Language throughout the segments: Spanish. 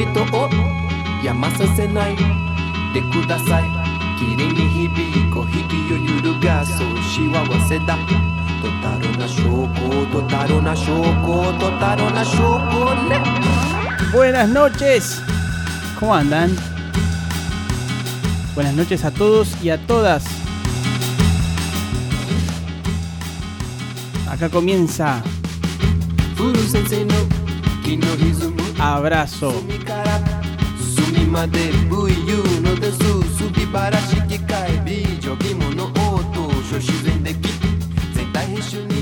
人を病させないでください霧に響く息を揺るがす幸せだトタロな証拠トタロな証拠トタロな証拠ね Buenas noches. ¿Cómo andan? Buenas noches a todos y a todas. Acá comienza フル先生の気の歪む abrazo.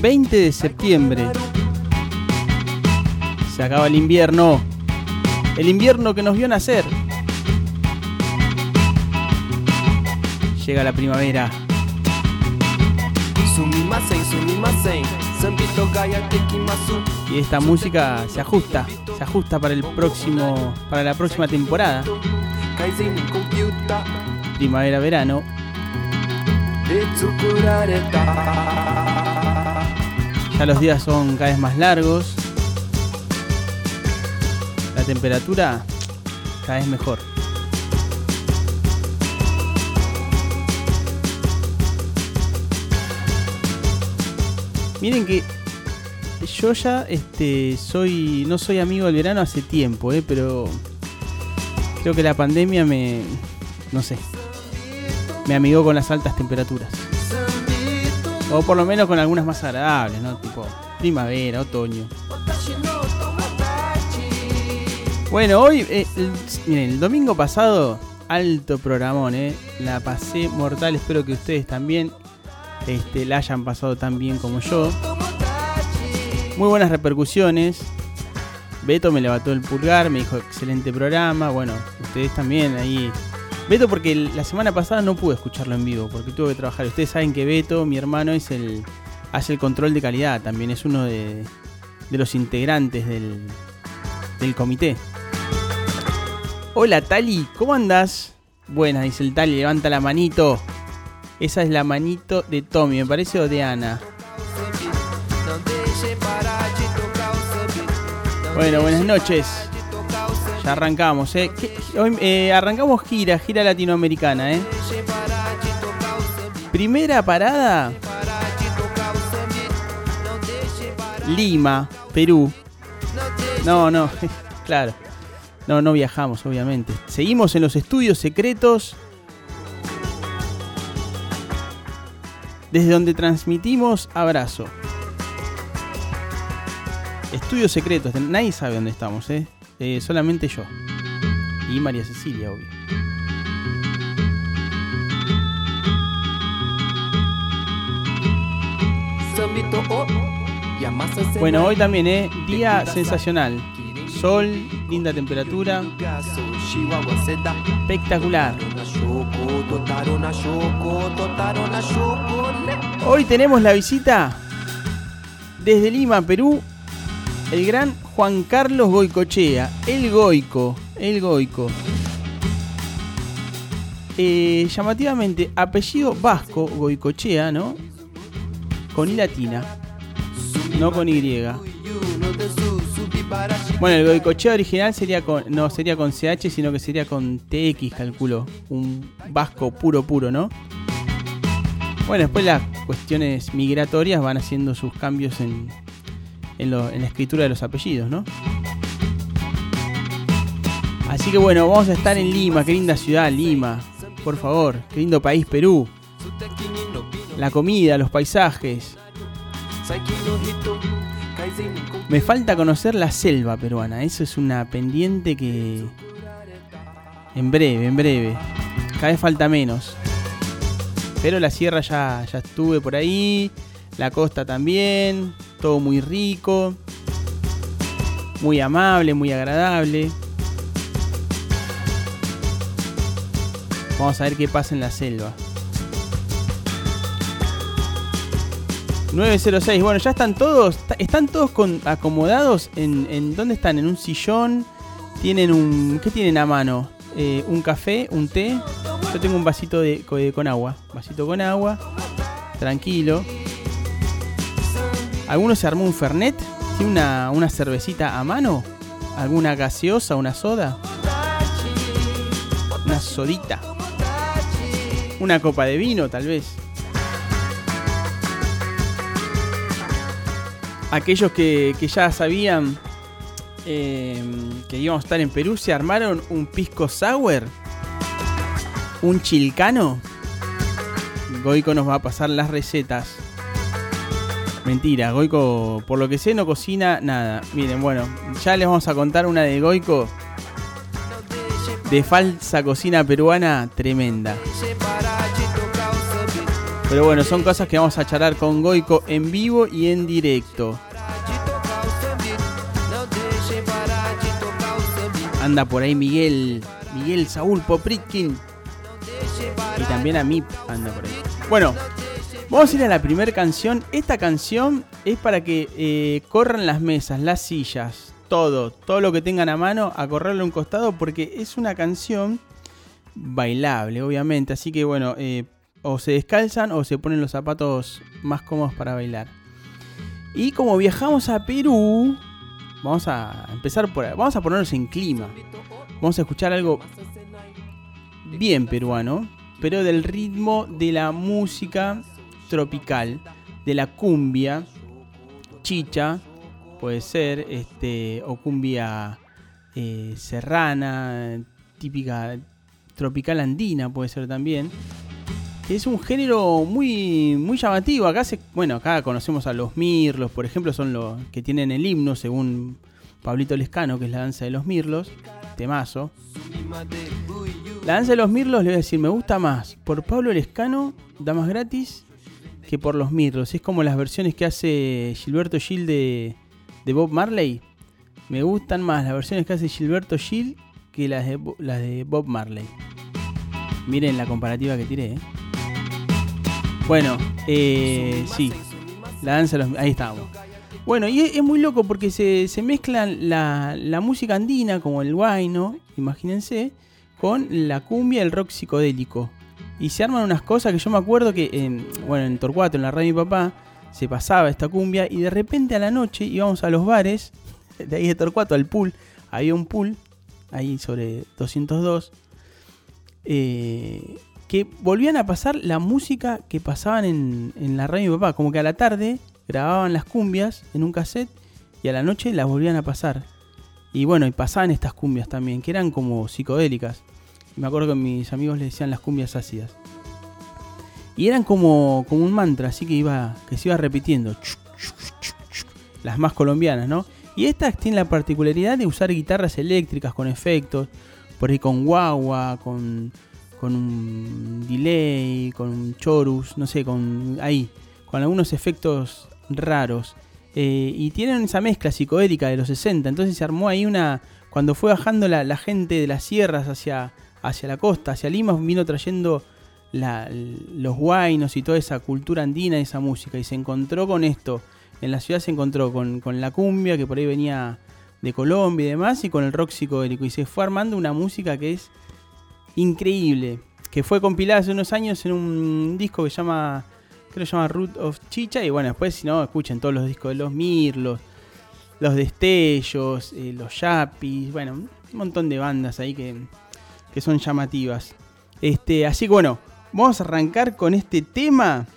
...20 de septiembre... ...se acaba el invierno... ...el invierno que nos vio nacer... ...llega la primavera... ...sumimasen, sumimasen... ...sambito gaya tekimasu y esta música se ajusta, se ajusta para el próximo, para la próxima temporada. Primavera-verano. Ya los días son cada vez más largos. La temperatura cada vez mejor. Miren que yo ya este soy no soy amigo del verano hace tiempo, eh, pero creo que la pandemia me no sé, me amigó con las altas temperaturas. O por lo menos con algunas más agradables, ¿no? Tipo primavera, otoño. Bueno, hoy, eh, el, domingo pasado, alto programón, ¿eh? La pasé mortal, espero que ustedes también este, la hayan pasado tan bien como yo. Muy buenas repercusiones. Beto me levantó el pulgar, me dijo excelente programa. Bueno, ustedes también ahí. Beto porque la semana pasada no pude escucharlo en vivo porque tuve que trabajar. Ustedes saben que Beto, mi hermano, es el hace el control de calidad. También es uno de, los integrantes del, del comité. Hola Tali, ¿cómo andas? Buenas, dice el Tali, levanta la manito. Esa es la manito de Tommy, me parece, o de Ana. Bueno, buenas noches. Ya arrancamos, ¿eh? ¿Qué- Hoy, eh, arrancamos gira, gira latinoamericana, ¿eh? Primera parada. Lima, Perú. No, no, claro. No, no viajamos, obviamente. Seguimos en los estudios secretos. Desde donde transmitimos abrazo. Estudios secretos, nadie sabe dónde estamos, ¿eh? Eh, solamente yo. Y María Cecilia, obvio. Bueno, hoy también, ¿eh? Día sensacional. Sol, linda temperatura. Espectacular. Hoy tenemos la visita desde Lima, Perú, el gran Juan Carlos Goicochea, el Goico, el Goico. Eh, llamativamente, apellido vasco, Goicochea, ¿no? Con I latina, no con Y. Bueno, el Goicochea original sería con, no sería con CH, sino que sería con TX, calculo. Un vasco puro, puro, ¿no? Bueno, después las cuestiones migratorias van haciendo sus cambios en, en, la escritura de los apellidos, ¿no? Así que bueno, vamos a estar en Lima, qué linda ciudad Lima, por favor, qué lindo país Perú. La comida, los paisajes. Me falta conocer la selva peruana, eso es una pendiente que... En breve, en breve. Cada vez falta menos. Pero la sierra ya, ya estuve por ahí, la costa también, todo muy rico. Muy amable, muy agradable. Vamos a ver qué pasa en la selva. 906, bueno, ya están todos, están todos acomodados en, ¿dónde están? En un sillón, tienen un, ¿qué tienen a mano? Eh, un café, un té, yo tengo un vasito de- con agua, vasito con agua, tranquilo. ¿Alguno se armó un fernet? ¿Tiene una, una cervecita a mano? ¿Alguna gaseosa, una soda? una sodita, una copa de vino tal vez. Aquellos que, ya sabían eh, que íbamos a estar en Perú se armaron un pisco sour, un chilcano. Goico nos va a pasar las recetas. Mentira, Goico, por lo que sé, no cocina nada. Miren, bueno, ya les vamos a contar una de Goico de falsa cocina peruana tremenda. Pero bueno, son cosas que vamos a charlar con Goico en vivo y en directo. Anda por ahí Miguel, Miguel Saúl Popritkin. Y también a Mip anda por ahí. Bueno, vamos a ir a la primera canción. Esta canción es para que eh, corran las mesas, las sillas, todo, todo lo que tengan a mano, a correrlo a un costado, porque es una canción bailable, obviamente. Así que bueno, eh, o se descalzan o se ponen los zapatos más cómodos para bailar. Y como viajamos a Perú, vamos a empezar por. Vamos a ponernos en clima. Vamos a escuchar algo bien peruano, pero del ritmo de la música tropical, de la cumbia, chicha, puede ser, este, o cumbia eh, serrana, típica tropical andina, puede ser también. Es un género muy, muy llamativo. Acá bueno, acá conocemos a los mirlos, por ejemplo, son los que tienen el himno, según Pablito Lescano, que es la danza de los mirlos, temazo. La danza de los mirlos, le voy a decir, me gusta más por Pablo Lescano, Damas Gratis, que por los mirlos. Es como las versiones que hace Gilberto Gil de, de Bob Marley. Me gustan más las versiones que hace Gilberto Gil que las de, Bob Marley. Miren la comparativa que tiré, ¿eh? Bueno, eh, sí. La danza los... Ahí estamos. Bueno, y es, muy loco porque se, se mezclan la, la, música andina, como el guayno, imagínense, con la cumbia el rock psicodélico. Y se arman unas cosas que yo me acuerdo que, en, bueno, en Torcuato, en la radio de mi papá, se pasaba esta cumbia y de repente a la noche íbamos a los bares, de ahí de Torcuato al pool, había un pool, ahí sobre 202, eh, que volvían a pasar la música que pasaban en, la radio de mi papá. Como que a la tarde grababan las cumbias en un cassette y a la noche las volvían a pasar. Y bueno, y pasaban estas cumbias también, que eran como psicodélicas. Me acuerdo que mis amigos le decían las cumbias ácidas. Y eran como, como un mantra, así que iba que se iba repitiendo. Las más colombianas, ¿no? Y estas tienen la particularidad de usar guitarras eléctricas con efectos, por ahí con guagua, con con un delay, con un chorus, no sé, con ahí, con algunos efectos raros. Eh, y tienen esa mezcla psicodélica de los 60, entonces se armó ahí una... Cuando fue bajando la, gente de las sierras hacia, hacia la costa, hacia Lima, vino trayendo los guainos y toda esa cultura andina, esa música, y se encontró con esto. En la ciudad se encontró con, con la cumbia, que por ahí venía de Colombia y demás, y con el rock psicodélico. Y se fue armando una música que es increíble, que fue compilada hace unos años en un disco que se llama, creo que se llama Root of Chicha, y bueno, después si no, escuchen todos los discos de los Mirlos, los Destellos, eh, los Yapis, bueno, un montón de bandas ahí que, que son llamativas. Este, así que bueno, vamos a arrancar con este tema,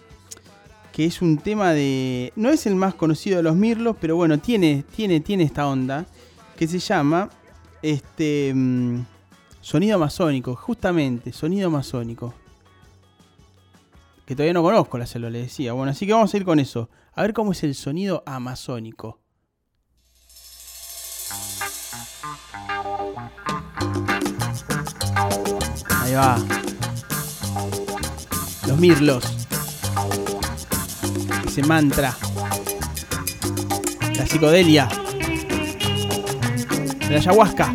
que es un tema de... No es el más conocido de los Mirlos, pero bueno, tiene, tiene, tiene esta onda, que se llama... Este... Mm, Sonido amazónico, justamente, sonido amazónico. Que todavía no conozco la célula, le decía. Bueno, así que vamos a ir con eso. A ver cómo es el sonido amazónico. Ahí va. Los mirlos. Ese mantra. La psicodelia. La ayahuasca.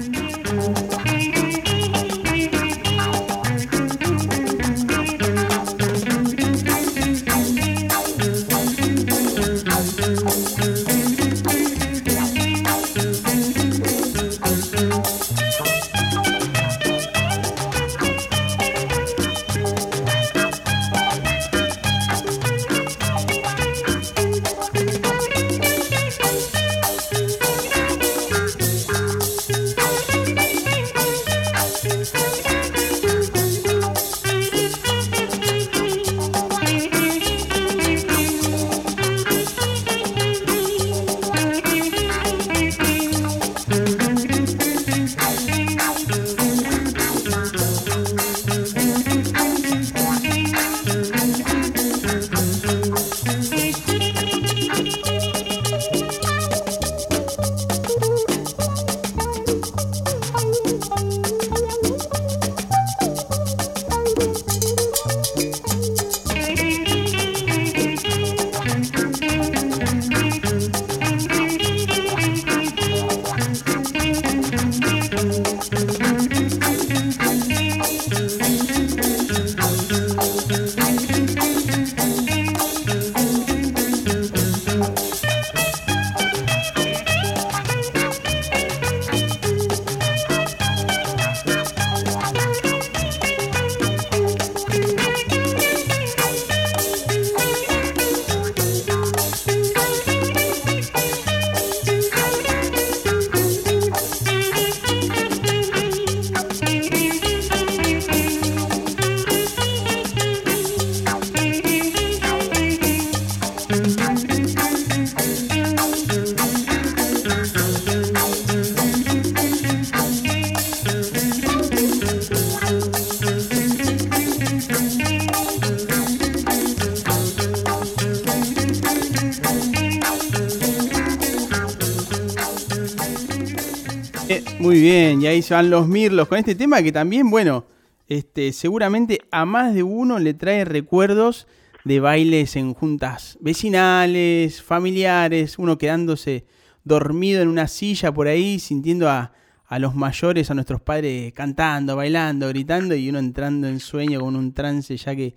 Y ahí se van los mirlos con este tema que también, bueno, este, seguramente a más de uno le trae recuerdos de bailes en juntas vecinales, familiares, uno quedándose dormido en una silla por ahí, sintiendo a, a los mayores, a nuestros padres cantando, bailando, gritando y uno entrando en sueño con un trance ya que,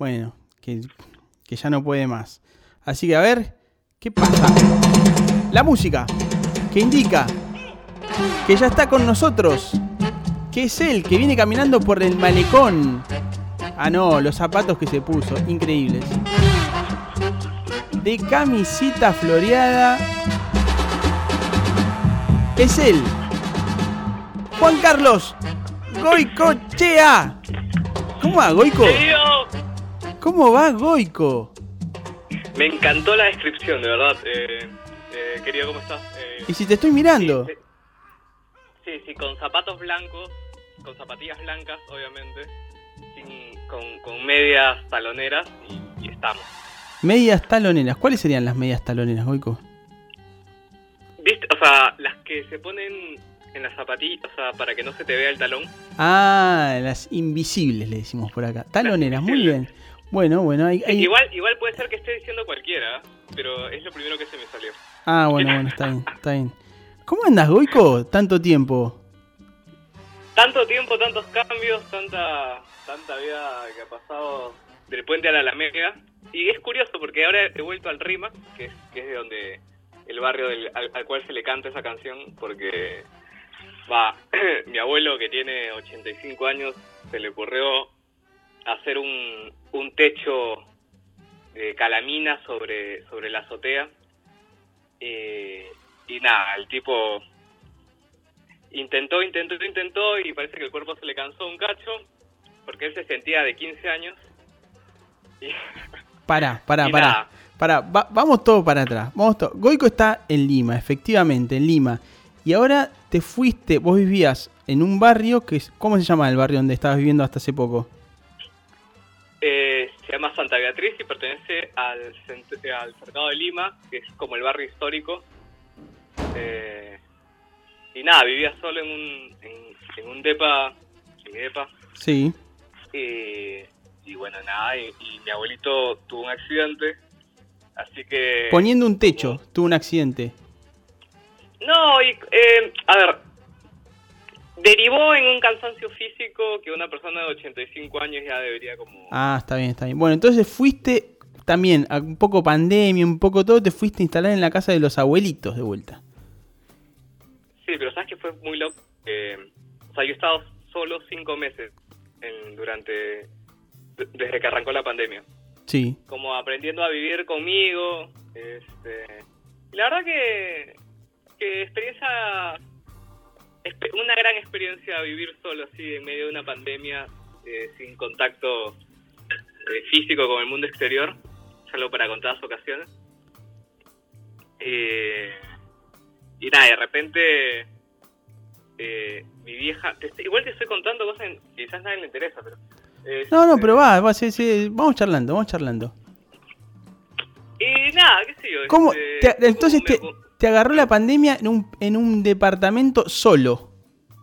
bueno, que, que ya no puede más. Así que a ver, ¿qué pasa? La música que indica que ya está con nosotros, que es él, que viene caminando por el malecón. Ah, no, los zapatos que se puso, increíbles. De camisita floreada. Es él, Juan Carlos Goicochea. ¿Cómo va, Goico? ¿Cómo va, Goico? Me encantó la descripción, de verdad. Eh, eh, querido, ¿cómo estás? Eh, ¿Y si te estoy mirando? Sí, sí, sí, con zapatos blancos, con zapatillas blancas, obviamente, sin- con, con medias taloneras y, y estamos. Medias taloneras. ¿Cuáles serían las medias taloneras, Goico? ¿Viste? O sea, las que se ponen en las zapatillas, o sea, para que no se te vea el talón. Ah, las invisibles le decimos por acá. Taloneras, muy bien. Bueno, bueno, hay, hay- Igual, igual puede ser que esté diciendo cualquiera, pero es lo primero que se me salió. Ah, bueno, bueno, está bien, está bien. ¿Cómo andas, Goico? Tanto tiempo. Tanto tiempo, tantos cambios, tanta tanta vida que ha pasado del puente a la Alameda. Y es curioso porque ahora he vuelto al RIMAC, que es, que es de donde el barrio al cual se le canta esa canción, porque va, mi abuelo que tiene 85 años se le ocurrió hacer un, un techo de calamina sobre, sobre la azotea. Eh, y nada, el tipo intentó, intentó, intentó y parece que el cuerpo se le cansó un cacho porque él se sentía de 15 años. Y, Pará, pará, Y pará. nada. Pará, va- vamos todo para atrás. Vamos todo. Goico está en Lima, efectivamente, en Lima. Y ahora te fuiste, vos vivías en un barrio que es, ¿cómo se llama el barrio donde estabas viviendo hasta hace poco? eh, se llama Santa Beatriz y pertenece al, al Cercado de Lima, que es como el barrio histórico. Eh, y nada, vivía solo en un, en, en un depa, en mi depa. Sí. Y, y bueno, nada, y, y mi abuelito tuvo un accidente, así que... Poniendo un techo, tuvo un accidente. No, y, eh, a ver, derivó en un cansancio físico que una persona de 85 años ya debería como... Ah, está bien, está bien. Bueno, entonces fuiste también, un poco pandemia, un poco todo, te fuiste a instalar en la casa de los abuelitos de vuelta. Sí, pero sabes que fue muy loco. o sea, yo he estado solo cinco meses en- durante de- desde que arrancó la pandemia, Sí. como aprendiendo a vivir conmigo. Este, la verdad que que experiencia una gran experiencia vivir solo así en medio de una pandemia eh, sin contacto eh, físico con el mundo exterior, salvo para contadas ocasiones. Eh, y nada, de repente eh, mi vieja, te igual te estoy contando cosas que quizás a nadie le interesa, pero... No, no, este, pero va, va sí, sí, vamos charlando, vamos charlando. Y nada, qué sé yo. ¿Cómo? este, te- entonces te, agarró la pandemia en un, en un departamento solo.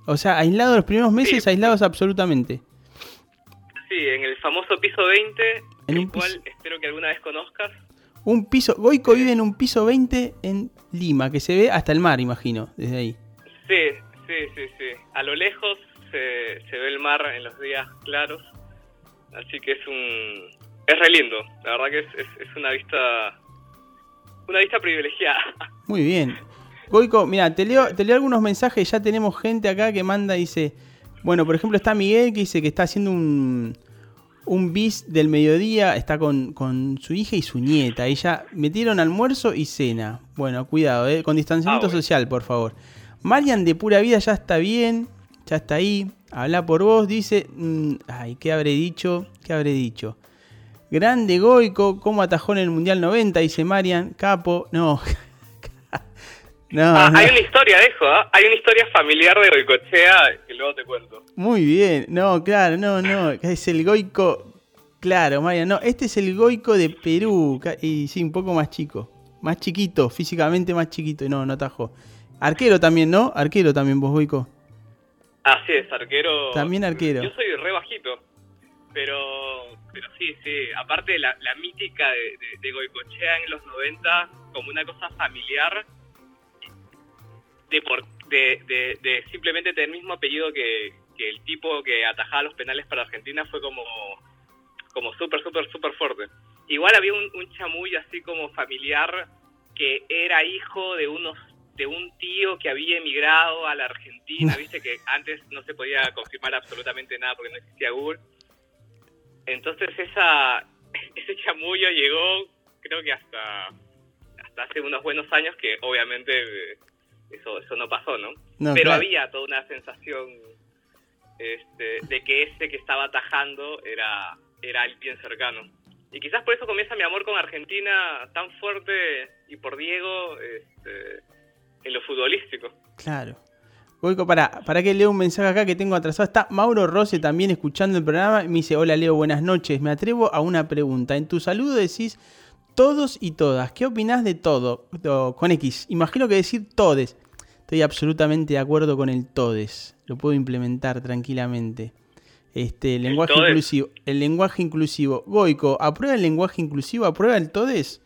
O sea, aislado los primeros meses, Sí. aislados absolutamente. Sí, en el famoso piso 20, En el cual piso- espero que alguna vez conozcas. Un piso, Goico vive en un piso 20 en Lima, que se ve hasta el mar, imagino, desde ahí. Sí, sí, sí, sí. A lo lejos se, se ve el mar en los días claros. Así que es un... Es re lindo. La verdad que es, es, es una vista... Una vista privilegiada. Muy bien. Goico, mira, te leo, te leo algunos mensajes, ya tenemos gente acá que manda, dice, bueno, por ejemplo está Miguel que dice que está haciendo un, un bis del mediodía, está con, con su hija y su nieta, y ya metieron almuerzo y cena. Bueno, cuidado, eh, con distanciamiento Ah, bueno. social, por favor. Marian de pura vida ya está bien, ya está ahí, habla por vos, dice, mm, ay, ¿qué habré dicho? ¿Qué habré dicho? Grande Goico, ¿cómo atajó en el Mundial 90? Dice Marian, capo, no. no, Ah, no. hay una historia de eso, ¿ah? Hay una historia familiar de Goicochea que luego te cuento. Muy bien, no, claro, no, no, es el Goico, claro, Marian, no, este es el Goico de Perú, y sí, un poco más chico, más chiquito, físicamente más chiquito, no, no atajó. Arquero también, ¿no? Arquero también vos, Goico. Así es, arquero. También arquero. Yo soy re bajito, pero, pero sí, sí. Aparte la, la mítica de, de, Goicochea en los 90 como una cosa familiar de, por, de, de, simplemente tener el mismo apellido que, que el tipo que atajaba los penales para Argentina fue como, como súper, súper, súper fuerte. Igual había un, un chamuy así como familiar que era hijo de unos de un tío que había emigrado a la Argentina, viste que antes no se podía confirmar absolutamente nada porque no existía Google. Entonces esa ese chamullo llegó creo que hasta hasta hace unos buenos años que obviamente eso eso no pasó, ¿no? Pero había toda una sensación este, de que ese que estaba atajando era era bien cercano. Y quizás por eso comienza mi amor con Argentina tan fuerte y por Diego este, en lo futbolístico. Claro. Goico, para, para que leo un mensaje acá que tengo atrasado. Está Mauro Rossi también escuchando el programa. Me dice, hola Leo, buenas noches. Me atrevo a una pregunta. En tu saludo decís todos y todas. ¿Qué opinás de todo? Con X. Imagino que decir todes. Estoy absolutamente de acuerdo con el todes. Lo puedo implementar tranquilamente. Este, lenguaje inclusivo. El lenguaje inclusivo. Goico, ¿aprueba el lenguaje inclusivo? ¿Aprueba el todes?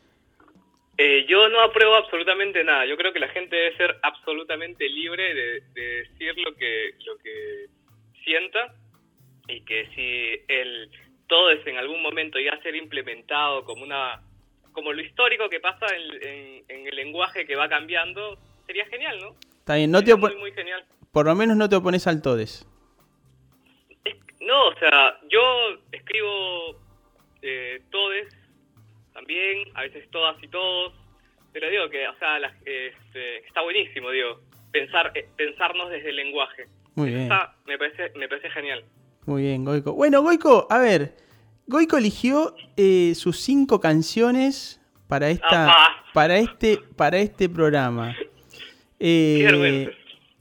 Eh, yo no apruebo absolutamente nada. Yo creo que la gente debe ser absolutamente libre de, decir lo que, lo que sienta y que si el todo es en algún momento ya ser implementado como una como lo histórico que pasa en, el lenguaje que va cambiando, sería genial, ¿no? Está bien, no te muy, muy genial. Por lo menos no te opones al todes. no, o sea, yo escribo eh, todes también, a veces todas y todos, pero digo que, o sea, este, está buenísimo, digo, pensar eh, pensarnos desde el lenguaje. Muy bien. me, parece, me parece genial. Muy bien, Goico. Bueno, Goico, a ver, Goico eligió eh, sus cinco canciones para esta para este para este programa. Eh,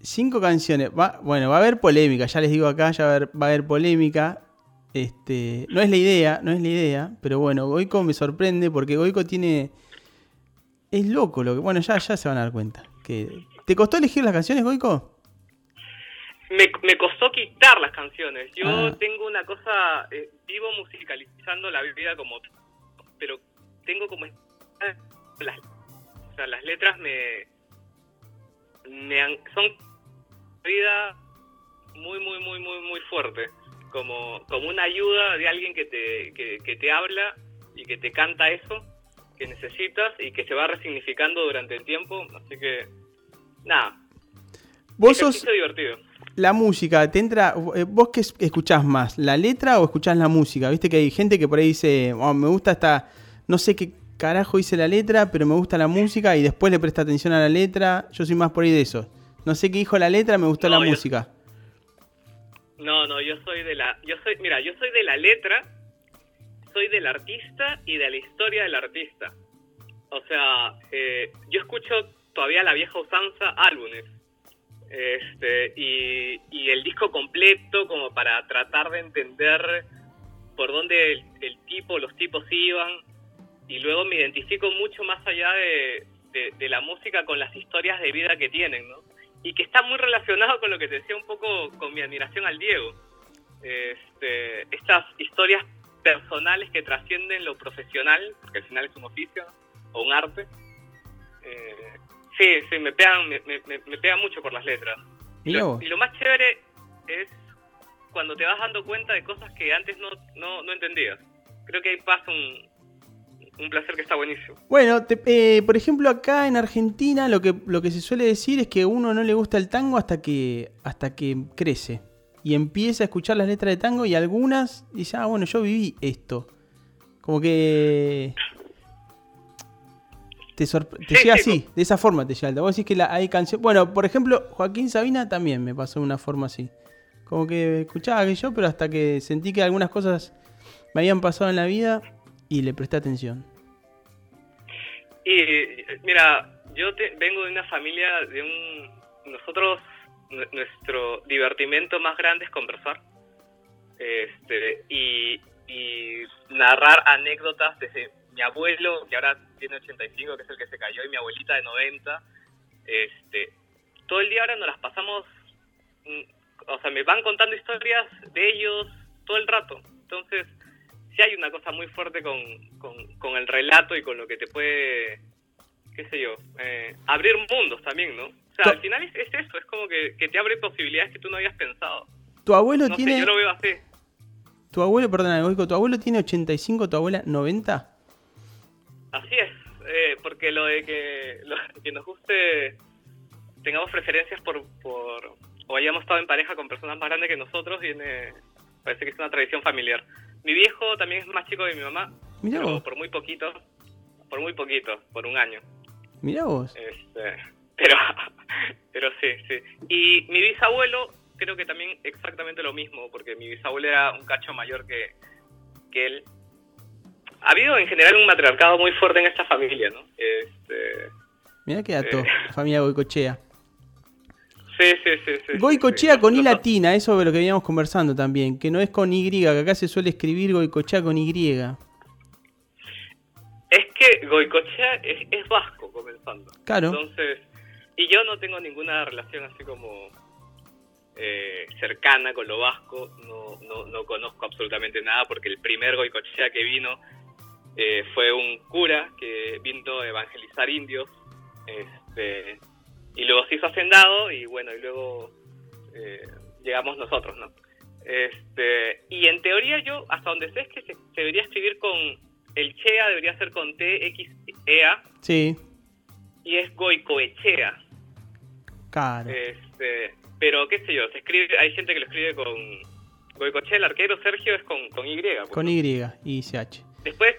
cinco canciones. bueno, va a haber polémica, ya les digo acá, ya va a haber, va a haber polémica. Este, no es la idea, no es la idea, pero bueno, Goico me sorprende porque Goico tiene es loco lo que, bueno, ya ya se van a dar cuenta que ¿Te costó elegir las canciones, Goico? Me, me costó quitar las canciones. Yo ah. tengo una cosa, eh, vivo musicalizando la vida como pero tengo como las, o sea, las letras me me han, son vida muy muy muy muy muy fuerte como, como una ayuda de alguien que te, que, te habla y que te canta eso que necesitas y que se va resignificando durante el tiempo. Así que, nada. Vos sos divertido. La música, ¿te entra? Eh, ¿Vos qué escuchás más? ¿La letra o escuchás la música? Viste que hay gente que por ahí dice, oh, me gusta esta. No sé qué carajo dice la letra, pero me gusta la música y después le presta atención a la letra. Yo soy más por ahí de eso. No sé qué dijo la letra, me gustó la música. No, no, yo soy de la, yo soy, mira, yo soy de la letra, soy del artista y de la historia del artista. O sea, eh, yo escucho todavía la vieja usanza álbumes, este, y, el disco completo como para tratar de entender por dónde el, tipo, los tipos iban, y luego me identifico mucho más allá de, de la música con las historias de vida que tienen, ¿no? y que está muy relacionado con lo que te decía un poco con mi admiración al Diego. Este, estas historias personales que trascienden lo profesional, porque al final es un oficio o un arte. Eh, sí, sí, me pegan, me, me, mucho por las letras. Y lo, y lo, más chévere es cuando te vas dando cuenta de cosas que antes no, no, no entendías. Creo que ahí pasa un, un placer que está buenísimo. Bueno, eh, por ejemplo, acá en Argentina lo que, lo que se suele decir es que a uno no le gusta el tango hasta que, hasta que crece. Y empieza a escuchar las letras de tango y algunas dice, ah, bueno, yo viví esto. Como que... Te, llega así, de esa forma te llega. Vos decís que la, hay canciones... Bueno, por ejemplo, Joaquín Sabina también me pasó de una forma así. Como que escuchaba que yo, pero hasta que sentí que algunas cosas me habían pasado en la vida y le presté atención. Y mira, yo vengo de una familia de un... Nosotros, nuestro divertimento más grande es conversar este, y, narrar anécdotas desde mi abuelo, que ahora tiene 85, que es el que se cayó, y mi abuelita de 90. Este, todo el día ahora nos las pasamos, mm, o sea, me van contando historias de ellos todo el rato. Entonces, sí hay una cosa muy fuerte con, con, el relato y con lo que te puede, qué sé yo, eh, abrir mundos también, ¿no? O sea, al final es, eso, es como que, te abre posibilidades que tú no habías pensado. Tu abuelo tiene... yo lo veo así. Tu abuelo, perdona, tu abuelo tiene 85, tu abuela 90. Así es, eh, porque lo de que, lo que nos guste, tengamos preferencias por, por, o hayamos estado en pareja con personas más grandes que nosotros, viene, parece que es una tradición familiar. Mi viejo también es más chico que mi mamá, pero por muy poquito, por muy poquito, por un año. Mira vos. Este, pero, pero sí, sí. Y mi bisabuelo creo que también exactamente lo mismo, porque mi bisabuelo era un cacho mayor que, que él. Ha habido en general un matriarcado muy fuerte en esta familia, ¿no? Este, Mira qué dato, eh, familia Goicochea. Sí, sí, sí. sí Goicochea con I latina, eso es lo que veníamos conversando también, que no es con Y, que acá se suele escribir Goicochea con Y. Es que Goicochea es, es vasco comenzando. Claro. Entonces, y yo no tengo ninguna relación así como eh, cercana con lo vasco, no, no, no, conozco absolutamente nada porque el primer Goicochea que vino eh, fue un cura que vino a evangelizar indios. Este, y luego se hizo hacendado y bueno, y luego eh, llegamos nosotros, ¿no? Este, y en teoría yo, hasta donde sé es que se, debería escribir con, el Chea debería ser con T, X, E, A. Sí. Y es Goicoechea. Claro. Este, pero qué sé yo, se escribe, hay gente que lo escribe con Goicoechea, el arquero Sergio es con, con Y. Con Y, y CH. Después,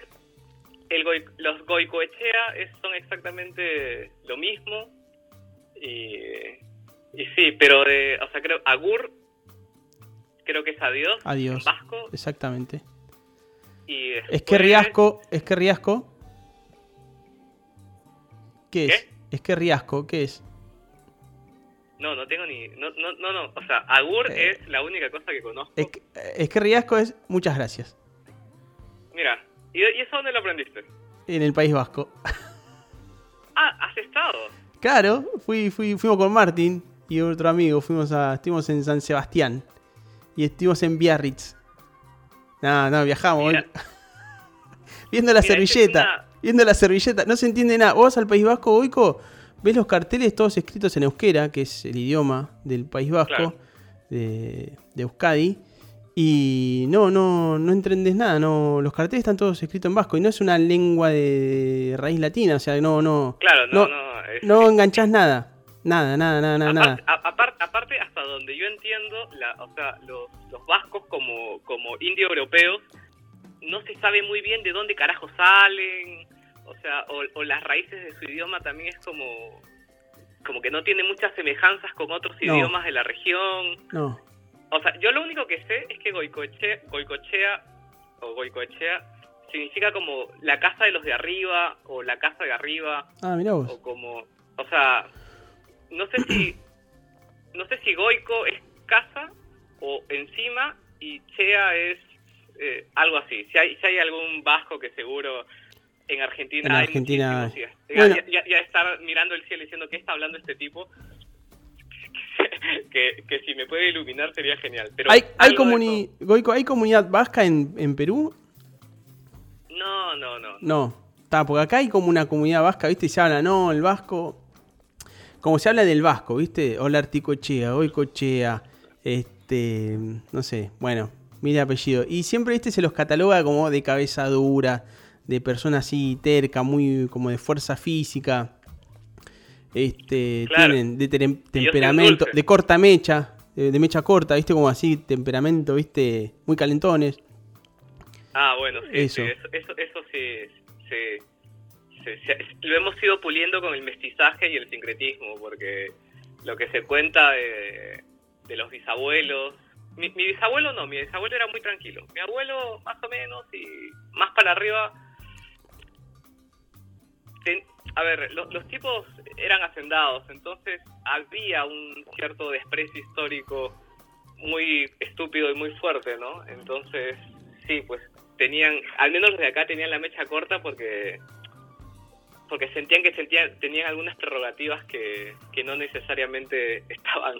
el los Goicoechea son exactamente lo mismo y, y sí, pero de, o sea, creo, Agur, creo que es adiós. Adiós. vasco. Exactamente. Y Es que Riasco, es que Riasco. ¿Qué, es? Es que Riasco, ¿qué es? No, no tengo ni. No, no, no, no. O sea, Agur eh. es la única cosa que conozco. Es que, es que Riasco es muchas gracias. Mira, ¿y, ¿y eso dónde lo aprendiste? En el País Vasco. Ah, ¿has estado? Claro, fui, fui, fuimos con Martín y otro amigo, fuimos a, estuvimos en San Sebastián y estuvimos en Biarritz. No, no, viajamos. viendo la servilleta, viendo la servilleta, no se entiende nada. Vos al País Vasco, Oico, ves los carteles todos escritos en euskera, que es el idioma del País Vasco, de, de Euskadi. Y no, no, no entendés nada, no, los carteles están todos escritos en vasco y no es una lengua de raíz latina, o sea, no, no. Claro, no, no. No, enganchás nada, nada, nada, nada, nada. Aparte, hasta donde yo entiendo, la, o sea, los, los vascos como, como indio-europeos, no se sabe muy bien de dónde carajo salen, o sea, o, las raíces de su idioma también es como, como que no tiene muchas semejanzas con otros idiomas de la región. No. O sea, yo lo único que sé es que Goicoechea, Goicochea o Goicoechea significa como la casa de los de arriba o la casa de arriba. Ah, mira vos. O como, o sea, no sé si, no sé si Goico es casa o encima y Chea es eh, algo así. Si hay, si hay algún vasco que seguro en Argentina, en Argentina ya, ya, estar mirando el cielo diciendo qué está hablando este tipo que, si me puede iluminar sería genial. Pero ¿Hay, hay, ¿hay comunidad vasca en, en Perú? No, no, no. No, está, porque acá hay como una comunidad vasca, ¿viste? Y se habla, no, el vasco. Como se habla del vasco, ¿viste? Hola Articochea, Cochea, este. No sé, bueno, mire apellido. Y siempre, ¿viste? Se los cataloga como de cabeza dura, de persona así terca, muy como de fuerza física este, tienen de temperamento, de corta mecha, de, mecha corta, viste, como así, temperamento, viste, muy calentones. Ah, bueno, sí, eso. eso, eso, sí, lo hemos ido puliendo con el mestizaje y el sincretismo, porque lo que se cuenta de, los bisabuelos, mi, mi, bisabuelo no, mi bisabuelo era muy tranquilo, mi abuelo más o menos y más para arriba a ver, los tipos eran hacendados, entonces había un cierto desprecio histórico muy estúpido y muy fuerte, ¿no? Entonces, sí, pues tenían, al menos los de acá tenían la mecha corta porque porque sentían que sentían, tenían algunas prerrogativas que, que no necesariamente estaban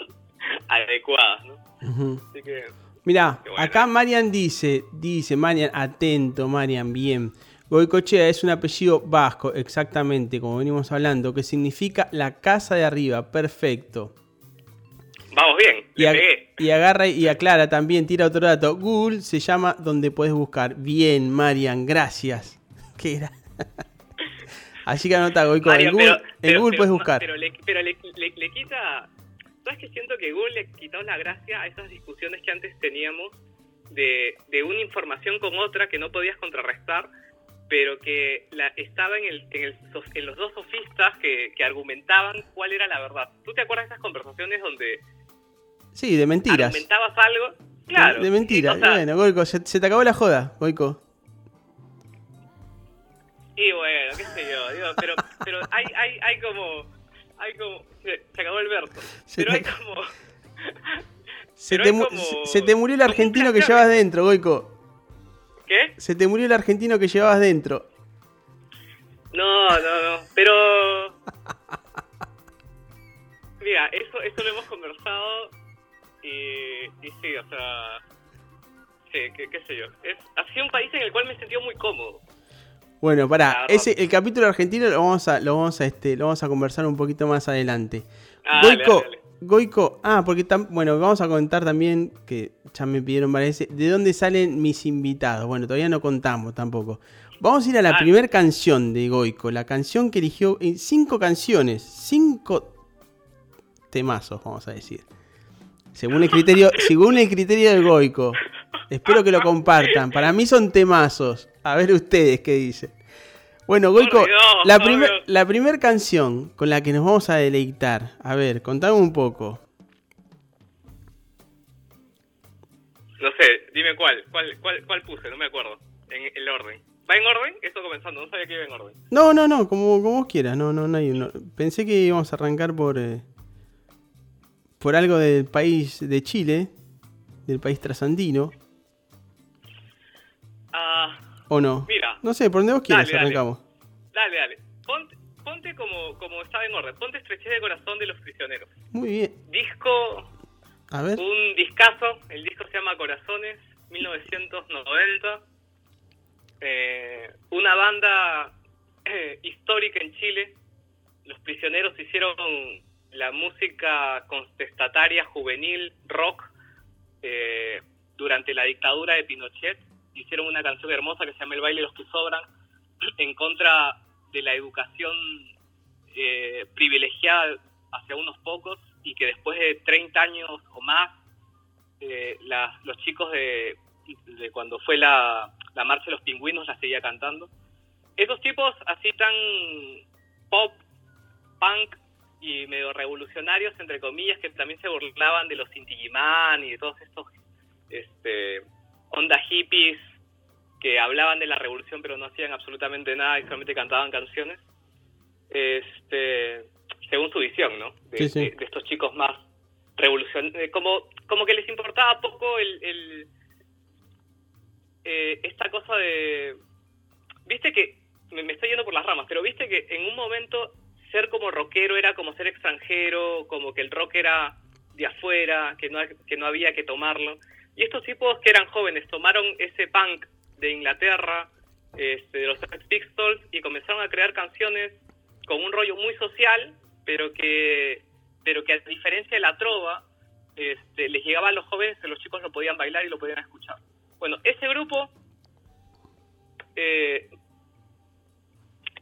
adecuadas, ¿no? Ujú. Así que, bueno. acá Marian dice, dice, Marian, atento, Marian, bien. Goicochea es un apellido vasco, exactamente, como venimos hablando, que significa la casa de arriba, perfecto. vamos bien, Y, ag- agarra y aclara también, tira otro dato. Google se llama donde puedes buscar. Bien, Marian, gracias. ¿Qué era? Así que anota, Goico, en Google, pero- en Google pero- puedes buscar. Pero, le, pero le, le- le quita... ¿Sabes que siento que Google le quitó la gracia a esas discusiones que antes teníamos de, de una información con otra que no podías contrarrestar, pero que la, estaba en, el, en, el en los dos sofistas que, que argumentaban cuál era la verdad. ¿Tú te acuerdas de esas conversaciones donde Sí, de mentiras. argumentabas algo? Claro. De, de mentiras. o sea, bueno, Goico, se, se te acabó la joda, Goico. Y bueno, qué sé yo, digo, pero, pero hay, hay, hay como, hay como, se, se acabó el verso, Se pero te hay como, Se te, como- se- te murió el argentino que llevas dentro, Goico. ¿Qué? Se te murió el argentino que llevabas dentro. No, no, no, pero, mira, eso, eso lo hemos conversado y, y sí, o sea, sí, qué, qué sé yo, es, ha sido un país en el cual me he sentido muy cómodo. Bueno, pará, ese, el capítulo argentino lo vamos a, lo vamos a, este, lo vamos a conversar un poquito más adelante. Ah, dale, Goico, dale, dale. Goico, ah, porque tam- bueno, vamos a contar también, que ya me pidieron varias veces, de dónde salen mis invitados. Bueno, todavía no contamos tampoco. Vamos a ir a la Dale. primera canción de Goico, la canción que eligió, en cinco canciones, cinco temazos, vamos a decir. Según el criterio, según el criterio de Goico. Espero que lo compartan. Para mí son temazos. A ver ustedes qué dicen. Bueno, Goico, la, primer, la primer canción con la que nos vamos a deleitar. A ver, contame un poco. No sé, dime cuál, cuál, cuál, cuál puse, no me acuerdo, en el orden. ¿Va en orden? Esto comenzando, no sabía que iba en orden. No, no, no, como, como vos quieras. No, no, no, hay- no. Pensé que íbamos a arrancar por, eh, por algo del país de Chile, del país trasandino, Ah, ¿o no? mira, No sé, por donde vos quieras Dale, arrancamos. dale, dale. Ponte, ponte como, como estaba en orden, ponte Estrechez de Corazón de los Prisioneros. Muy bien. Disco, A ver. un discazo, el disco se llama Corazones, 1990. Eh, una banda eh, histórica en Chile. Los prisioneros hicieron la música contestataria juvenil, rock, eh, durante la dictadura de Pinochet. Hicieron una canción hermosa que se llama El baile de los que sobran, en contra de la educación eh, privilegiada hacia unos pocos y que después de 30 años o más, eh, las- los chicos de, cuando fue la, la marcha de los pingüinos la seguía cantando. Esos tipos así tan pop, punk y medio revolucionarios, entre comillas, que también se burlaban de los Inti Illimani y de todos estos este, onda hippies que hablaban de la revolución pero no hacían absolutamente nada y solamente cantaban canciones. Este, según su visión, ¿no? De, Sí, sí. de- de estos chicos más revolucionarios, como, como que les importaba poco el, el eh, esta cosa de, viste que me, me estoy yendo por las ramas, pero viste que en un momento ser como rockero era como ser extranjero, como que el rock era de afuera, que no, que no había que tomarlo. Y estos tipos que eran jóvenes tomaron ese punk de Inglaterra, este, de los Sex Pistols, y comenzaron a crear canciones con un rollo muy social, pero que, pero que a diferencia de la trova, este, les llegaba a los jóvenes los chicos lo podían bailar y lo podían escuchar. Bueno, ese grupo eh,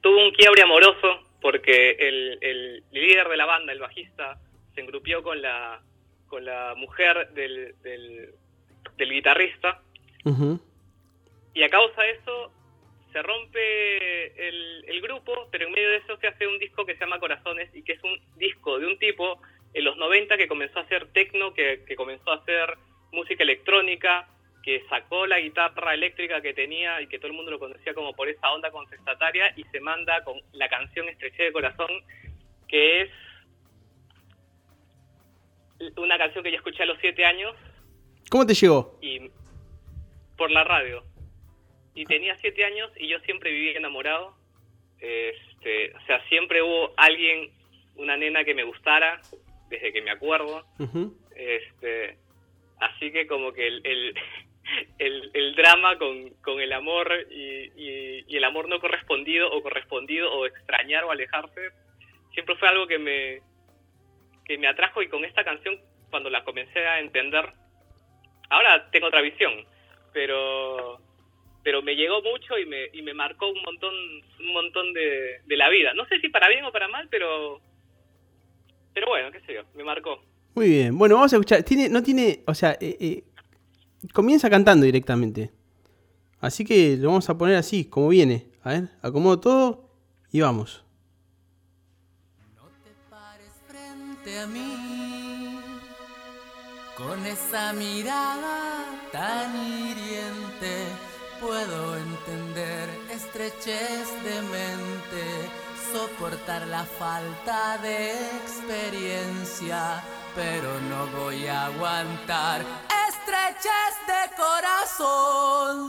tuvo un quiebre amoroso porque el, líder de la banda, el bajista, se engrupió con la, con la mujer del, del guitarrista Ujú. y a causa de eso se rompe el, el grupo, pero en medio de eso se hace un disco que se llama Corazones y que es un disco de un tipo en los 90 que comenzó a hacer techno, que, que comenzó a hacer música electrónica, que sacó la guitarra eléctrica que tenía y que todo el mundo lo conocía como por esa onda contestataria y se manda con la canción Estreché de Corazón, que es una canción que yo escuché a los 7 años ¿Cómo te llegó? y por la radio. Y tenía siete años y yo siempre viví enamorado. Este, o sea, siempre hubo alguien, una nena que me gustara, desde que me acuerdo. Este, así que como que el, el, el, drama con, con, el amor y, y, el amor no correspondido o correspondido o extrañar o alejarse, siempre fue algo que me, que me atrajo y con esta canción, cuando la comencé a entender, ahora tengo otra visión, pero pero me llegó mucho y me, y me marcó un montón un montón de, de la vida. No sé si para bien o para mal, pero pero bueno, qué sé yo, me marcó. Muy bien. Bueno, vamos a escuchar. Tiene, no tiene, o sea, eh, eh, comienza cantando directamente. Así que lo vamos a poner así, como viene. A ver, acomodo todo y vamos. No te pares frente a mí con esa mirada tan hiriente. Puedo entender estrechez de mente, soportar la falta de experiencia, pero no voy a aguantar estrechez de corazón.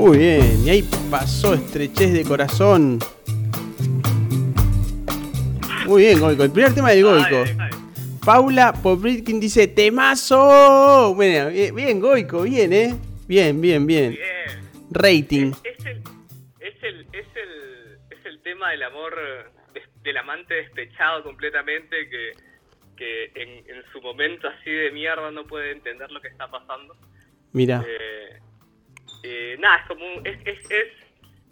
Muy bien, y ahí pasó estrechez de corazón. Muy bien, Goico. El primer tema del Goico. Paula Popritkin dice, temazo. Bueno, bien, bien, Goico, bien, ¿eh? Bien, bien, bien. Bien. Rating. Es el, es el, es el, es el tema del amor del amante despechado completamente que, que en, en su momento así de mierda no puede entender lo que está pasando. Mira. Eh, eh, nada, es como un- es, es, es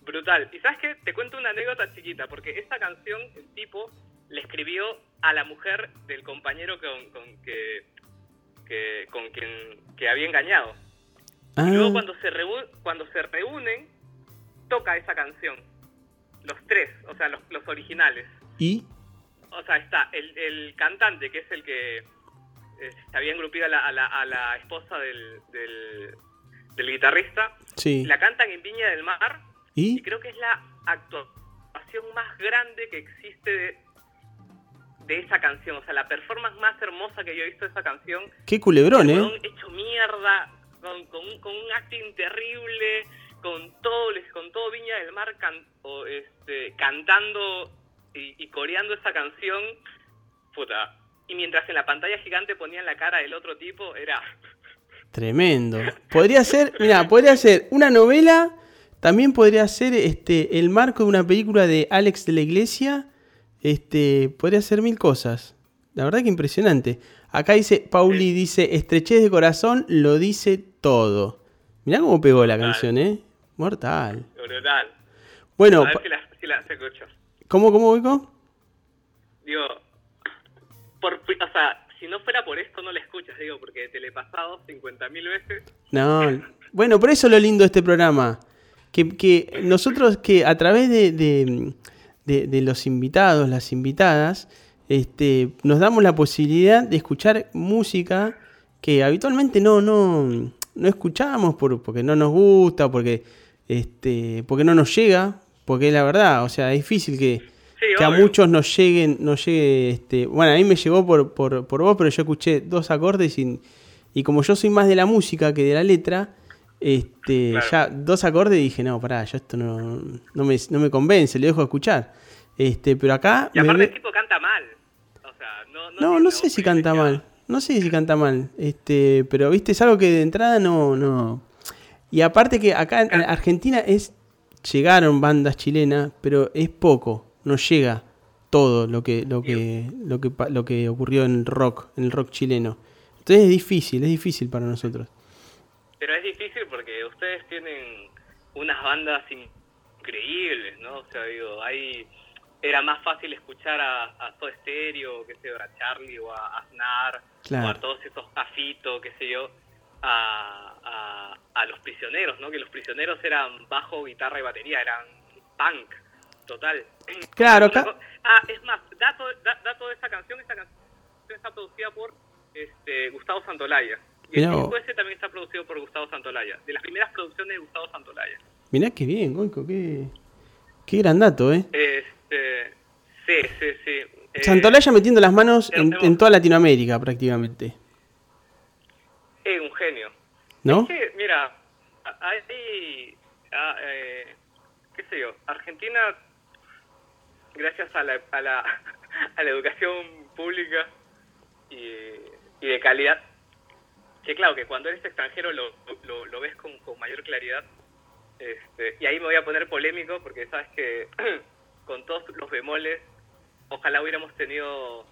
brutal. Y sabes qué, te cuento una anécdota chiquita, porque esta canción el tipo le escribió a la mujer del compañero con, con que, que- con quien que había engañado. Ah, Y luego cuando se, reu- cuando se reúnen, toca esa canción. Los tres, o sea, los, los originales. ¿Y? O sea, está el, el cantante, que es el que se había engrupido a la, a la, a la esposa del, del, del guitarrista. Sí. La cantan en Viña del Mar y ¿Y? creo que es la actuación más grande que existe de, de esa canción. O sea, la performance más hermosa que yo he visto de esa canción Qué culebrón, ¿eh? hecho mierda, con, con un, con un acting terrible, con todo, con todo Viña del Mar can- o, este, cantando y, y coreando esa canción, puta. Y mientras en la pantalla gigante ponían la cara del otro tipo, era... Tremendo. Podría ser, mira, podría ser una novela, también podría ser este el marco de una película de Alex de la Iglesia. Este, podría ser mil cosas. La verdad que impresionante. Acá dice, Pauli dice, estrechez de corazón, lo dice todo. Mirá cómo pegó la Mortal. canción, ¿eh? Mortal. Brutal. Bueno, A ver pa- si la, si la se escucha. ¿cómo, cómo, Goico? Digo, por, o sea, no fuera por esto no la escuchas, digo, porque te le he pasado 50.000 veces. No, bueno, por eso es lo lindo de este programa. Que, nosotros que a través de, de- de- los invitados, las invitadas, este, nos damos la posibilidad de escuchar música que habitualmente no, no, no escuchamos por, porque no nos gusta, porque, este, porque no nos llega, porque la verdad, o sea, es difícil que, Sí, que a muchos nos lleguen, nos llegue, este, bueno, a mí me llegó por, por, por vos, pero yo escuché dos acordes y, y como yo soy más de la música que de la letra, este, Claro. ya dos acordes y dije, no, pará, yo esto no, no, me, no me convence, le dejo de escuchar. Este, pero acá... Y aparte el tipo canta mal. O sea, no, no, no, no sé si canta mal. No sé si canta mal. Este, pero viste, es algo que de entrada no, no. Y aparte que acá en. Argentina es. Llegaron bandas chilenas, pero es poco. No llega todo lo que, lo que, lo que, lo que ocurrió en el rock, en el rock chileno. Entonces es difícil, es difícil para nosotros. Pero es difícil porque ustedes tienen unas bandas increíbles, ¿no? O sea, digo, ahí era más fácil escuchar a, a Soda Stereo, qué sé yo, a Charlie o a Aznar, Claro. o a todos esos Afito, qué sé yo, a, a, a los prisioneros, ¿no? Que los prisioneros eran bajo, guitarra y batería, eran punk, total. Claro, co- Ah, es más, dato, da- dato de esta canción, esta canción está producida por este, Gustavo Santolaya. Y el disco ese también está producido por Gustavo Santolaya. De las primeras producciones de Gustavo Santolaya. Mirá qué bien, Goico, qué, qué gran dato, ¿eh? Este, sí, sí, sí. Eh, Santolaya metiendo las manos en, toda Latinoamérica prácticamente. Es un genio. ¿No? Es que, mira, hay, eh, qué sé yo, Argentina, gracias a la, a la, a la educación pública y, y de calidad, que claro, que cuando eres extranjero lo, lo, lo ves con, con mayor claridad. Este, y ahí me voy a poner polémico porque sabes que con todos los bemoles, ojalá hubiéramos tenido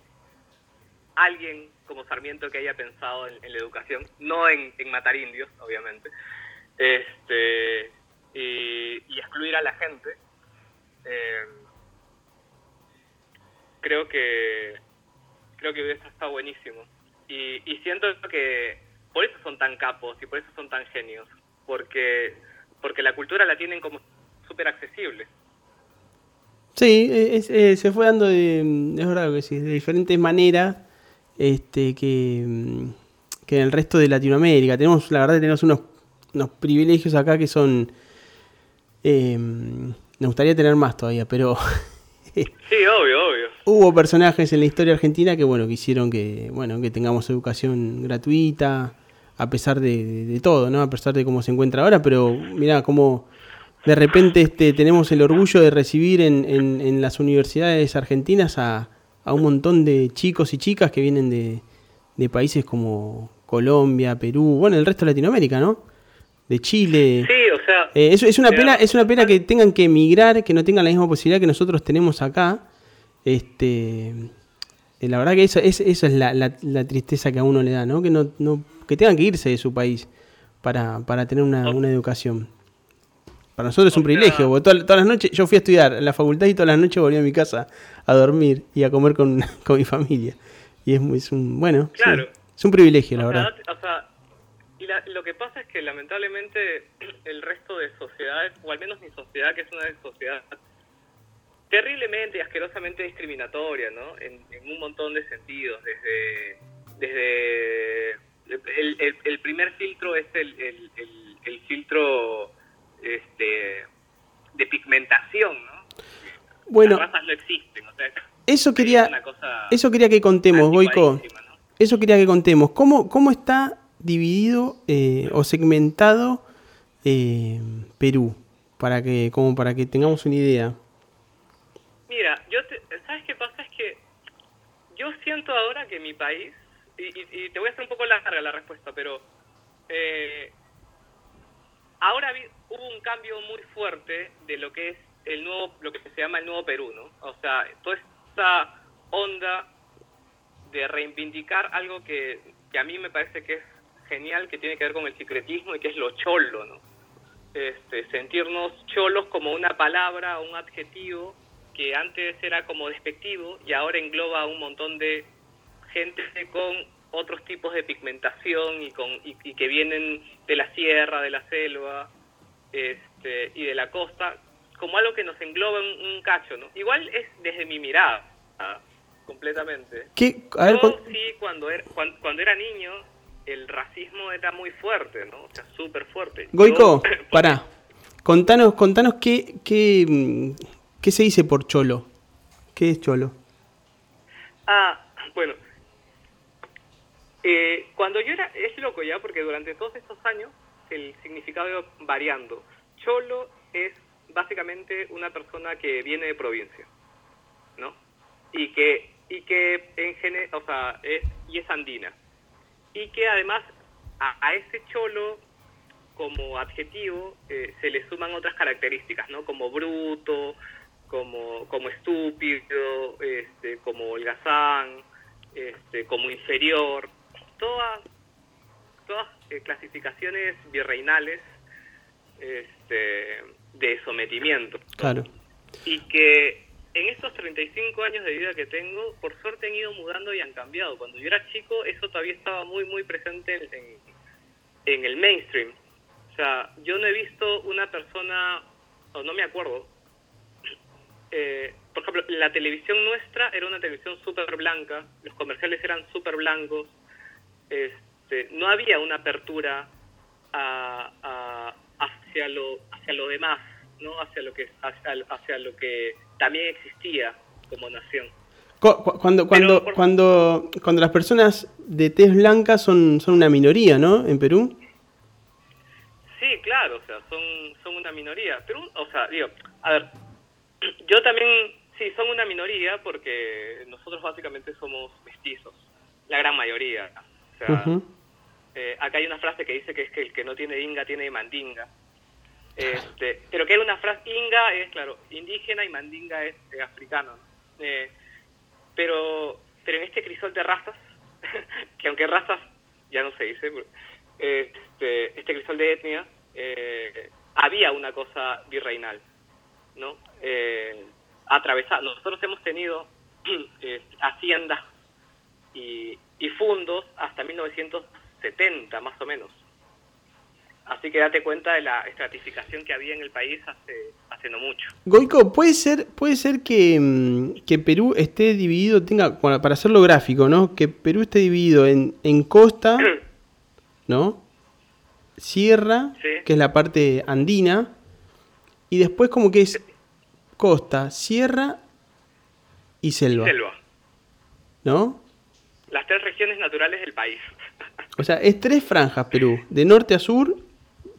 alguien como Sarmiento que haya pensado en, en la educación, no en, en matar indios, obviamente, este y, y excluir a la gente. Eh, creo que creo que hubiese estado buenísimo. Y, y siento que por eso son tan capos y por eso son tan genios, porque porque la cultura la tienen como súper accesible. Sí, es- es- se fue dando de, es verdad que sí, de diferentes maneras este, que, que en el resto de Latinoamérica. Tenemos, la verdad, tenemos unos, unos privilegios acá que son eh, me gustaría tener más todavía, pero Sí, obvio, obvio. Hubo personajes en la historia argentina que bueno, que hicieron que, bueno, que tengamos educación gratuita, a pesar de, de- de todo, ¿no? A pesar de cómo se encuentra ahora, pero mira cómo de repente este, tenemos el orgullo de recibir en, en- en las universidades argentinas a, a un montón de chicos y chicas que vienen de, de países como Colombia, Perú, bueno, el resto de Latinoamérica, ¿no? De Chile. Sí, o sea, Eh, es, es una pena, es una pena que tengan que emigrar, que no tengan la misma posibilidad que nosotros tenemos acá. Este, eh, la verdad que eso, es, eso es la, la- la tristeza que a uno le da, ¿no? Que no, no, que tengan que irse de su país para, para tener una, una educación. Para nosotros es un privilegio, porque todas, todas las noches, yo fui a estudiar en la facultad y todas las noches volví a mi casa a dormir y a comer con, con mi familia. Y es, muy- es un, bueno, sí, es un privilegio, la sea, verdad. o sea, y la- lo que pasa es que lamentablemente el resto de sociedades, o al menos mi sociedad, que es una sociedad terriblemente y asquerosamente discriminatoria, ¿no? En, en un montón de sentidos, desde, desde el, el- el primer filtro es el, el- el- filtro este, de pigmentación, ¿no? Bueno, Las razas no existen, o sea, es eso es quería, eso quería que contemos, ¿no? Eso quería que contemos. ¿Cómo, cómo está dividido eh, o segmentado eh, Perú? Para que, como para que tengamos una idea. Mira, yo te- ¿sabes qué pasa? Es que yo siento ahora que mi país, y, y- te voy a hacer un poco larga la respuesta, pero eh, ahora hubo un cambio muy fuerte de lo que es el nuevo, lo que se llama el nuevo Perú, ¿no? O sea, toda esta onda de reivindicar algo que, que a mí me parece que es genial, que tiene que ver con el secretismo y que es lo cholo, ¿no? Este, sentirnos cholos como una palabra, un adjetivo que antes era como despectivo y ahora engloba a un montón de gente con otros tipos de pigmentación y, con, y, y que vienen de la sierra, de la selva este, y de la costa, como algo que nos engloba un, un cacho, ¿no? Igual es desde mi mirada, ah, completamente. ¿Qué, a ver, Yo sí, cuando era, cuando, cuando era niño, el racismo era muy fuerte, ¿no? O sea, súper fuerte. Goico, Yo- pará. Contanos, contanos qué, qué, qué se dice por cholo. ¿Qué es cholo? Ah, bueno. Eh, cuando yo era, es loco ya, porque durante todos estos años el significado iba variando. Cholo es básicamente una persona que viene de provincia, ¿no? Y que, y que en gene, o sea, es, y es andina. Y que además a, a ese cholo como adjetivo eh, se le suman otras características, ¿no? Como bruto, como, como estúpido, este, como holgazán, este, como inferior, todas, todas eh, clasificaciones virreinales este, de sometimiento. Claro. Y que en estos 35 años de vida que tengo, por suerte han ido mudando y han cambiado. Cuando yo era chico, eso todavía estaba muy, muy presente en, en- en el mainstream. O sea, yo no he visto una persona, o no me acuerdo, eh, por ejemplo, la televisión nuestra era una televisión súper blanca, los comerciales eran súper blancos, este, no había una apertura a- a- hacia lo hacia lo demás, no hacia lo que hacia, hacia lo que también existía como nación. Cu- cu- Cuando, cuando, por- cuando, cuando las personas de tez blanca son, son una minoría, ¿no? En Perú. Sí, claro, o sea, son, son una minoría. Pero, o sea, digo, a ver, yo también, sí, son una minoría porque nosotros básicamente somos mestizos, la gran mayoría. O sea, eh, acá hay una frase que dice que es que el que no tiene inga tiene mandinga. Este, pero que era una frase, inga es, claro, indígena y mandinga es eh, africano. ¿no? Eh, pero, pero en este crisol de razas, que aunque razas ya no se dice, este, este crisol de etnia, eh, había una cosa virreinal, ¿no? Eh, atravesar. Nosotros hemos tenido eh, haciendas y, y fundos hasta 1970, más o menos. Así que date cuenta de la estratificación que había en el país hace, hace no mucho. Goico, puede ser, puede ser que, mm, que Perú esté dividido, tenga, bueno, para hacerlo gráfico, ¿no? Que Perú esté dividido en, en costa, ¿no? Sierra, Sí. que es la parte andina, y después como que es costa, sierra y selva. Selva. ¿No? Las tres regiones naturales del país. O sea, es tres franjas Perú. De norte a sur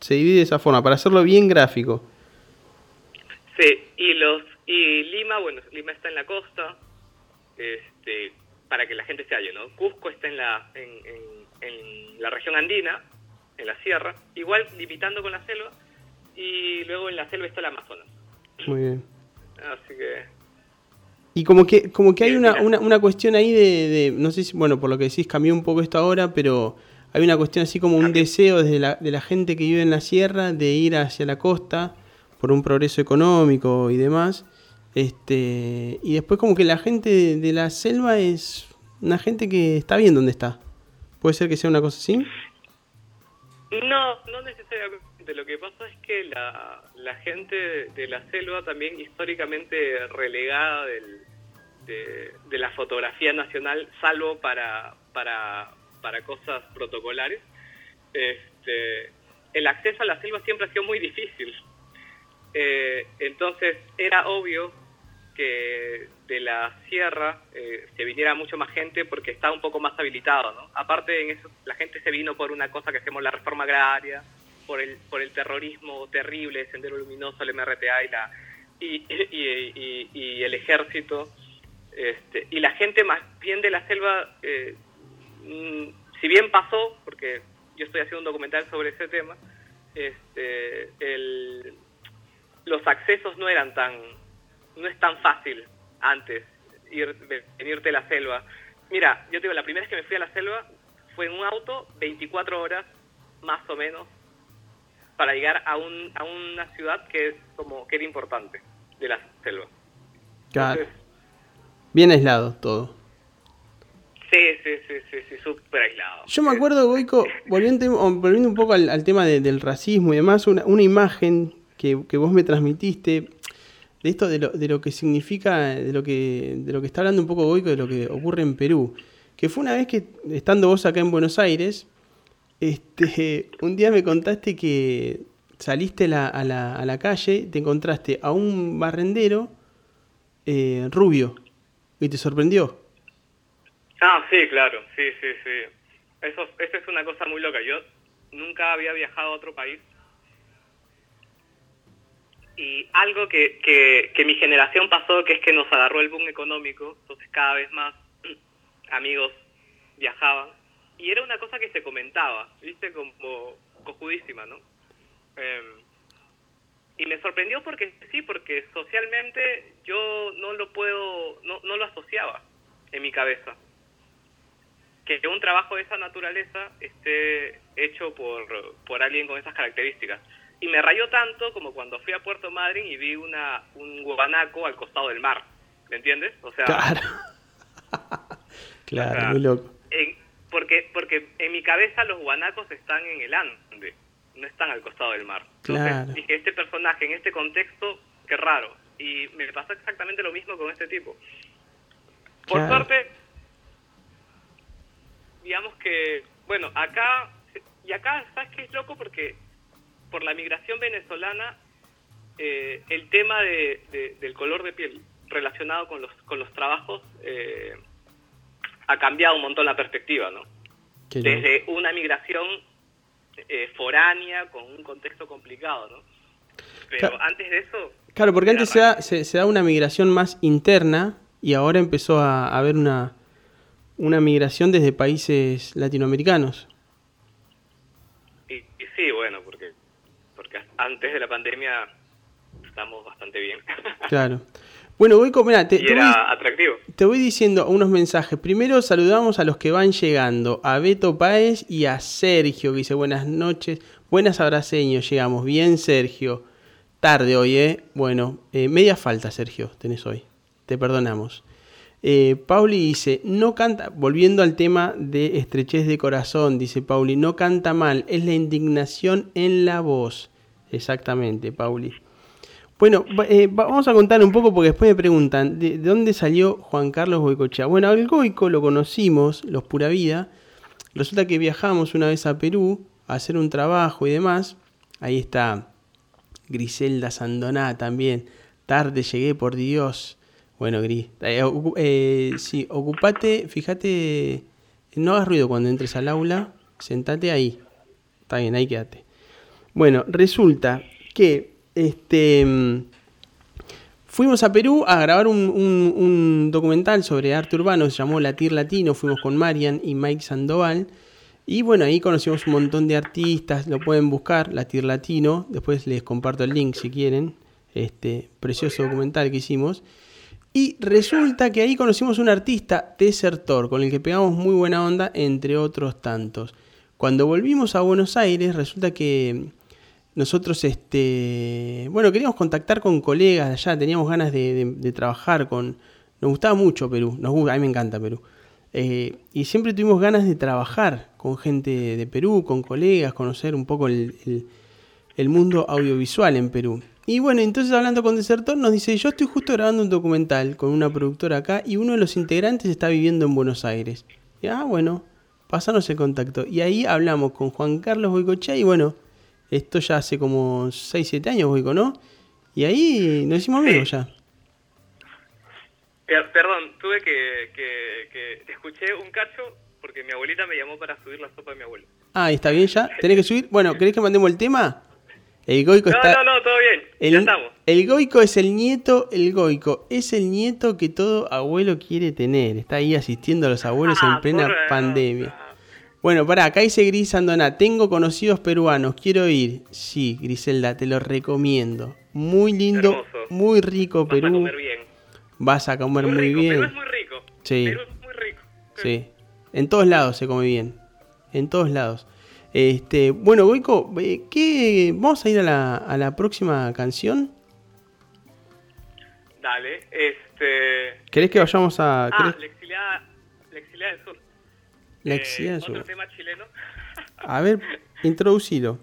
se divide de esa forma, para hacerlo bien gráfico. Sí, y los y Lima, bueno, Lima está en la costa, este, para que la gente se halle, ¿no? Cusco está en la en, en- en la región andina, en la sierra, igual limitando con la selva, y luego en la selva está el Amazonas. Muy bien. Así que Y como que, como que hay una, una, una cuestión ahí de, de- no sé si, bueno, por lo que decís cambió un poco esto ahora, pero hay una cuestión así como un deseo desde la, de la gente que vive en la sierra de ir hacia la costa por un progreso económico y demás. Este, y después como que la gente de, de la selva es una gente que está bien donde está. ¿Puede ser que sea una cosa así? No, no necesariamente. Lo que pasa es que la, gente de la selva también históricamente relegada del, de, de la fotografía nacional, salvo para, para, para cosas protocolares, este, el acceso a la selva siempre ha sido muy difícil. Eh, entonces era obvio que de la sierra eh, se viniera mucho más gente porque está un poco más habilitado, ¿no? Aparte en eso, la gente se vino por una cosa que hacemos la reforma agraria, por el, por el terrorismo terrible, el Sendero Luminoso, el MRTA y, la, y, y, y- y el ejército. Este, y la gente más bien de la selva, eh, mm, si bien pasó, porque yo estoy haciendo un documental sobre ese tema, este, el, los accesos no eran tan, no es tan fácil antes ir, venirte a la selva. Mira, yo te digo, la primera vez que me fui a la selva fue en un auto, 24 horas más o menos, para llegar a, un, a una ciudad que es como que era importante de la selva. Claro. Entonces, Bien aislado todo. sí, sí, sí, sí, sí, súper aislado. Yo me acuerdo, Goico, volviendo, volviendo un poco al, al tema de- del racismo y demás, una, una imagen que, que vos me transmitiste de esto, de lo, de lo que significa, de lo que, de lo que está hablando un poco Goico, de lo que ocurre en Perú. Que fue una vez que, estando vos acá en Buenos Aires, este, un día me contaste que saliste la- a, la, a la calle, te encontraste a un barrendero eh, rubio y te sorprendió. Ah, sí, claro, sí, sí, sí. Eso, eso es una cosa muy loca. Yo nunca había viajado a otro país. Y algo que, que, que mi generación pasó, que es que nos agarró el boom económico, entonces cada vez más amigos viajaban. Y era una cosa que se comentaba, viste, como cojudísima, ¿no? Em, y me sorprendió porque sí, porque socialmente yo no lo puedo, no, no lo asociaba en mi cabeza. Que un trabajo de esa naturaleza esté hecho por, por alguien con esas características. Y me rayó tanto como cuando fui a Puerto Madryn y vi una, un guanaco al costado del mar. ¿Me entiendes? O sea, Claro. claro, O sea, muy loco. en- porque, porque en mi cabeza los guanacos están en el Ande, no están al costado del mar. Entonces Claro. dije, este personaje en este contexto, qué raro. Y me pasó exactamente lo mismo con este tipo. Por Claro. suerte, digamos que, bueno, acá, y acá, ¿sabes qué es loco? Porque por la migración venezolana, eh, el tema de, de- del color de piel relacionado con los, con los trabajos eh, ha cambiado un montón la perspectiva, ¿no? Qué. Desde una migración eh, foránea con un contexto complicado, ¿no? Pero Claro. antes de eso... Claro, porque antes se da, se, se da una migración más interna y ahora empezó a, a haber una, una migración desde países latinoamericanos. Y, y sí, bueno, porque, porque antes de la pandemia estamos bastante bien. Claro. Bueno, Goico, mira, te, y te voy, atractivo. te voy diciendo unos mensajes. Primero saludamos a los que van llegando, a Beto Páez y a Sergio, que dice buenas noches. Buenas abraceños, llegamos. Bien, Sergio. Tarde hoy, ¿eh? Bueno, eh, media falta, Sergio, tenés hoy. Te perdonamos. Eh, Pauli dice, no canta, volviendo al tema de estrechez de corazón, dice Pauli, no canta mal, es la indignación en la voz. Exactamente, Pauli. Bueno, eh, va- vamos a contar un poco porque después me preguntan, ¿de, de dónde salió Juan Carlos Goicochea? Bueno, al Goico lo conocimos, los Pura Vida. Resulta que viajamos una vez a Perú a hacer un trabajo y demás. Ahí está Griselda Sandoná también, Tarde llegué, por Dios. Bueno, Gris. Eh, eh, sí, ocupate, fíjate, no hagas ruido cuando entres al aula, sentate ahí. Está bien, ahí quédate. Bueno, resulta que este mm, fuimos a Perú a grabar un, un- documental sobre arte urbano, se llamó Latir Latino, fuimos con Marian y Mike Sandoval. Y bueno, ahí conocimos un montón de artistas, lo pueden buscar, Latir Latino, después les comparto el link si quieren, este precioso documental que hicimos. Y resulta que ahí conocimos un artista, Desertor, con el que pegamos muy buena onda, entre otros tantos. Cuando volvimos a Buenos Aires, resulta que nosotros, este, bueno, queríamos contactar con colegas de allá, teníamos ganas de, trabajar con... Nos gustaba mucho Perú, nos gusta, a mí me encanta Perú. Eh, y siempre tuvimos ganas de trabajar con gente de Perú, con colegas, conocer un poco el, el- el mundo audiovisual en Perú. Y bueno, entonces hablando con Desertor nos dice, yo estoy justo grabando un documental con una productora acá y uno de los integrantes está viviendo en Buenos Aires. Y, ah, bueno, pasanos el contacto. Y ahí hablamos con Juan Carlos Boicochea y bueno, esto ya hace como 6, 7 años, Boico, ¿no? Y ahí nos hicimos amigos ya. Per- perdón, tuve que, que, que escuché un cacho porque mi abuelita me llamó para subir la sopa de mi abuelo. Ah, ¿está bien ya? ¿Tenés que subir? Bueno, ¿querés que mandemos el tema? El Goico No, está... no, no, todo bien, El, ya estamos. el Goico es el nieto, el Goico es el nieto que todo abuelo quiere tener. Está ahí asistiendo a los abuelos Ah, en plena por- pandemia. Bueno, pará, acá dice Gris Andona, tengo conocidos peruanos, quiero ir. Sí, Griselda, te lo recomiendo. Muy lindo, Hermoso. muy rico Vas a Perú. comer bien. Vas a comer muy, rico, bien. Perú es muy rico. Sí. Perú es muy rico. Sí. En todos lados se come bien. En todos lados. Este, bueno, Goico, eh, ¿qué? ¿Vamos a ir a la, a la próxima canción? Dale, este... ¿Querés que vayamos a... Ah, la exiliada, la exiliada del sur. Eh, Otro tema chileno. A ver, introducilo.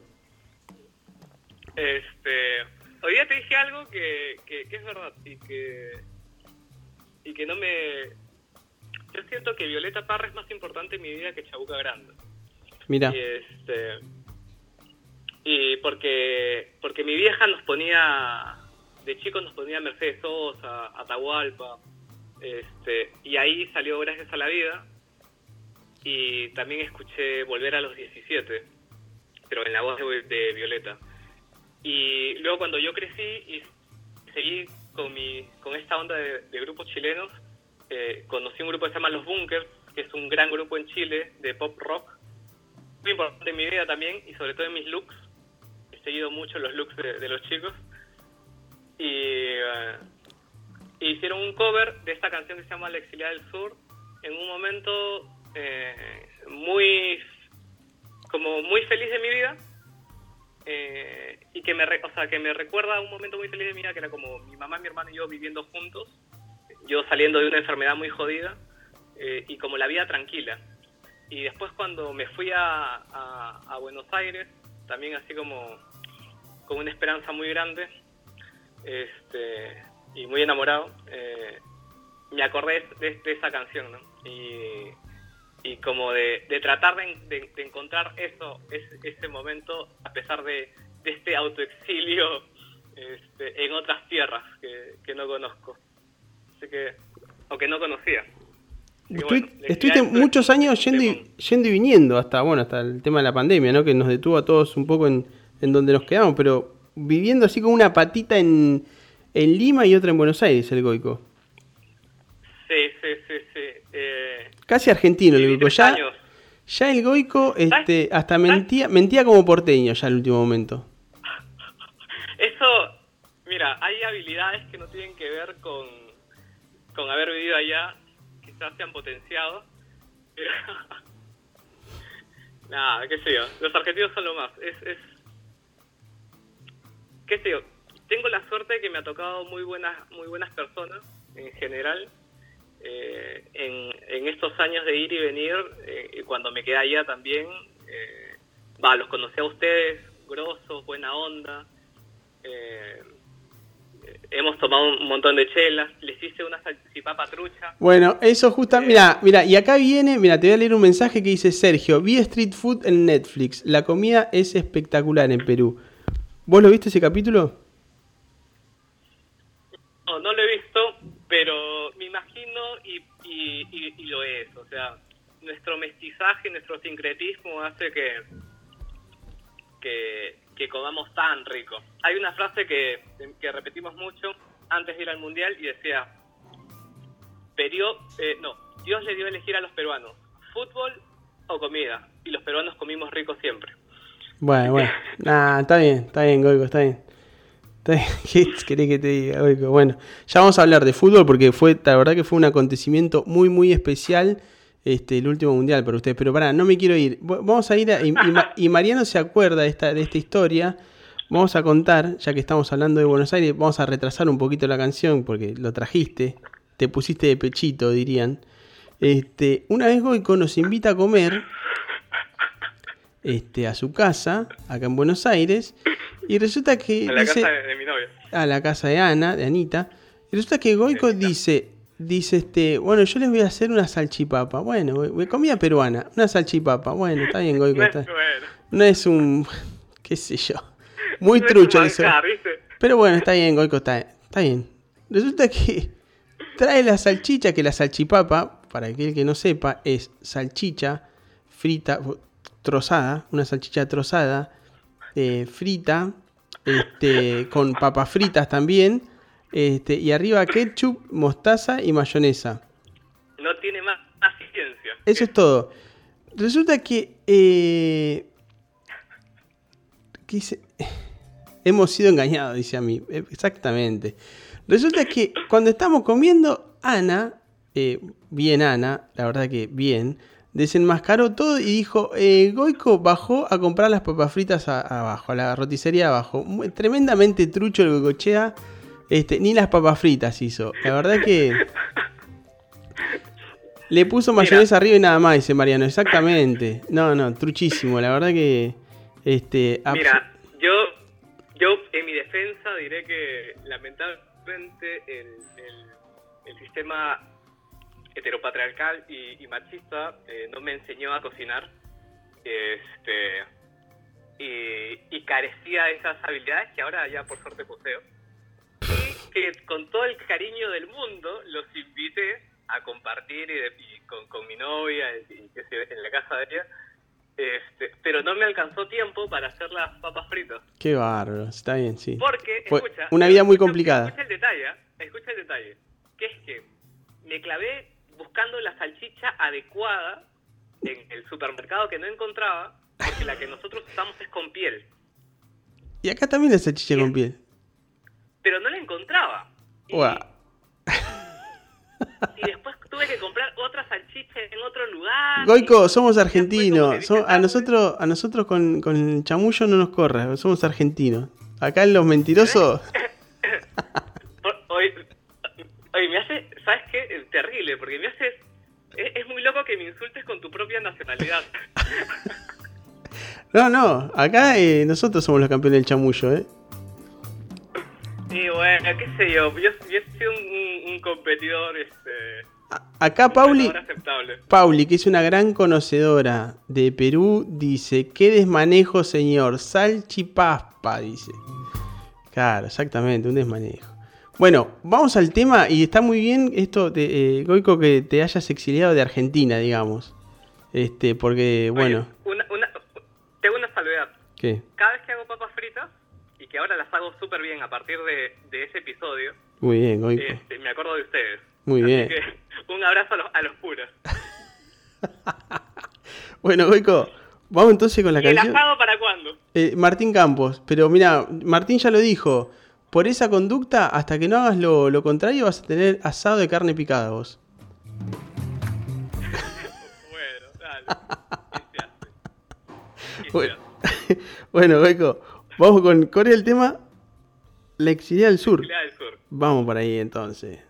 Este, hoy día te dije algo que, que, que es verdad y que y que no me yo siento que Violeta Parra es más importante en mi vida que Chabuca Grande. Mira, Y este y porque porque mi vieja nos ponía de chicos nos ponía Mercedes Sosa, Atahualpa, este y ahí salió Gracias a la vida y también escuché Volver a los 17, pero en la voz de, de Violeta. Y luego cuando yo crecí y seguí con mi con esta onda de, de grupos chilenos, eh, conocí un grupo que se llama Los Bunkers, que es un gran grupo en Chile de pop rock, muy importante en mi vida también y sobre todo en mis looks. He seguido mucho los looks de, de los chicos. Y eh, hicieron un cover de esta canción que se llama La Exiliada del Sur en un momento eh, muy como muy feliz de mi vida eh, y que me o sea que me recuerda un momento muy feliz de mi vida que era como mi mamá mi hermano y yo viviendo juntos yo saliendo de una enfermedad muy jodida eh, y como la vida tranquila y después cuando me fui a, a- Buenos Aires también así como con una esperanza muy grande este y muy enamorado me acordé de, de esa canción ¿no? y, y como de, de tratar de, de- de encontrar eso ese, ese momento a pesar de, de este autoexilio este, en otras tierras que, que no conozco así que o que no conocía bueno, estuviste muchos es años yendo y, yendo y viniendo hasta, bueno, hasta el tema de la pandemia, ¿no? Que nos detuvo a todos un poco en, en donde nos quedamos, pero viviendo así con una patita en, en Lima y otra en Buenos Aires, el Goico. sí sí sí sí eh, Casi argentino el Goico. Ya, años. ya el Goico este, hasta mentía, mentía como porteño ya el último momento. Eso, mira, hay habilidades que no tienen que ver con, con haber vivido allá, quizás se han potenciado. Pero... Nada, qué sé yo, los argentinos son lo más. Es, es... qué sé yo, tengo la suerte de que me ha tocado muy buenas, muy buenas personas en general. Eh, en, en estos años de ir y venir, eh, cuando me quedé allá también, eh, va, los conocí a ustedes, grosos, buena onda, hemos tomado un montón de chelas, les hice una salchipapa trucha. Bueno, eso justo, mira, mira, y acá viene, mira, te voy a leer un mensaje que dice Sergio, vi Street Food en Netflix, la comida es espectacular en Perú. ¿Vos lo viste ese capítulo? No, no lo he visto, pero me imagino y, y, y, y lo es. O sea, nuestro mestizaje, nuestro sincretismo hace que, que, que comamos tan rico. Hay una frase que, que repetimos mucho antes de ir al mundial y decía: Perio, eh, no, Dios le dio a elegir a los peruanos fútbol o comida. Y los peruanos comimos rico siempre. Bueno, bueno. Nah, está bien, está bien, Goico, está bien. ¿Qué querés que te diga? Bueno, ya vamos a hablar de fútbol porque fue, la verdad que fue un acontecimiento muy, muy especial este, el último mundial para ustedes. Pero pará, no me quiero ir. Vamos a ir a, y, y Mariano se acuerda de esta, de esta historia. Vamos a contar, ya que estamos hablando de Buenos Aires, vamos a retrasar un poquito la canción porque lo trajiste, te pusiste de pechito, dirían. Este, una vez Goico nos invita a comer este, a su casa, acá en Buenos Aires, y resulta que A la dice, casa de, de mi novia. a la casa de Ana, de Anita, y resulta que Goico dice, dice este, bueno, yo les voy a hacer una salchipapa, bueno, comida peruana, una salchipapa, bueno, está bien Goico, No está- es, bueno, no es un, qué sé yo, muy no es trucho eso. ¿viste? Pero bueno, está bien, Goico, está, está bien. Resulta que trae la salchicha, que la salchipapa, para aquel que no sepa, es salchicha frita, trozada, una salchicha trozada, eh, frita, este, con papas fritas también, este, y arriba ketchup, mostaza y mayonesa. No tiene más, más ciencia. Eso es todo. Resulta que, eh, que dice- hemos sido engañados, dice a mí. Exactamente. Resulta que cuando estamos comiendo, Ana, eh, bien Ana, la verdad que bien, desenmascaró todo y dijo, eh, Goico bajó a comprar las papas fritas a- abajo, a la roticería abajo. Muy- tremendamente trucho el Goicochea. Este, ni las papas fritas hizo. La verdad que... Le puso mayonesa arriba y nada más, dice Mariano. Exactamente. No, no, truchísimo. La verdad que. Este. Mira, yo, yo en mi defensa diré que lamentablemente el, el, el sistema heteropatriarcal y, y machista eh, no me enseñó a cocinar este y, y carecía de esas habilidades que ahora ya por suerte poseo y que con todo el cariño del mundo los invité a compartir y, de- y con, con mi novia y, en la casa de ella este, pero no me alcanzó tiempo para hacer las papas fritas. Qué bárbaro. Está bien, sí. Porque, Fue escucha. una vida muy escucha- complicada. Escucha el detalle, ¿eh? escucha el detalle. Que es que me clavé buscando la salchicha adecuada en el supermercado que no encontraba, porque la que nosotros usamos es con piel. Y acá también la salchicha con piel. Pero no la encontraba. Y, y después tuve que comprar otra salchicha en otro lugar. Goico, somos argentinos. a nosotros, a nosotros con, con el chamullo no nos corre. Somos argentinos. Acá en los mentirosos. Oye, me hace, ¿sabes qué? Terrible, porque me haces... Es, es muy loco que me insultes con tu propia nacionalidad. No, no. Acá eh, nosotros somos los campeones del chamullo, ¿eh? Y bueno, qué sé yo, yo, yo soy un, un- un competidor, este... Acá Pauli. Pauli, que es una gran conocedora de Perú, dice, qué desmanejo, señor, salchipaspa, dice. Claro, exactamente, un desmanejo. Bueno, vamos al tema y está muy bien esto, de, eh, Goico, que te hayas exiliado de Argentina, digamos. Este, porque, bueno, Oye, una, una, tengo una salvedad. ¿qué? Cada vez que hago papas fritas, y que ahora las hago súper bien a partir de, de ese episodio, Muy bien, Goico. este, me acuerdo de ustedes. Muy Así bien. que un abrazo a los, a los puros. Bueno, Goico, vamos entonces con la ¿Y el canción. asado para cuándo? Eh, Martín Campos, pero mira, Martín ya lo dijo. Por esa conducta, hasta que no hagas lo, lo contrario, vas a tener asado de carne picada vos. Bueno, dale. ¿Qué se hace? ¿Qué se Bueno, hace? bueno vamos con. ¿Cuál es el tema? La exiliada del sur. Corea del Sur. Vamos por ahí entonces.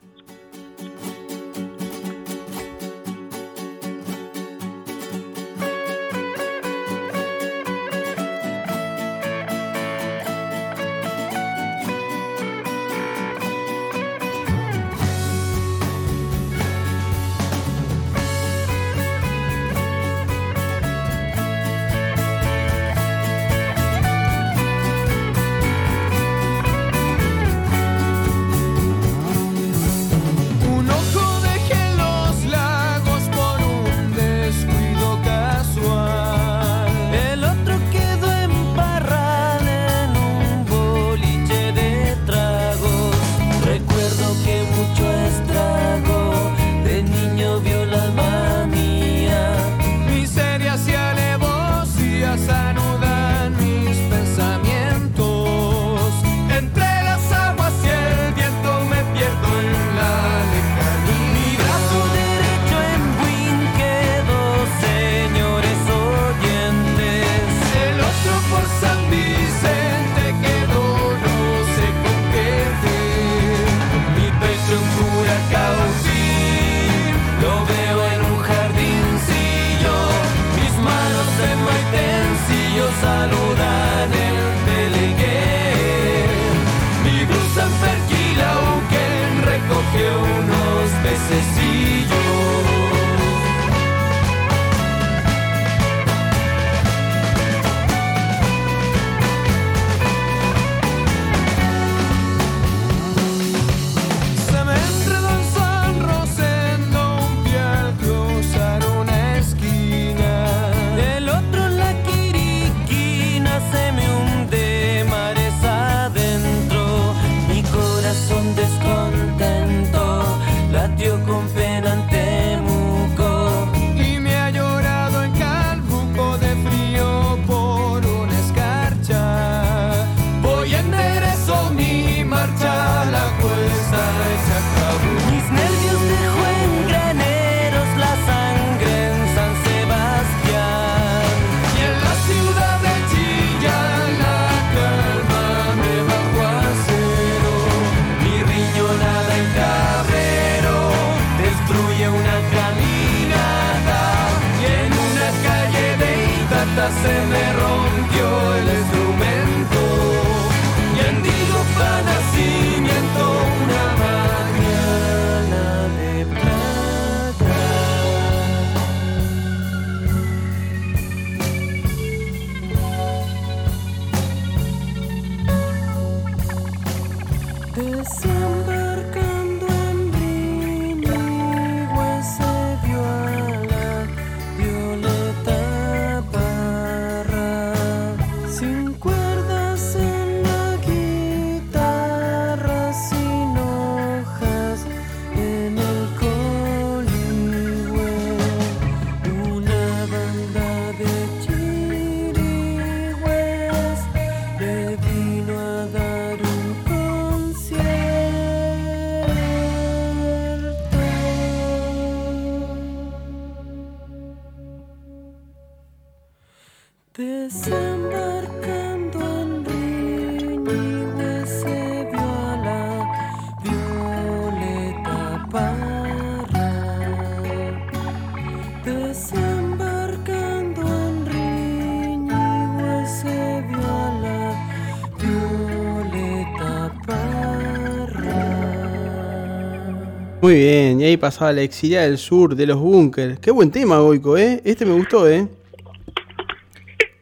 Muy bien, y ahí pasaba la exiliada del sur, de los búnkers. Qué buen tema, Goico, ¿eh? Este me gustó, ¿eh?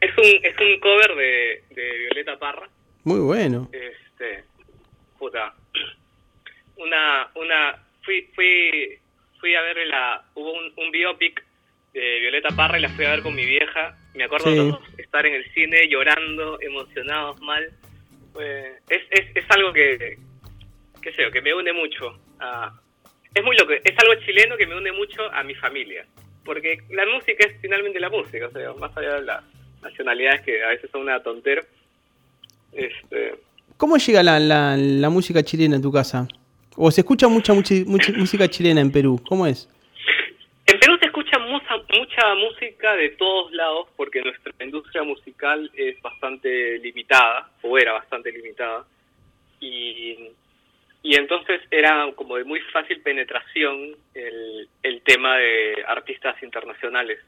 Es un, es un cover de, de Violeta Parra. Muy bueno. Este, puta. Una, una, fui, fui, fui a ver la, hubo un, un biopic de Violeta Parra y la fui a ver con mi vieja. Me acuerdo Sí. todos estar en el cine llorando, emocionados, mal. Es, es, es algo que, qué sé que me une mucho. a- es muy loco, es algo chileno que me une mucho a mi familia. Porque la música es finalmente la música, o sea, más allá de las nacionalidades que a veces son una tontera. Este, ¿Cómo llega la, la- la música chilena a tu casa? ¿O se escucha mucha, mucha, mucha música chilena en Perú? ¿Cómo es? En Perú se escucha mucha, mucha música de todos lados porque nuestra industria musical es bastante limitada, o era bastante limitada, y, y entonces era como de muy fácil penetración el, el tema de artistas internacionales.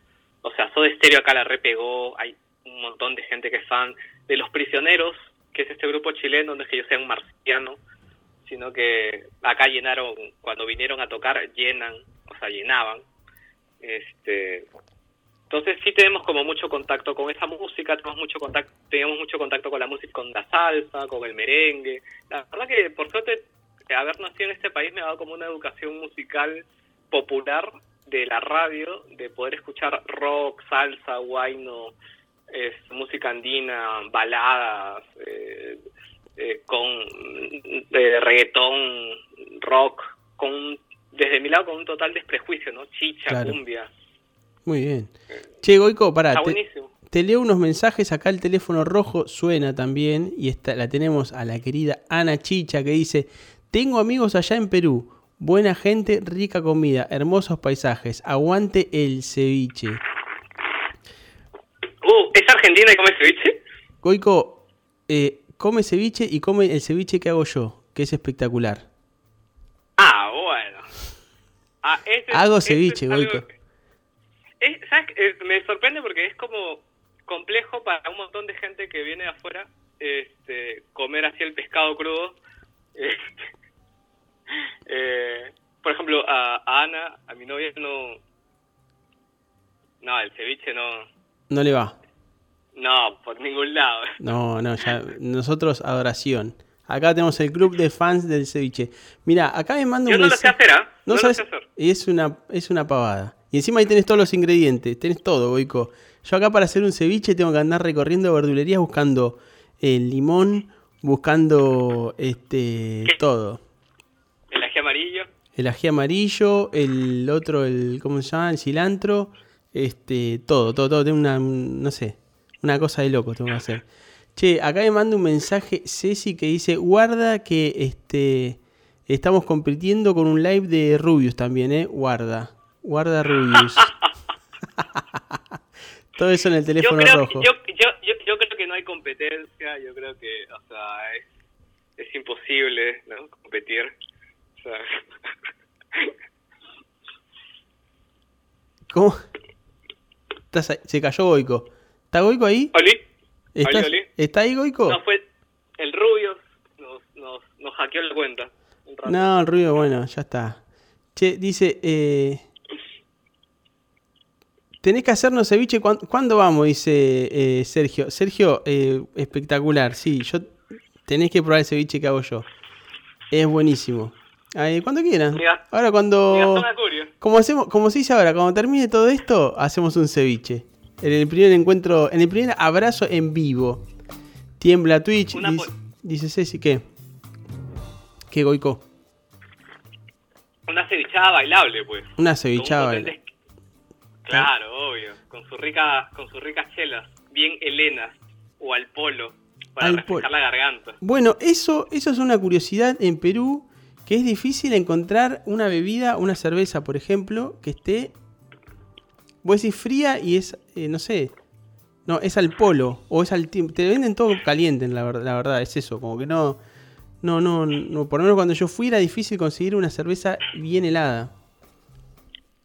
O sea, Soda Stereo acá la repegó, hay un montón de gente que es fan de Los Prisioneros, que es este grupo chileno, no es que yo sea un marciano, sino que acá llenaron, cuando vinieron a tocar, llenan, o sea, llenaban. Este, entonces sí tenemos como mucho contacto con esa música, tenemos mucho contacto, tenemos mucho contacto con la música, con la salsa, con el merengue. La verdad que por suerte haber nacido en este país me ha dado como una educación musical popular de la radio, de poder escuchar rock, salsa, guayno, música andina, baladas, eh, eh, con eh, reggaetón, rock, con desde mi lado con un total desprejuicio, ¿no? Chicha, Claro. cumbia. Muy bien. Che, Goico, pará. Está te- buenísimo. Te leo unos mensajes, acá el teléfono rojo suena también y está, la tenemos a la querida Ana Chicha que dice, tengo amigos allá en Perú, buena gente, rica comida, hermosos paisajes, aguante el ceviche. Uh, ¿es argentina y come ceviche? Goico, eh, come ceviche y come el ceviche que hago yo, que es espectacular. Ah, bueno. Ah, ese es- Hago ese ceviche, Goico. que- es- ¿sabes? Eh, me sorprende porque es como complejo para un montón de gente que viene de afuera este, comer así el pescado crudo. Este, eh, por ejemplo, a, a Ana, a mi novia, no... No, el ceviche no... No le va. No, por ningún lado. No, no, ya. Nosotros, adoración. Acá tenemos el club de fans del ceviche. Mira, acá me manda Yo un no lo sé hacer, ¿ah? No No lo sabes, sé hacer. y es una, es una pavada. Y encima ahí tenés todos los ingredientes, tenés todo, Goico. Yo acá para hacer un ceviche tengo que andar recorriendo verdulerías buscando el limón, buscando este todo. El ají amarillo. El otro, el ¿cómo se llama? El cilantro, este, todo, todo, todo, tengo una, no sé, una cosa de loco tengo que hacer. Che, acá me manda un mensaje Ceci que dice, guarda que este estamos compitiendo con un live de Rubius también, eh, guarda, guarda Rubius. todo eso en el Yo teléfono creo, rojo. yo, yo, yo, yo creo que no hay competencia, yo creo que, o sea, es, es imposible, ¿no? Competir. O sea, ¿Cómo? Estás ahí- Se cayó Goico. ¿Está Goico ahí? ¿Oli? ¿Estás- Oli, Oli. ¿Está ahí Goico? No, fue el Rubio, nos, nos, nos hackeó la cuenta. No, el ruido, bueno, ya está. Che, dice, eh, tenés que hacernos ceviche. ¿cuán- ¿Cuándo vamos? Dice eh, Sergio. Sergio, eh, espectacular, sí. Yo tenés que probar el ceviche que hago yo. Es buenísimo. Ay, cuando quieran. Mira, Ahora Mira, cuando... Curio. Como hacemos, como se dice ahora, cuando termine todo esto, hacemos un ceviche. En el primer encuentro, en el primer abrazo en vivo. Tiembla Twitch, Una dice, dice Ceci, ¿qué? ¿Qué goico? Una cevichada bailable, pues. Una cevichada. potente- Claro, obvio. Con sus ricas, con sus ricas chelas, bien helenas o al polo para Al polo. la garganta. Bueno, eso, eso es una curiosidad en Perú, que es difícil encontrar una bebida, una cerveza, por ejemplo, que esté, vos decís fría y es, eh, no sé, no, es al polo, o es al tiempo, te venden todo caliente, la verdad, la verdad, es eso, como que no, no, no, no, por lo menos cuando yo fui era difícil conseguir una cerveza bien helada,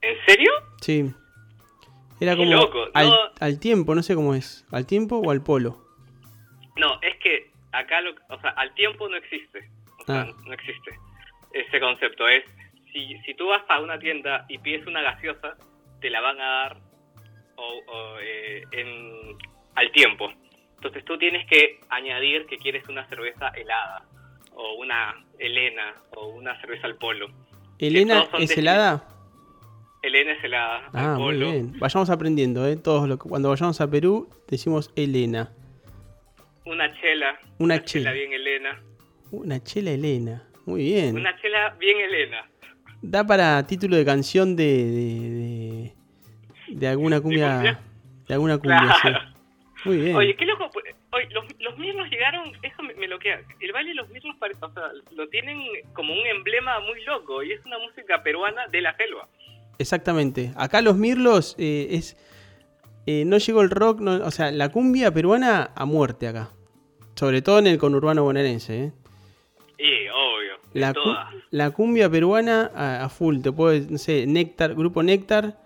¿En serio? sí. Era Qué como loco, al, no. al tiempo, no sé cómo es, al tiempo o al polo. No, es que acá, lo, o sea, al tiempo no existe. O sea, Ah. no existe ese concepto. Es, si, si tú vas a una tienda y pides una gaseosa, te la van a dar o, o, eh, en, al tiempo. Entonces tú tienes que añadir que quieres una cerveza helada, o una helena, o una cerveza al polo. ¿Elena es helada? Helena es helada, Ah, al muy polo. bien. Vayamos aprendiendo, ¿eh? Todos lo- cuando vayamos a Perú decimos Elena. Una chela. Una chela. bien helena. Una chela Elena. Muy bien. Una chela bien helena. Da para título de canción de, de, de, de alguna cumbia. De alguna cumbia, Claro. sí. Muy bien. Oye, qué loco. pues, Oye, los, los mirlos llegaron, eso me, me loquea. El baile de los mirlos pare- o sea, lo tienen como un emblema muy loco y es una música peruana de la selva. Exactamente. Acá los Mirlos eh, es. eh, no llegó el rock, no- o sea, la cumbia peruana a muerte acá. Sobre todo en el conurbano bonaerense, ¿eh? Obvio, de La, cu- la cumbia peruana a, a full, te puedo, no sé, Néctar, grupo Néctar.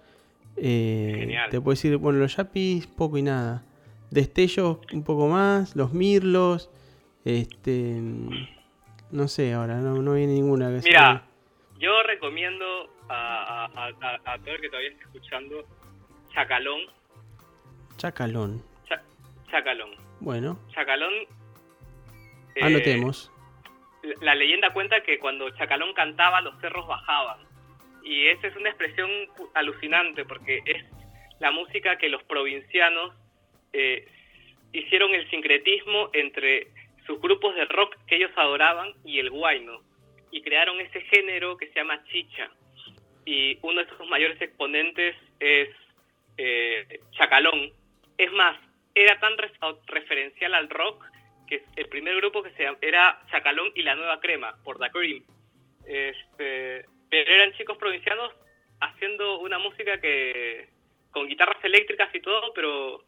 eh, Genial. te puedo decir, bueno, los Yapis, poco y nada. Destellos, un poco más. Los Mirlos. Este. No sé ahora, no, no viene ninguna que Mira, yo recomiendo a, a, a, todo el que todavía esté escuchando Chacalón. sea, Chacalón. Cha- Chacalón. Bueno, Chacalón. eh, anotemos. La- leyenda cuenta que cuando Chacalón cantaba los cerros bajaban. Y esa es una expresión alucinante porque es la música que los provincianos eh, hicieron el sincretismo entre sus grupos de rock que ellos adoraban y el guayno. Y crearon ese género que se llama chicha. Y uno de sus mayores exponentes es eh, Chacalón. Es más, era tan re- referencial al rock que el primer grupo que se era Chacalón y la Nueva Crema, por The Cream. Este, pero eran chicos provincianos haciendo una música que con guitarras eléctricas y todo, pero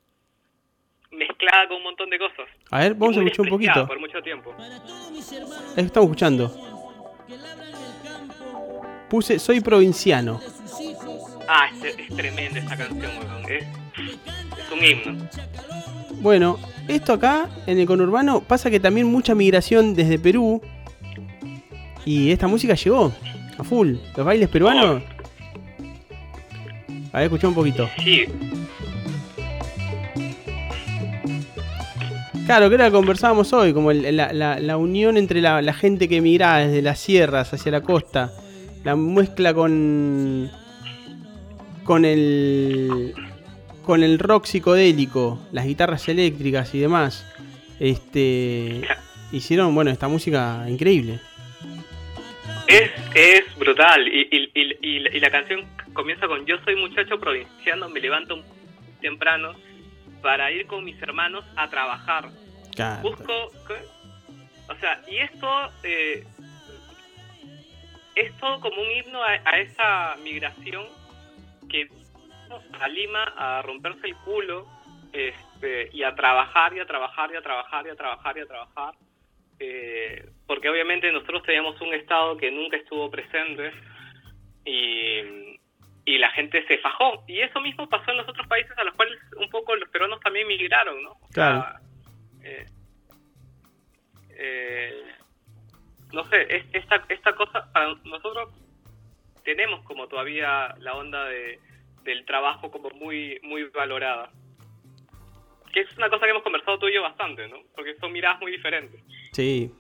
mezclada con un montón de cosas. A ver, vamos a escuchar un poquito. Por mucho tiempo. Estamos escuchando. Puse Soy provinciano. Ah, es, es tremenda esta canción, weón. Es, es un himno. Bueno, esto acá en el conurbano pasa que también mucha migración desde Perú. Y esta música llegó. A full. ¿Los bailes peruanos? A ver, escuchá un poquito. Sí, Claro, que era lo que conversábamos hoy, como el- la, la- la unión entre la, la gente que emigraba desde las sierras hacia la costa, la mezcla con con el con el rock psicodélico, las guitarras eléctricas y demás, este hicieron bueno esta música increíble. Es, es brutal. Y, y, y, y la- canción comienza con Yo soy muchacho provinciano, me levanto temprano para ir con mis hermanos a trabajar. Claro. Busco... O sea, y esto... eh, es todo como un himno a, a esa migración a Lima a romperse el culo este, y a trabajar y a trabajar y a trabajar y a trabajar y a trabajar eh, porque obviamente nosotros teníamos un Estado que nunca estuvo presente y, y la gente se fajó. Y eso mismo pasó en los otros países a los cuales un poco los peruanos también migraron, ¿no? O sea, eh, eh, no sé, es, esta, esta cosa, para nosotros tenemos como todavía la onda de, del trabajo como muy, muy valorada. Que es una cosa que hemos conversado tú y yo bastante, ¿no? Porque son miradas muy diferentes. Sí.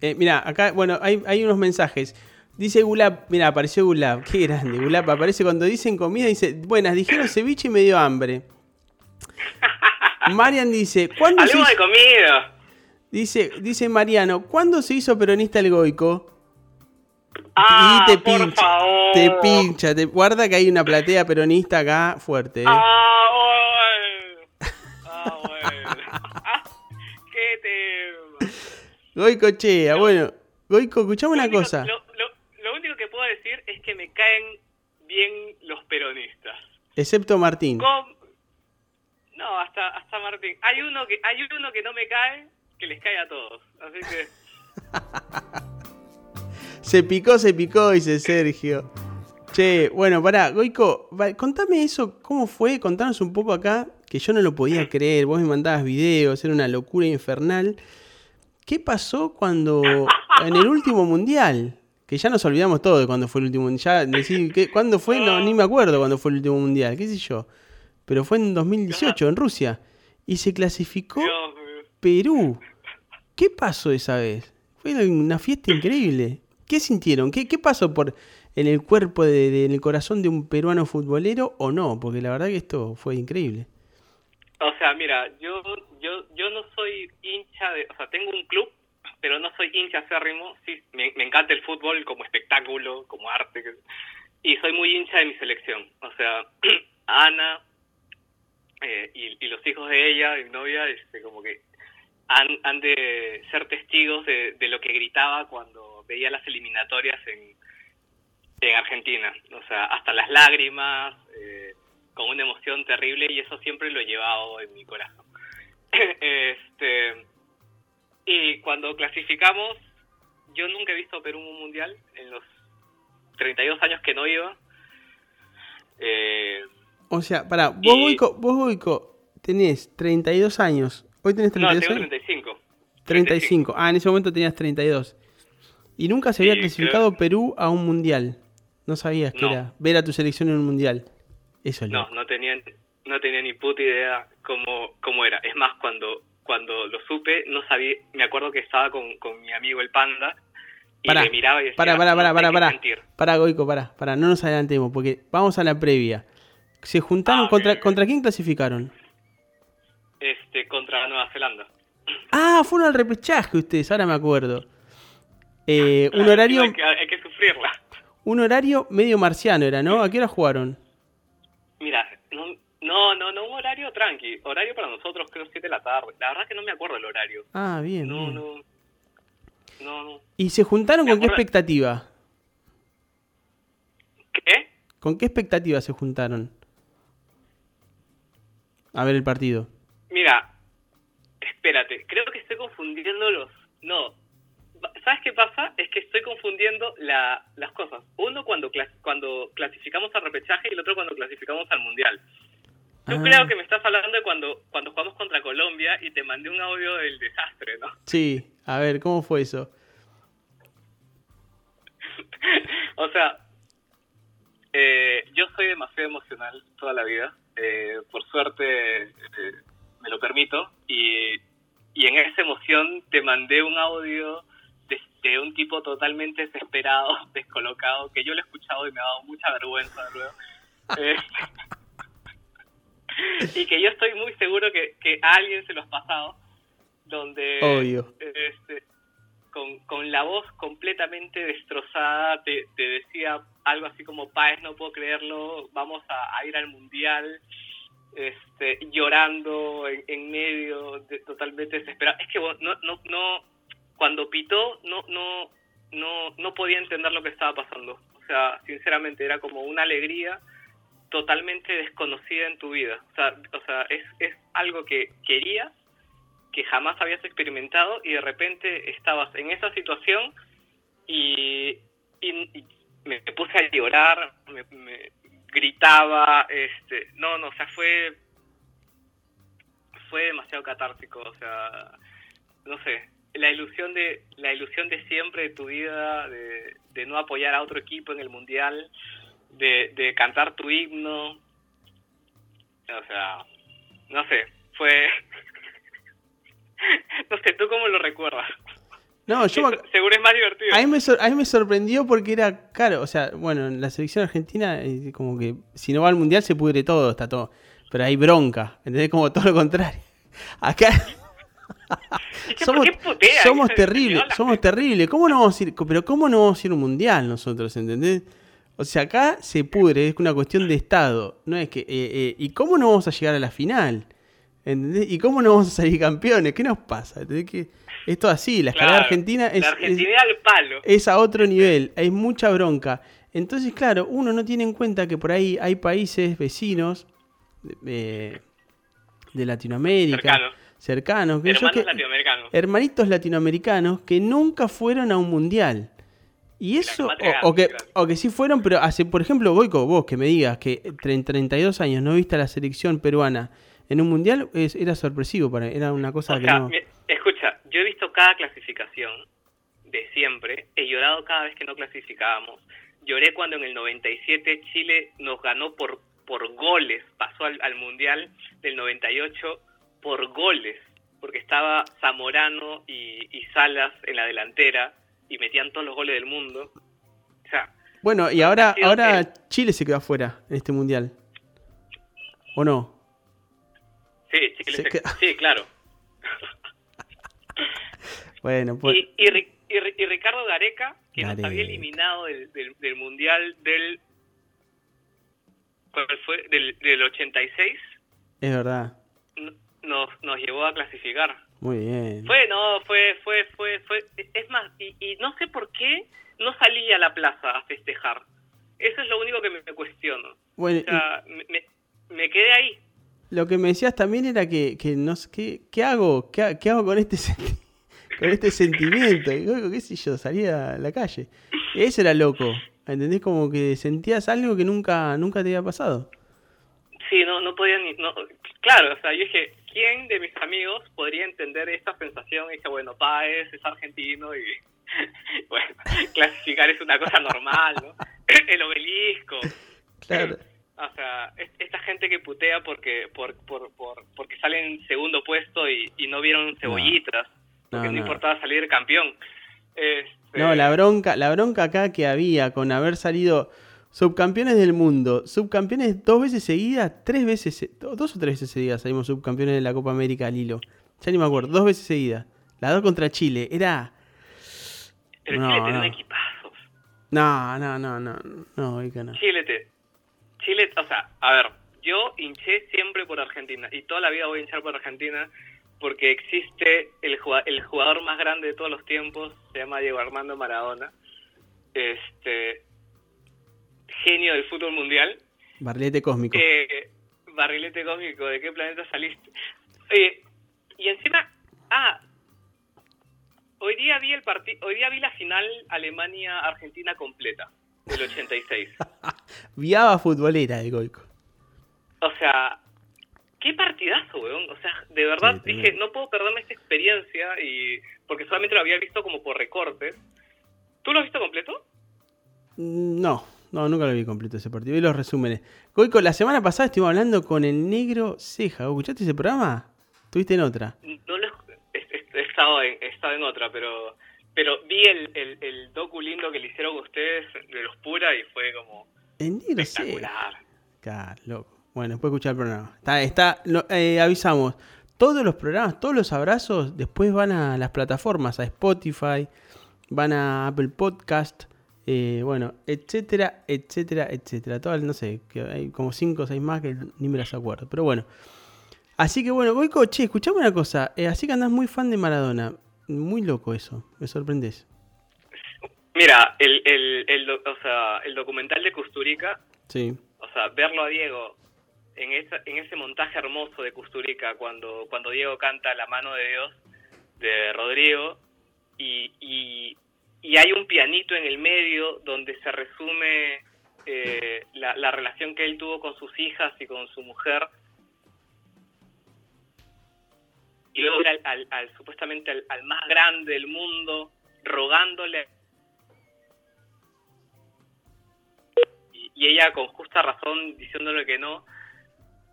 Eh, mira, acá, bueno, hay, hay unos mensajes. Dice Gulab, mira, apareció Gulab, qué grande. Gulab aparece cuando dicen comida, dice, buenas, dijeron ceviche y me dio hambre. Marian dice, ¿cuándo se Hablemos de hizo, comida. dice, dice Mariano, ¿cuándo se hizo peronista el goico? Ah, y te por pincha, favor. te pincha, te guarda que hay una platea peronista acá fuerte. ¿eh? Ah, bueno. Ah, bueno. Ah, qué tema. Goico chea, bueno, Goico, escuchame una único- cosa. Lo, lo- lo único que puedo decir es que me caen bien los peronistas. Excepto Martín. No, hasta, hasta Martín. Hay uno que hay uno que no me cae, que les cae a todos. Así que Se picó, se picó, dice Sergio. Che, bueno, pará, Goico, contame eso, ¿cómo fue? Contanos un poco acá, que yo no lo podía creer. Vos me mandabas videos, era una locura infernal. ¿Qué pasó cuando, en el último mundial? Que ya nos olvidamos todo de cuándo fue el último mundial. Ya decir, ¿qué- ¿cuándo fue? No, ni me acuerdo cuándo fue el último mundial, qué sé yo. Pero fue en 2018, en Rusia. Y se clasificó. Perú. ¿Qué pasó esa vez? Fue una fiesta increíble. ¿Qué sintieron? ¿Qué, pasó por en el cuerpo, de, en el corazón de un peruano futbolero o no? Porque la verdad que esto fue increíble. O sea, mira, yo, yo, yo no soy hincha de, o sea, tengo un club, pero no soy hincha acérrimo. Sí, me, encanta el fútbol como espectáculo, como arte, y soy muy hincha de mi selección. O sea, Ana eh, y, los hijos de ella, mi novia, este, como que han, han de ser testigos de lo que gritaba cuando veía las eliminatorias en, en Argentina. O sea, hasta las lágrimas, eh, con una emoción terrible y eso siempre lo he llevado en mi corazón. este Y cuando clasificamos, yo nunca he visto a Perú en un mundial en los 32 años que no iba. Eh, O sea, pará, vos, Y- Goico, vos, Goico, tenés 32 años. ¿Hoy tenés no, 32 tengo años? 35. 35. Ah, en ese momento tenías 32. Y nunca se había Sí, clasificado creo- Perú a un mundial. No sabías que era ver a tu selección en un mundial. Eso es No, loco. no tenía, no tenía ni puta idea cómo, cómo era. Es más, cuando, cuando lo supe, no sabía, me acuerdo que estaba con, con mi amigo el panda y Pará, le miraba y decía, Pará, pará, pará, "No sé pará, qué pará. sentir". Pará, Goico, pará, pará, no nos adelantemos, porque vamos a la previa. Se juntaron Ah, contra. ¿contra quién clasificaron? Este, contra Nueva Zelanda. Ah, fueron al repechaje ustedes, ahora me acuerdo. Eh, un Claro, horario, Hay que, hay que sufrirla. un horario medio marciano era, ¿no? ¿A qué hora jugaron? Mira, no, no, no, un horario tranqui. Horario para nosotros, creo, 7 de la tarde. La verdad que no me acuerdo el horario. Ah, bien. No, bien. no. No, no. ¿Y se juntaron Me con qué expectativa? ¿Qué? ¿Con qué expectativa se juntaron? A ver el partido. Mira, espérate, creo que estoy confundiendo los... No, ¿sabes qué pasa? Es que estoy confundiendo la, las cosas. Uno cuando, clas- cuando clasificamos al repechaje y el otro cuando clasificamos al mundial. Yo Ah. creo que me estás hablando de cuando, cuando jugamos contra Colombia y te mandé un audio del desastre, ¿no? Sí, a ver, ¿cómo fue eso? o sea, eh, yo soy demasiado emocional toda la vida. Eh, por suerte eh, me lo permito. Y, y en esa emoción te mandé un audio de, un tipo totalmente desesperado, descolocado, que yo lo he escuchado y me ha dado mucha vergüenza luego. Eh, y que yo estoy muy seguro que, que a alguien se los ha pasado, donde Obvio. este, con, con la voz completamente destrozada te, te decía algo así como, Paez, no puedo creerlo, vamos a, a ir al mundial, este, llorando en, en medio, de, totalmente desesperado. Es que vos no, no, no, cuando pitó, no, no, no, no podía entender lo que estaba pasando. O sea, sinceramente, era como una alegría totalmente desconocida en tu vida. O sea, o sea es, es algo que querías, que jamás habías experimentado y de repente estabas en esa situación y, y, y me puse a llorar, me, me gritaba, este, no, no, o sea, fue fue demasiado catártico, o sea, no sé, la ilusión de la ilusión de siempre de tu vida, de, de no apoyar a otro equipo en el mundial, de, de cantar tu himno, o sea, no sé, fue, no sé, ¿tú cómo lo recuerdas? No, yo me ac- Seguro es más divertido. a mí, me sor- a mí me sorprendió porque era caro. O sea, bueno, en la selección argentina, eh, como que si no va al mundial se pudre todo, está todo. Pero hay bronca, ¿entendés? Como todo lo contrario. Acá Es somos, somos terribles, somos terribles. ¿Cómo no vamos a ir? Pero ¿cómo no vamos a ir a un mundial nosotros, entendés? O sea, acá se pudre, es una cuestión de estado. No es que. eh, eh, ¿Y cómo no vamos a llegar a la final? ¿Entendés? ¿Y cómo no vamos a salir campeones? ¿Qué nos pasa? ¿Entendés? Que esto así, la escalada Claro, argentina es, la es- Argentina al palo. es a otro nivel, hay mucha bronca. Entonces, claro, uno no tiene en cuenta que por ahí hay países vecinos eh, de Latinoamérica, Cercano. Cercanos, que yo Hermanos que- latinoamericanos. hermanitos latinoamericanos que nunca fueron a un mundial. Y eso, o, o que, o que sí fueron, pero hace, por ejemplo, Goico, vos que me digas que en 32 años no viste a la selección peruana en un mundial, es- era sorpresivo para era una cosa O que sea, no... escucha, yo he visto cada clasificación de siempre, he llorado cada vez que no clasificábamos. Lloré cuando en el 97 Chile nos ganó por, por goles, pasó al, al Mundial del 98 por goles, porque estaba Zamorano y, y Salas en la delantera y metían todos los goles del mundo. O sea, Bueno, y ahora, ahora el- Chile se quedó afuera en este mundial. ¿O no? sí, Chile Se se- queda- sí, claro. Bueno, pues... y, y, Ri- y Ri- y Ricardo Gareca, que nos Gareca. había eliminado del, del, del Mundial del... ¿Cuál fue? Del, del 86, Es verdad. Nos, nos llevó a clasificar. Muy bien. Fue, no, fue, fue, fue, fue... Es más, y, y no sé por qué no salí a la plaza a festejar. Eso es lo único que me, me cuestiono. Bueno, O sea, me, me- me quedé ahí. lo que me decías también era que, que no sé, ¿qué, qué hago? ¿Qué, qué hago con este senti- con este sentimiento? Qué sé yo, salía a la calle. Ese era loco. ¿Entendés? Como que sentías algo que nunca, nunca te había pasado. Sí, no, no podía ni... No, claro, o sea, yo dije, ¿quién de mis amigos podría entender esta sensación? Y dije, bueno, Páez es argentino y, bueno, clasificar es una cosa normal, ¿no? El obelisco. Claro. O sea, es- esta gente que putea porque por, por, por, porque salen en segundo puesto y, y no vieron cebollitas, porque No, no, no. importaba salir campeón. Este, No, la bronca, la bronca acá que había con haber salido subcampeones del mundo, subcampeones dos veces seguidas, tres veces, dos o tres veces seguidas salimos subcampeones de la Copa América al hilo. Ya ni me acuerdo, dos veces seguidas. Las dos contra Chile, era... Pero no, Chile tenía no. un equipazo. No, no, no, no, no, no. Chile, te, Chile, o sea, a ver, yo hinché siempre por Argentina y toda la vida voy a hinchar por Argentina porque existe el el jugador más grande de todos los tiempos, se llama Diego Armando Maradona, este genio del fútbol mundial, Barrilete cósmico. eh, barrilete cósmico, ¿de qué planeta saliste? Oye, y encima, ah, hoy día vi el partido, hoy día vi la final Alemania-Argentina completa del 86. Viaba futbolera de Goico. O sea, qué partidazo, weón. O sea, de verdad Sí, dije, no puedo perderme esta experiencia y porque solamente lo había visto como por recortes. ¿Tú lo has visto completo? Mm, No, no, nunca lo vi completo ese partido. Vi los resúmenes. Goico, la semana pasada estuvimos hablando con el negro Ceja. ¿Vos ¿Escuchaste ese programa? ¿Estuviste en otra? No lo he, estado en, he estado en otra, pero pero vi el, el, el docu lindo que le hicieron ustedes de los Pura y fue como El negro Ceja. espectacular. Claro, loco. Bueno, después escuchar el programa. Está, está, lo- eh, avisamos. Todos los programas, todos los abrazos, después van a las plataformas, a Spotify, van a Apple Podcast, eh, bueno, etcétera, etcétera, etcétera. Todas, no sé, que hay como 5 o 6 más que ni me las acuerdo. Pero bueno. Así que bueno, Goico, che, escuchame una cosa. eh, así que andás muy fan de Maradona. Muy loco eso, me sorprendes. Mira, el, el, el, o sea, el documental de Kusturica, Sí. o sea, verlo a Diego en, esa, en ese montaje hermoso de Kusturica cuando, cuando Diego canta La mano de Dios de Rodrigo y, y, y hay un pianito en el medio donde se resume eh, la, la relación que él tuvo con sus hijas y con su mujer. Y luego al, supuestamente al, más grande del mundo rogándole. Y ella con justa razón diciéndole que no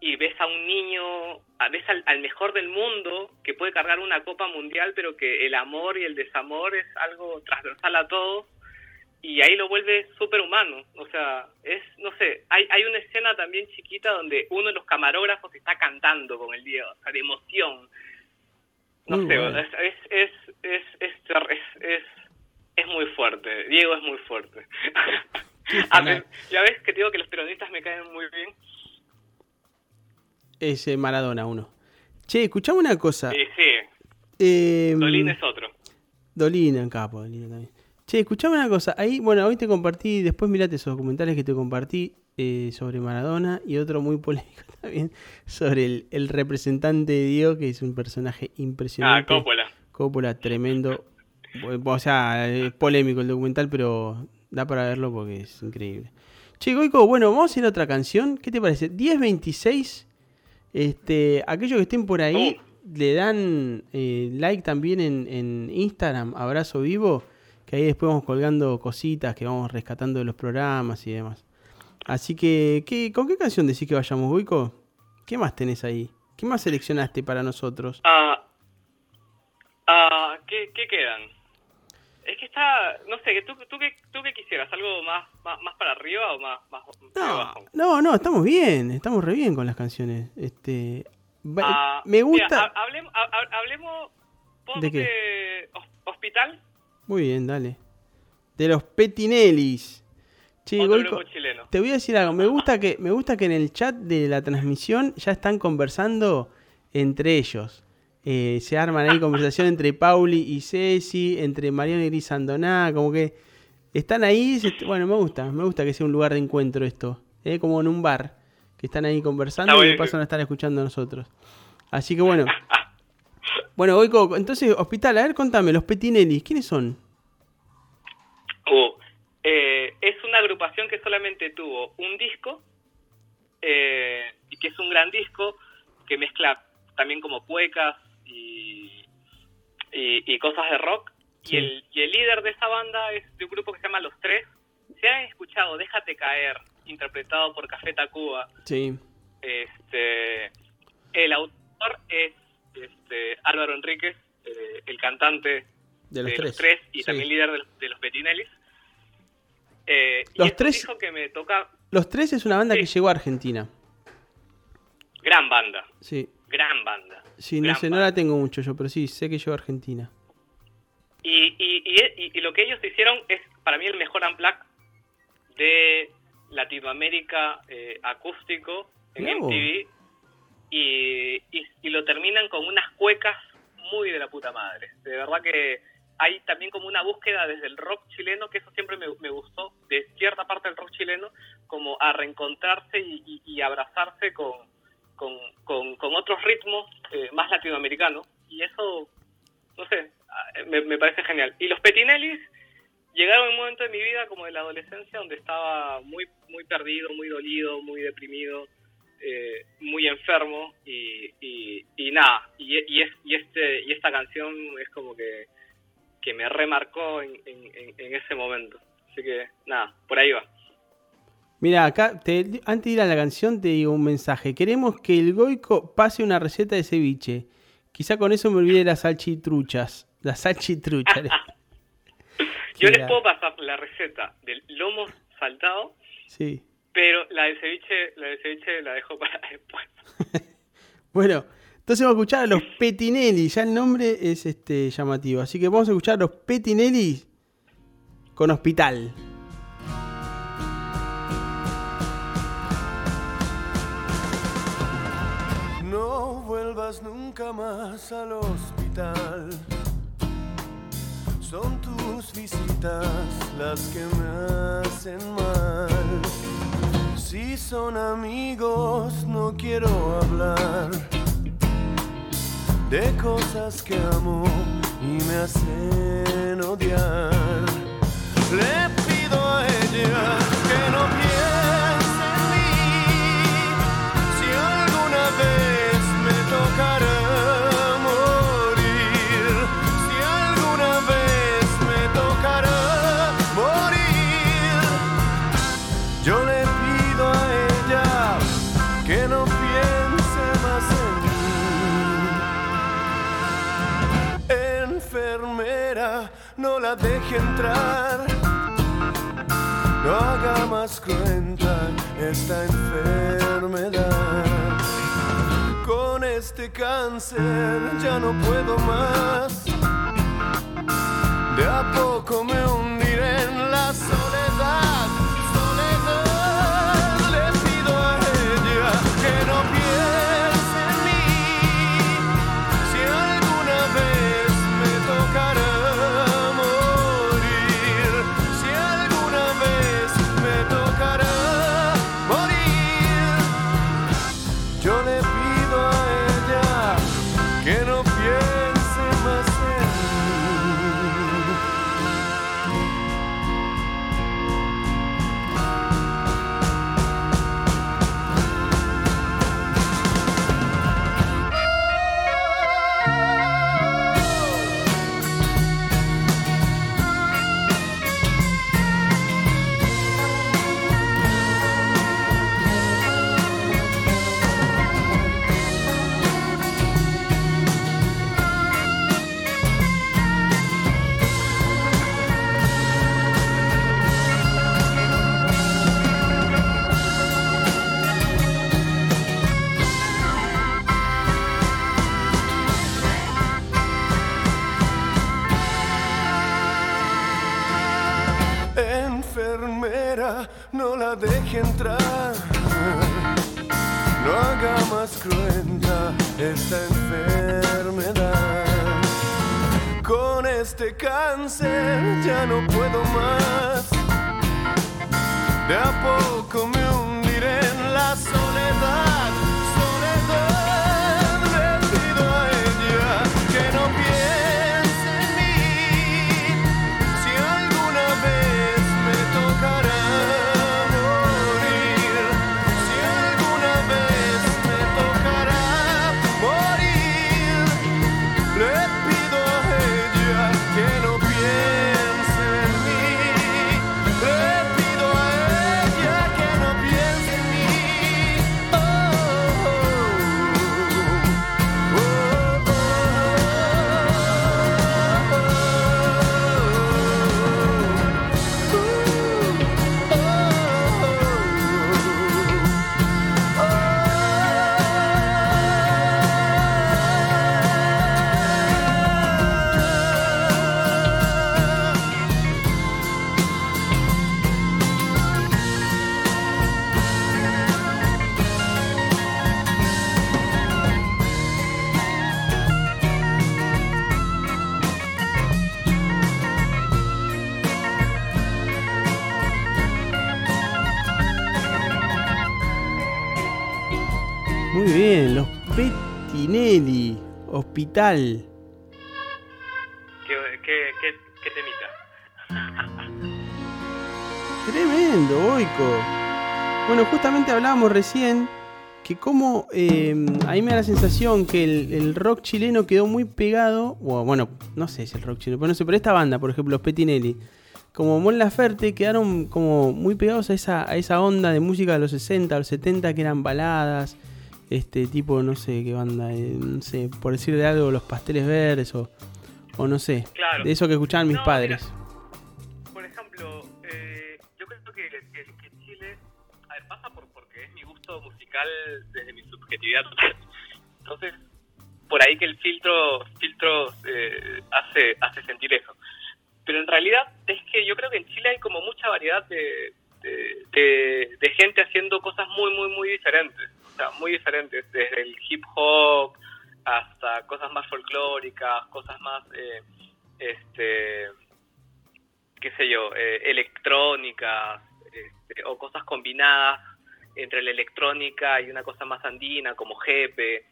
y ves a un niño, ves al, al mejor del mundo que puede cargar una copa mundial, pero que el amor y el desamor es algo transversal a todos y ahí lo vuelve súper humano. O sea, es, no sé, hay, hay una escena también chiquita donde uno de los camarógrafos está cantando con el Diego, o sea, de emoción. No Muy sé, bueno. es, es, es, es, es, es, muy fuerte. Diego es muy fuerte. A ya ves que digo que los peronistas me caen muy bien. Es eh, Maradona uno. Che, escuchame una cosa. Sí, sí, Eh, Dolín es otro. Dolina en capo, Dolina también. Che, escuchame una cosa. Ahí, bueno, hoy te compartí, después mirate esos documentales que te compartí eh, sobre Maradona y otro muy polémico también sobre el, el representante de Dios, que es un personaje Ah, impresionante. Coppola. Coppola, tremendo. O sea, es polémico el documental, pero da para verlo porque es increíble. Che, Goico, bueno, vamos a ir a otra canción. ¿Qué te parece? 1026. Este, aquellos que estén por ahí, le dan eh, like también en, en Instagram, Abrazo Vivo, que ahí después vamos colgando cositas que vamos rescatando de los programas y demás. Así que, ¿qué, ¿con qué canción decís que vayamos, Goico? ¿Qué más tenés ahí? ¿Qué más seleccionaste para nosotros? Ah, ah, ¿qué, ¿Qué quedan? Es que está, no sé, ¿tú, tú, qué, tú qué quisieras? ¿Algo más, más, más para arriba o más, más, No, abajo? no, no, estamos bien, estamos re bien con las canciones. Este, Ah, me gusta. ha- hablemos, ha- ha- hablemos ¿De qué? hospital, Muy bien, dale. De los Petinellis. Che, Goico, te voy a decir algo. Me gusta que me gusta que en el chat de la transmisión ya están conversando entre ellos. Eh, se arman ahí conversación entre Pauli y Ceci, entre Mariano y Gris Andoná, como que están ahí. se- bueno, me gusta, me gusta que sea un lugar de encuentro esto. eh, como en un bar, que están ahí conversando y de paso a estar escuchando a nosotros. Así que bueno. Bueno, Goico, entonces, hospital, a ver, contame, los Petinellis, ¿quiénes son? Uh, eh, es una agrupación que solamente tuvo un disco eh, y que es un gran disco que mezcla también como cuecas y, y cosas de rock. Sí. Y, el, y el líder de esa banda es de un grupo que se llama Los Tres. Si han escuchado Déjate Caer, interpretado por Café Tacuba, Sí. este, el autor es este, Álvaro Enríquez, eh, el cantante De los de tres. los tres y Sí. también líder de los, de los Petinellis. Eh, y Los un tres- que me toca Los tres es una banda Sí. que llegó a Argentina. gran banda, Sí. Gran banda. Sí, no sé, no la tengo mucho yo, pero sí, sé que llegó a Argentina. Y, y, y, y- lo que ellos hicieron es para mí el mejor unplug de Latinoamérica eh, acústico en vos. MTV y lo terminan con unas cuecas muy de la puta madre. De verdad que hay también como una búsqueda desde el rock chileno, que eso siempre me, me gustó, de cierta parte del rock chileno, como a reencontrarse y, y- y abrazarse con, con, con, otros ritmos eh, más latinoamericanos. Y eso, no sé, ah, me, me parece genial. Y los Petinellis llegaron en un momento de mi vida como de la adolescencia donde estaba muy muy perdido, muy dolido, muy deprimido, eh, muy enfermo y, y, y nada, y, y, es, y, este, y esta canción es como que, que me remarcó en, en- en ese momento. Así que, nada, por ahí va. Mira, acá, te- antes de ir a la canción, te digo un mensaje. Queremos que el Goico pase una receta de ceviche. Quizá con eso me olvide las salchitruchas. Las salchitruchas. Yo les puedo pasar la receta del lomo saltado, sí. pero la del ceviche, la del ceviche la dejo para después. Bueno, entonces vamos a escuchar a los Petinelli. Ya el nombre es este llamativo. Así que vamos a escuchar a los Petinelli con Hospital. Nunca más al hospital. Son tus visitas las que me hacen mal. Si son amigos, no quiero hablar de cosas que amo y me hacen odiar. Le pido a ella deje entrar. No haga más cruenta esta enfermedad. Con este cáncer ya no puedo más. De a poco me hundiré no la deje entrar. No haga más cruenta esta enfermedad. Con este cáncer ya no puedo más. De a poco me hundiré en la soledad. Hospital. ¿Qué, qué, qué, qué temita? Tremendo, Boico. Bueno, justamente hablábamos recién que como eh, a mí me da la sensación que el, el rock chileno quedó muy pegado, o bueno, no sé si el rock chileno, pero no sé, pero esta banda, por ejemplo, los Petinelli, como Mon Laferte quedaron como muy pegados a esa, a esa onda de música de los 60, los 70 que eran baladas, este tipo, no sé qué banda, eh, no sé, por decirle algo, los pasteles verdes o, o no sé, Claro. de eso que escuchaban mis No, padres. Por ejemplo, eh, yo creo que, que- que Chile, a ver, pasa por, porque es mi gusto musical desde mi subjetividad total. Entonces, por ahí que el filtro, filtro eh, hace, hace sentir eso. Pero en realidad es que yo creo que en Chile hay como mucha variedad de, de, de- de gente haciendo cosas muy, muy, muy diferentes. Sea, muy diferentes, desde el hip hop hasta cosas más folclóricas, cosas más, eh, este, qué sé yo, eh, electrónicas este, o cosas combinadas entre la electrónica y una cosa más andina como jepe.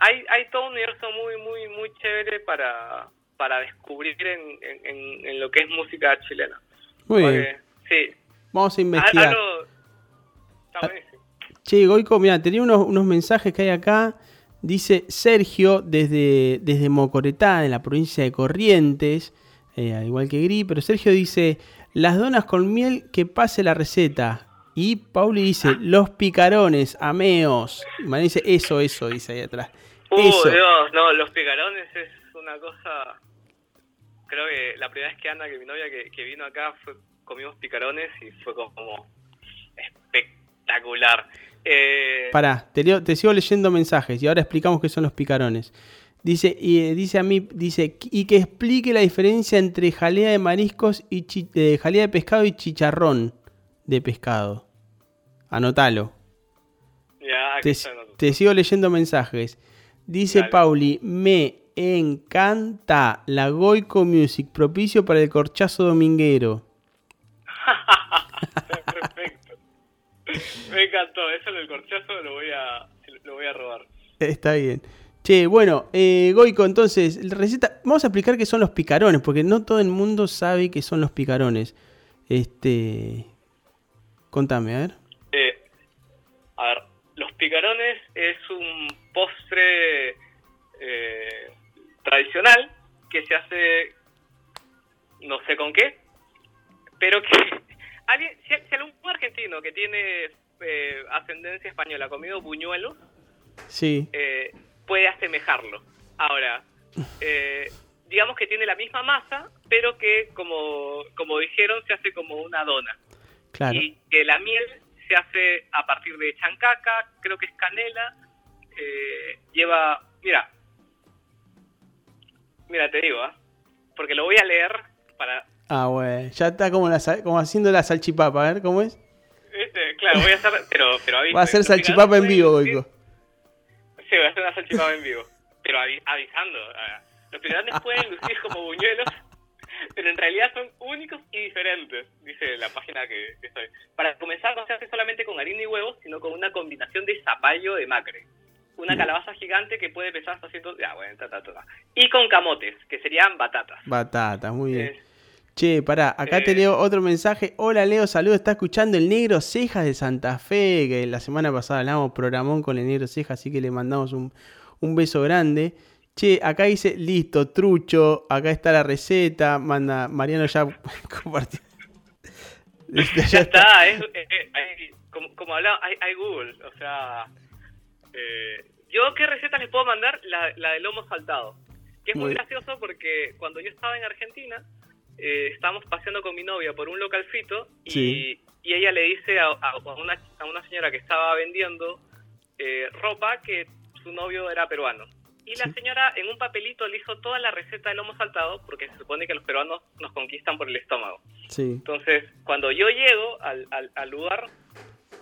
Hay, hay todo un universo muy, muy, muy chévere para, para descubrir en, en- lo que es música chilena. Muy Porque, bien, Sí, vamos a a- investigar. algo- Ah. Che, Goico, mira, tenía unos, unos mensajes que hay acá. Dice Sergio desde, desde Mocoretá, en la provincia de Corrientes, eh, al igual que Gri, pero Sergio dice, las donas con miel, que pase la receta. Y Pauli dice, los picarones, ameos. Y María dice, eso, eso, dice ahí atrás. Uh, eso. Dios, no, los picarones es una cosa. Creo que la primera vez que Ana, que mi novia que, que vino acá, fue, comimos picarones y fue como espectacular. Eh, Pará, te, leo- te sigo leyendo mensajes y ahora explicamos qué son los picarones. Dice, y, eh, dice a mí, dice, y que explique la diferencia entre jalea de mariscos y chi- eh, jalea de pescado y chicharrón de pescado. Anótalo. ya, Te, te sigo leyendo mensajes. Dice Dale. Pauli, me encanta la Goico Music, propicio para el corchazo dominguero. Me encantó, eso del corchazo lo voy a, lo voy a robar. Está bien. Che, bueno, eh, Goico, entonces, la receta. Vamos a explicar qué son los picarones, porque no todo el mundo sabe qué son los picarones. Este. Contame, a ver. Eh, a ver, los picarones es un postre eh, tradicional que se hace no sé con qué, pero que alguien, si, si algún argentino que tiene eh, ascendencia española comido buñuelos, Sí, eh, puede asemejarlo. Ahora, eh, digamos que tiene la misma masa, pero que como, como dijeron se hace como una dona claro. y que la miel se hace a partir de chancaca, creo que es canela, eh, lleva, mira, mira, te digo, ¿ah? porque lo voy a leer para, Ah, bueno. Ya está como, la, como haciendo la salchipapa, a ver cómo es. Este, claro, voy a hacer, pero, pero avisa, Va a los salchipapa en vivo, Goico. Sí, voy a hacer una salchipapa en vivo, pero avi- avisando, ah, los picarones pueden lucir como buñuelos, pero en realidad son únicos y diferentes, dice la página que, que estoy. Para comenzar, no se hace solamente con harina y huevos, sino con una combinación de zapallo de macre. Una calabaza gigante que puede pesar hasta 100... Ya, bueno, ta, ta. Y con camotes, que serían batatas. Batata, muy bien. Che, pará, acá te eh. leo otro mensaje. Hola Leo, saludos, está escuchando el Negro Cejas de Santa Fe, que la semana pasada hablamos programón con el Negro Cejas, así que le mandamos un, un beso grande. Che, acá dice, listo, trucho, acá está la receta, manda, Mariano ya compartió. Ya está, es, eh, eh, hay- como, como hablaba, hay, hay Google, o sea... eh, yo, ¿qué receta les puedo mandar? La, la del lomo saltado. Que es muy Muy- gracioso porque cuando yo estaba en Argentina, eh, estábamos paseando con mi novia por un localcito y, Sí. y ella le dice a, una, a una señora que estaba vendiendo eh, ropa que su novio era peruano. Y la señora en un papelito le hizo toda la receta del lomo saltado porque se supone que los peruanos nos conquistan por el estómago. Sí. Entonces, cuando yo llego al, al, al lugar,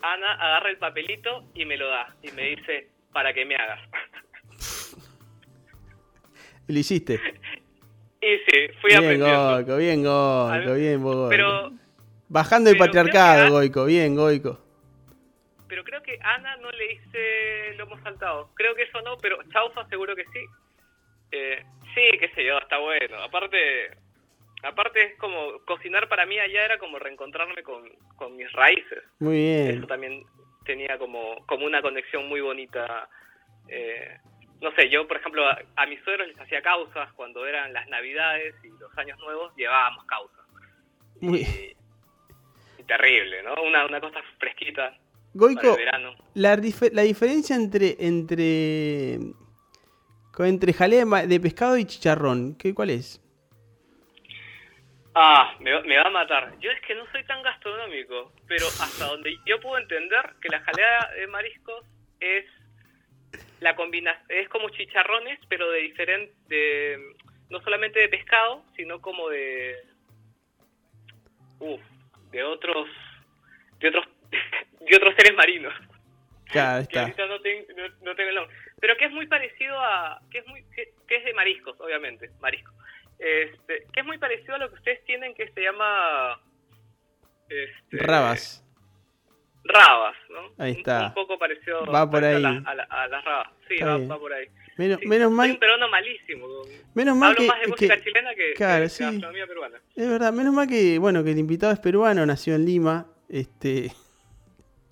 Ana agarra el papelito y me lo da. Y me dice, para que me hagas. Y lo hiciste. y sí, fui Bien, aprendiendo. Goico, bien, Goico, bien, Goico. Pero, Bajando el pero patriarcado, Goico, bien, Goico. pero creo que Ana no le hice lomo saltado. Creo que eso no, pero Chaufa seguro que sí. Eh, sí, qué sé yo, está bueno. Aparte, aparte es como cocinar para mí allá era como reencontrarme con, con mis raíces. Muy bien. eso también tenía como, como una conexión muy bonita. Eh, no sé, yo por ejemplo a, a mis suegros les hacía causas cuando eran las navidades y los años nuevos llevábamos causas. Muy- y terrible, ¿no? Una, una cosa fresquita Goico, la, dif- la diferencia entre entre entre jalea de pescado y chicharrón, ¿qué, ¿cuál es? Ah, me, va- me va a matar. Yo es que no soy tan gastronómico, pero hasta donde yo puedo entender que la jalea de mariscos es la combinación, es como chicharrones, pero de diferente, de, no solamente de pescado, sino como de, uf, de otros, de otros, de otros seres marinos. Claro, que está. ahorita no, ten- no- no tengo el nombre. Pero que es muy parecido a. que es muy que, que es de mariscos, obviamente, marisco. Este, que es muy parecido a lo que ustedes tienen que se llama. Este, Rabas. Rabas, ¿no? Ahí Un- está. Un, poco parecido, Va por ahí. A, la- a la- a las rabas. Sí, va, va por ahí. Menos, Sí, menos mal, un malísimo. menos mal Hablo que, más de música que- chilena que, claro, que sí. gastronomía peruana. es verdad, menos mal que bueno que el invitado es peruano, nació en Lima, este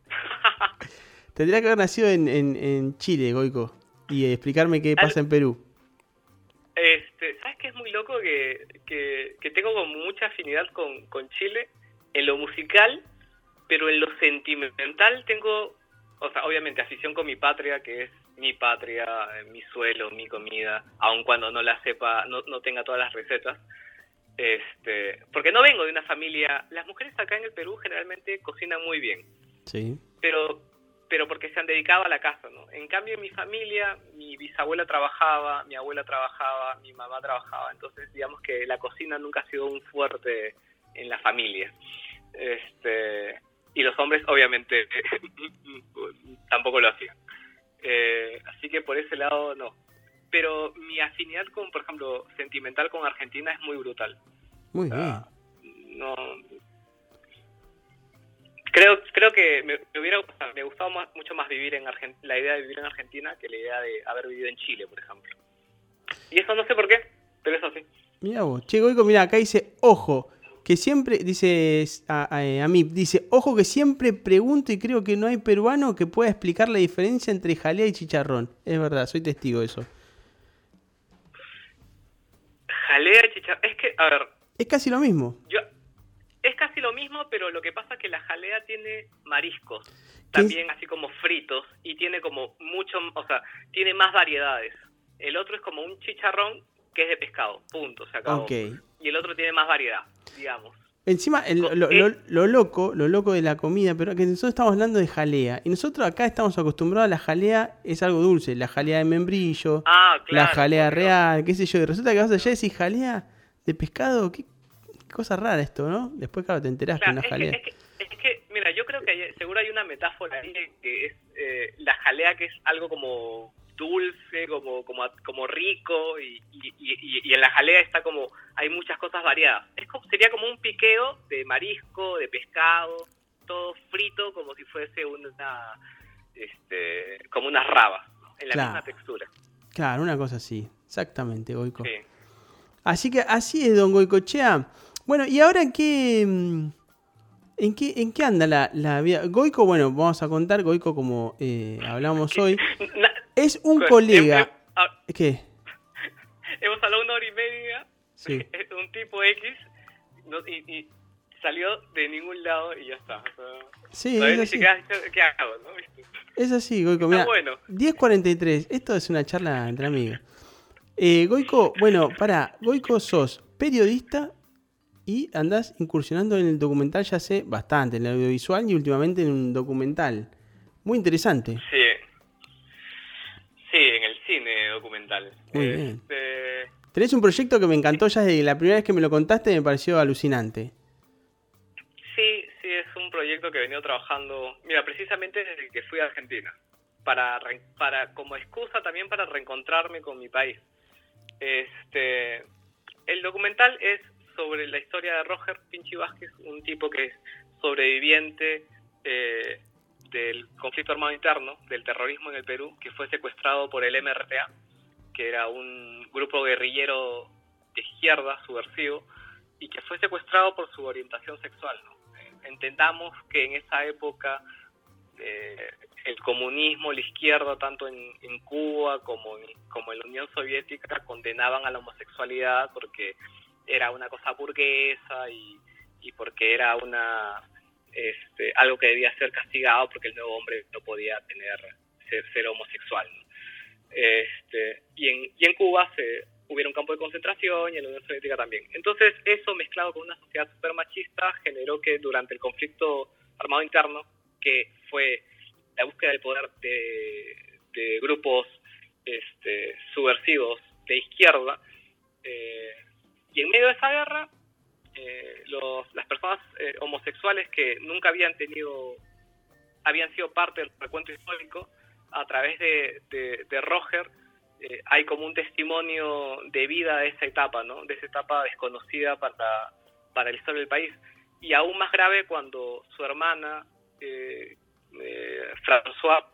tendría que haber nacido en, en, en Chile, Goico, y explicarme qué pasa en Perú. Este, ¿sabes qué es muy loco? Que, que, que tengo como mucha afinidad con, con Chile en lo musical, pero en lo sentimental tengo, o sea, obviamente afición con mi patria, que es mi patria, eh, mi suelo, mi comida, aun cuando no la sepa, no, no tenga todas las recetas. Este, porque no vengo de una familia, las mujeres acá en el Perú generalmente cocinan muy bien Sí. pero pero porque se han dedicado a la casa, ¿no? En cambio, en mi familia, mi bisabuela trabajaba, mi abuela trabajaba, mi mamá trabajaba, entonces digamos que la cocina nunca ha sido un fuerte en la familia. Este, y los hombres, obviamente, tampoco lo hacían. Eh, así que por ese lado, no. Pero mi afinidad con, por ejemplo, sentimental con Argentina es muy brutal. Muy bien. Ah, no creo creo que me, me hubiera gustado, me gustaba más- mucho más vivir en Argen- la idea de vivir en Argentina que la idea de haber vivido en Chile por ejemplo y eso no sé por qué pero eso sí Mira vos. Che, Goico, mira, acá dice, ojo, que siempre, dice a, a, a mí, dice, ojo que siempre pregunto y creo que no hay peruano que pueda explicar la diferencia entre jalea y chicharrón. Es verdad, soy testigo de eso. jalea y chicharrón es que a ver Es casi lo mismo. yo es casi lo mismo pero lo que pasa es que la jalea tiene mariscos también así como fritos y tiene como mucho o sea tiene más variedades el otro es como un chicharrón que es de pescado punto se acabó y el otro tiene más variedad digamos Encima, el- Co- lo, eh. lo- lo loco, lo loco de la comida, pero que nosotros estamos hablando de jalea. Y nosotros acá estamos acostumbrados a la jalea, es algo dulce. La jalea de membrillo, Ah, claro. la jalea real, qué sé yo. Y resulta que vas allá y decís jalea de pescado. Qué, qué cosa rara esto, ¿no? Después, claro, te enteraste Claro, una que, jalea. es, que, es que, mira, yo creo que hay- seguro hay una metáfora ahí que es eh, la jalea que es algo como dulce, como como como rico y, y, y- y en la jalea está como hay muchas cosas variadas. Es como, sería como un piqueo de marisco, de pescado, todo frito como si fuese una este como unas rabas ¿no? en la Claro. misma textura. Claro, una cosa así. Exactamente, Goico. Sí. Así que así es, don Goicochea. Bueno, ¿y ahora qué, mm, en qué, en qué anda la, la vida? Goico, bueno, vamos a contar, Goico, como eh, hablamos hoy, es un colega. em- em- ah, ¿Qué? hemos hablado una hora y media Sí. un tipo X no- y, y salió de ningún lado y ya está. O sea, Sí, es así. ¿qué hago? ¿no? Es así, Goico. Mira, bueno. 10.43. Esto es una charla entre amigos. Eh, Goico, bueno, para, Goico sos periodista y andás incursionando en el documental ya sé bastante, en el audiovisual y últimamente en un documental. Muy interesante. Sí. Sí, en el cine documental. Muy bien. Este, Tenés un proyecto que me encantó ya desde la primera vez que me lo contaste, me pareció alucinante. Sí, sí, es un proyecto que he venido trabajando, mira, precisamente desde que fui a Argentina, para, para como excusa también para reencontrarme con mi país. Este, el documental es sobre la historia de Roger Pinchi Vázquez, un tipo que es sobreviviente eh, del conflicto armado interno, del terrorismo en el Perú, que fue secuestrado por el MRTA, que era un grupo guerrillero de izquierda subversivo, y que fue secuestrado por su orientación sexual. Entendamos que en esa época eh, el comunismo, la izquierda, tanto en, Cuba como en, como en la Unión Soviética, condenaban a la homosexualidad porque era una cosa burguesa y porque era una este, algo que debía ser castigado porque el nuevo hombre no podía tener ser, ser homosexual. Este, y, en, y en Cuba se, hubiera un campo de concentración y en la Unión Soviética también. Entonces eso mezclado con una sociedad super machista generó que durante el conflicto armado interno, que fue la búsqueda del poder de, grupos este, subversivos de izquierda, eh, y en medio de esa guerra, eh, los, las personas eh, homosexuales que nunca habían tenido, habían sido parte del recuento histórico, a través de, de, Roger, eh, hay como un testimonio de vida de esa etapa, ¿no? De esa etapa desconocida para, para la historia del país. Y aún más grave cuando su hermana, eh, François,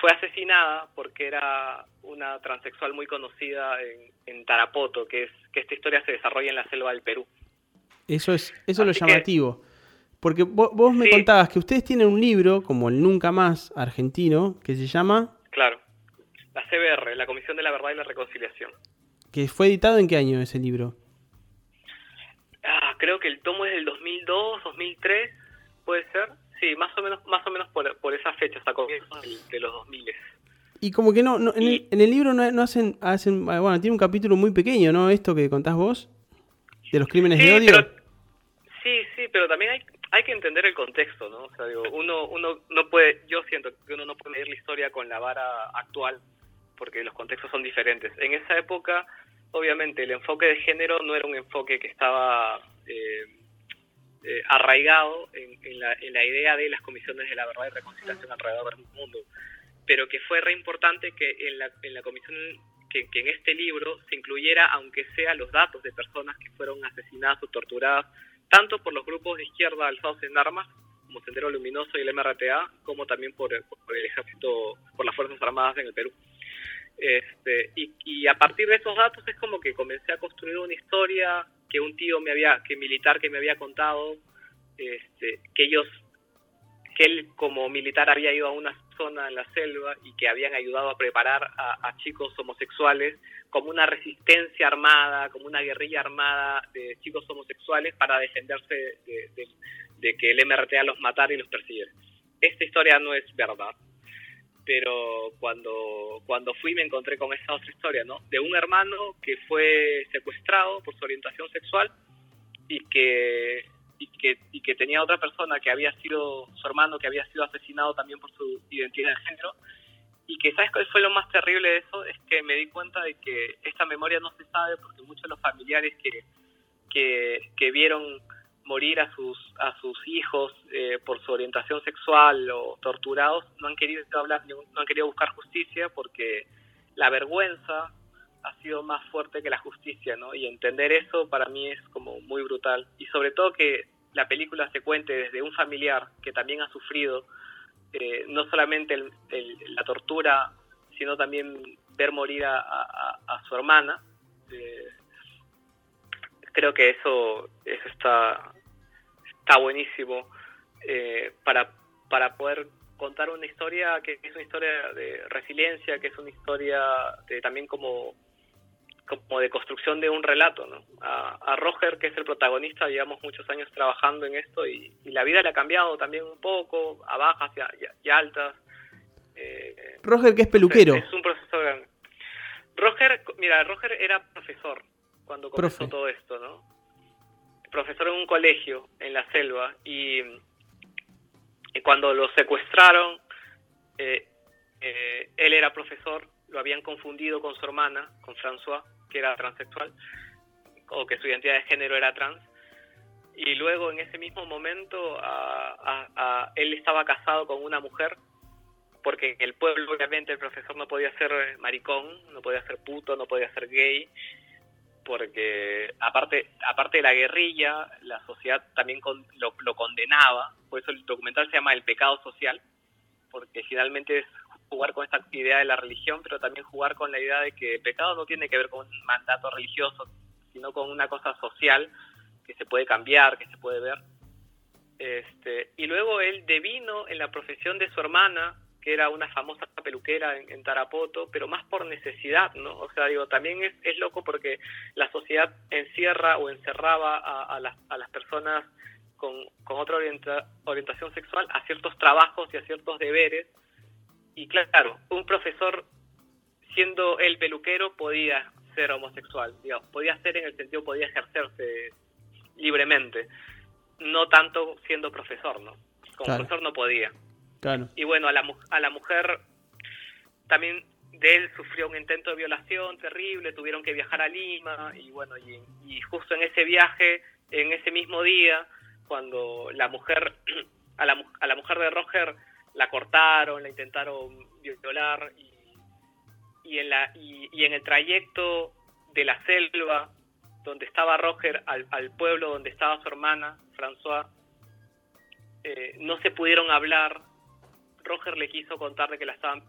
fue asesinada porque era una transexual muy conocida en, en, Tarapoto, que es que esta historia se desarrolla en la selva del Perú. Eso es, eso es lo llamativo. Que, porque vos, vos me contabas que ustedes tienen un libro, como el Nunca Más argentino, que se llama... Claro la CBR, la Comisión de la Verdad y la Reconciliación. ¿Que fue editado en qué año ese libro? Ah, creo que el tomo es del 2002, 2003, puede ser. Sí, más o menos, más o menos por, por esas fechas, a comienzos de los 2000. Y como que no, no en, el, en, el, libro no, no, hacen, hacen, bueno, tiene un capítulo muy pequeño, ¿no? Esto que contás vos, de los crímenes sí, de odio. Pero, sí, sí, pero también hay, hay que entender el contexto, ¿no? O sea, digo, uno, uno no puede, yo siento que uno no puede leer la historia con la vara actual porque los contextos son diferentes. En esa época, obviamente, el enfoque de género no era un enfoque que estaba eh, eh, arraigado en, en, la, en, la, idea de las comisiones de la verdad y reconciliación alrededor del mundo, pero que fue re importante que en la, en la comisión, que, que en este libro se incluyera, aunque sea los datos de personas que fueron asesinadas o torturadas, tanto por los grupos de izquierda alzados en armas, como Sendero Luminoso y el MRTA, como también por, por el ejército, por las Fuerzas Armadas en el Perú. Este, y, y, a partir de esos datos es como que comencé a construir una historia que un tío me había, que militar que me había contado, este, que ellos, que él como militar había ido a una zona en la selva y que habían ayudado a preparar a, a chicos homosexuales como una resistencia armada, como una guerrilla armada de chicos homosexuales para defenderse de, que el MRTA los matara y los persiguiera. Esta historia no es verdad pero cuando, cuando fui me encontré con esa otra historia, ¿no? De un hermano que fue secuestrado por su orientación sexual y que, y que, y que tenía otra persona que había sido su hermano, que había sido asesinado también por su identidad de género. Y que, ¿sabes cuál fue lo más terrible de eso? Es que me di cuenta de que esta memoria no se sabe porque muchos de los familiares que, que, que vieron morir a sus a sus hijos eh, por su orientación sexual o torturados no han querido hablar no han querido buscar justicia porque la vergüenza ha sido más fuerte que la justicia no y entender eso para mí es como muy brutal y sobre todo que la película se cuente desde un familiar que también ha sufrido eh, no solamente el, la tortura sino también ver morir a su hermana. Eh, creo que eso eso está está buenísimo eh, para, para poder contar una historia que es una historia de resiliencia, que es una historia de, también como, como de construcción de un relato. ¿no? A, a, Roger, que es el protagonista, llevamos muchos años trabajando en esto y, y la vida le ha cambiado también un poco, a bajas y, a, y altas. Eh, Roger, que es peluquero. Es, es, un proceso grande. Roger, mira, Roger era profesor cuando comenzó Profe. todo esto, ¿no? profesor en un colegio en la selva y, y cuando lo secuestraron, eh, eh, él era profesor, lo habían confundido con su hermana, con François, que era transexual, o que su identidad de género era trans. Y luego en ese mismo momento él estaba casado con una mujer, porque en el pueblo obviamente el profesor no podía ser maricón, no podía ser puto, no podía ser gay, porque aparte aparte de la guerrilla, la sociedad también con, lo, lo, condenaba, por eso el documental se llama El pecado social, porque finalmente es jugar con esta idea de la religión, pero también jugar con la idea de que pecado no tiene que ver con un mandato religioso, sino con una cosa social que se puede cambiar, que se puede ver. Este, y luego él devino en la profesión de su hermana, que era una famosa peluquera en, Tarapoto, pero más por necesidad, ¿no? O sea, digo, también es, es loco porque la sociedad encierra o encerraba a, a las, a las personas con, con otra orienta- orientación sexual a ciertos trabajos y a ciertos deberes. Y claro, un profesor, siendo el peluquero, podía ser homosexual, digamos, podía ser en el sentido, podía ejercerse libremente, no tanto siendo profesor, ¿no? Como Claro. profesor no podía. Claro. Y bueno, a la, a la mujer también de él sufrió un intento de violación terrible, tuvieron que viajar a Lima y bueno, y, y justo en ese viaje, en ese mismo día, cuando la mujer, a la, mu- a la mujer de Roger la cortaron, la intentaron violar y, y, en, la, y, y en el trayecto de la selva donde estaba Roger al, pueblo donde estaba su hermana, François, eh, no se pudieron hablar. Roger le quiso contar de que la estaban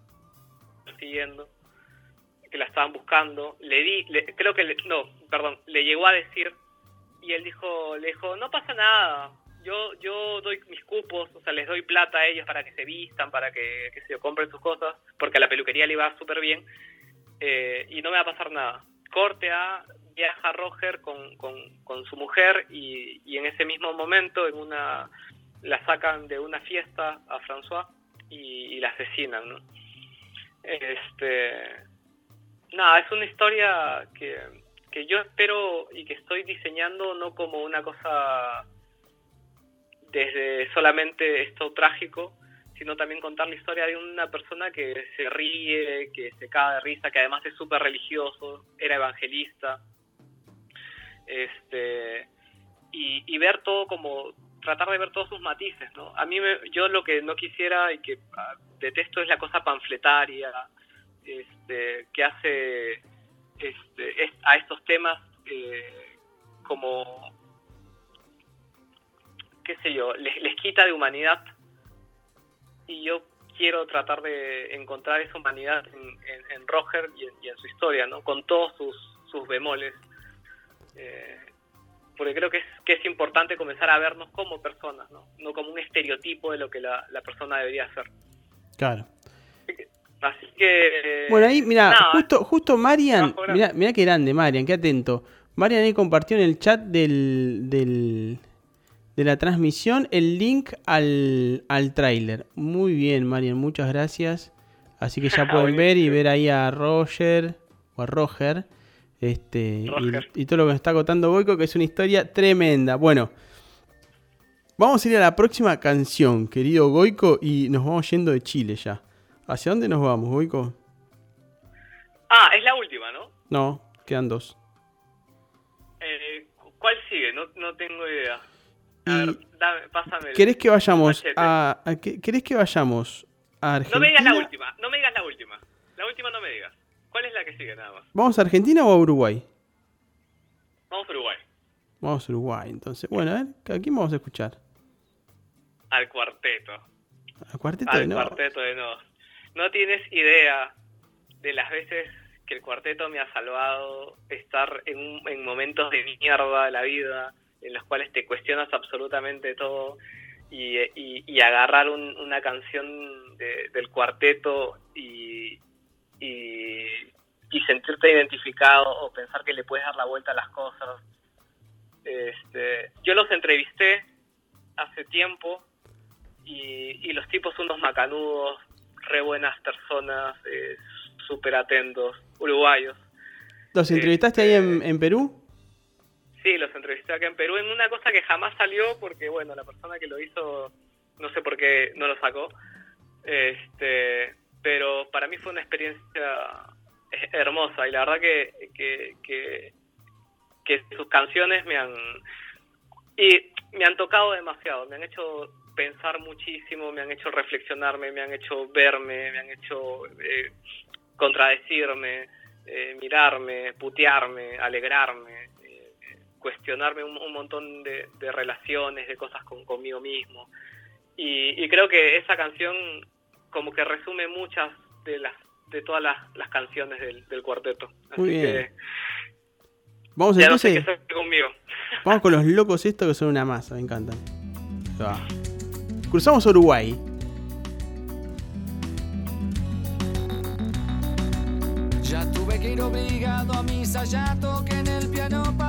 persiguiendo, que la estaban buscando. Le di, le- creo que, le- no, perdón, le llegó a decir y él dijo, le dijo, no pasa nada, yo, yo doy mis cupos, o sea, les doy plata a ellos para que se vistan, para que, que se compren sus cosas, porque a la peluquería le iba súper bien eh, y no me va a pasar nada. Corte a, viaja Roger con, con, con su mujer y, y en ese mismo momento, en una la sacan de una fiesta a François y, y la asesinan, ¿no? Este, nada, es una historia que, que yo espero y que estoy diseñando no como una cosa desde solamente esto trágico, sino también contar la historia de una persona que se ríe, que se caga de risa, que además es súper religioso, era evangelista, este, y, ver todo como tratar de ver todos sus matices, ¿no? A mí me- yo lo que no quisiera y que ah, detesto es la cosa panfletaria, este, que hace este, es- a estos temas eh, como qué sé yo, les, les quita de humanidad y yo quiero tratar de encontrar esa humanidad en, en- en Roger y en, y en su historia, ¿no? Con todos sus, sus bemoles. Eh, porque creo que es, que es importante comenzar a vernos como personas, ¿no? No como un estereotipo de lo que la, la persona debería ser. Claro. Así que... Bueno, ahí, mira, justo, justo Marian, mira qué grande, Marian, qué atento. Marian ahí compartió en el chat del, del, de la transmisión el link al, al tráiler. Muy bien, Marian, muchas gracias. Así que ya pueden ver y ver ahí a Roger o a Roger. Este, y- Roger. Y, todo lo que nos está contando Boico, que es una historia tremenda. Bueno, vamos a ir a la próxima canción, querido Goico, y nos vamos yendo de Chile ya. ¿Hacia dónde nos vamos, Goico? Ah, es la última, ¿no? No, quedan dos. Eh, ¿Cuál sigue? No, no tengo idea. Ver, dame, pásame ¿Querés que vayamos a, a- qué- ¿Querés que vayamos a Argentina? No me digas la última, no me digas la última. La última no me digas. ¿Cuál es la que sigue nada más? ¿Vamos a Argentina o a Uruguay? Vamos a Uruguay. Vamos a Uruguay, entonces. Bueno, a ver, ¿a quién vamos a escuchar? Al cuarteto. ¿A Cuarteto de Al No? cuarteto de Nos. No tienes idea de las veces que el cuarteto me ha salvado estar en, en momentos de mierda de la vida, en los cuales te cuestionas absolutamente todo, y, y- y agarrar un- una canción de- del cuarteto y, y, y sentirte identificado o pensar que le puedes dar la vuelta a las cosas. Este, yo los entrevisté hace tiempo y, y los tipos son unos macanudos, re buenas personas, eh, súper atentos, uruguayos. ¿Los entrevistaste ahí en, en Perú? Sí, los entrevisté acá en Perú en una cosa que jamás salió porque, bueno, la persona que lo hizo, no sé por qué no lo sacó. Este, pero para mí fue una experiencia hermosa y la verdad que, que, que, que sus canciones me han y me han tocado demasiado, me han hecho pensar muchísimo, me han hecho reflexionarme, me han hecho verme, me han hecho eh, contradecirme, eh, mirarme, putearme, alegrarme, cuestionarme un, montón de, relaciones, de cosas conmigo mismo. Y, creo que esa canción como que resume muchas de las de todas las, canciones del, cuarteto. Así Muy bien. Que, Vamos ya entonces. No sé conmigo. Vamos con los locos estos que son una masa, me encantan. Cruzamos Uruguay. Ya tuve que ir obligado a misa, ya toqué en el piano para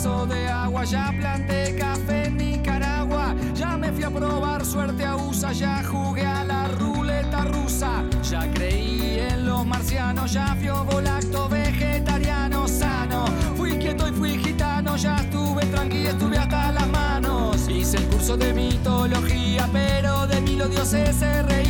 de agua, ya planté café en Nicaragua, ya me fui a probar suerte a USA, ya jugué a la ruleta rusa, ya creí en los marcianos, ya fui volacto vegetariano sano, fui quieto y fui gitano, ya estuve tranquilo, estuve hasta las manos, hice el curso de mitología, pero de mí los dioses se reían,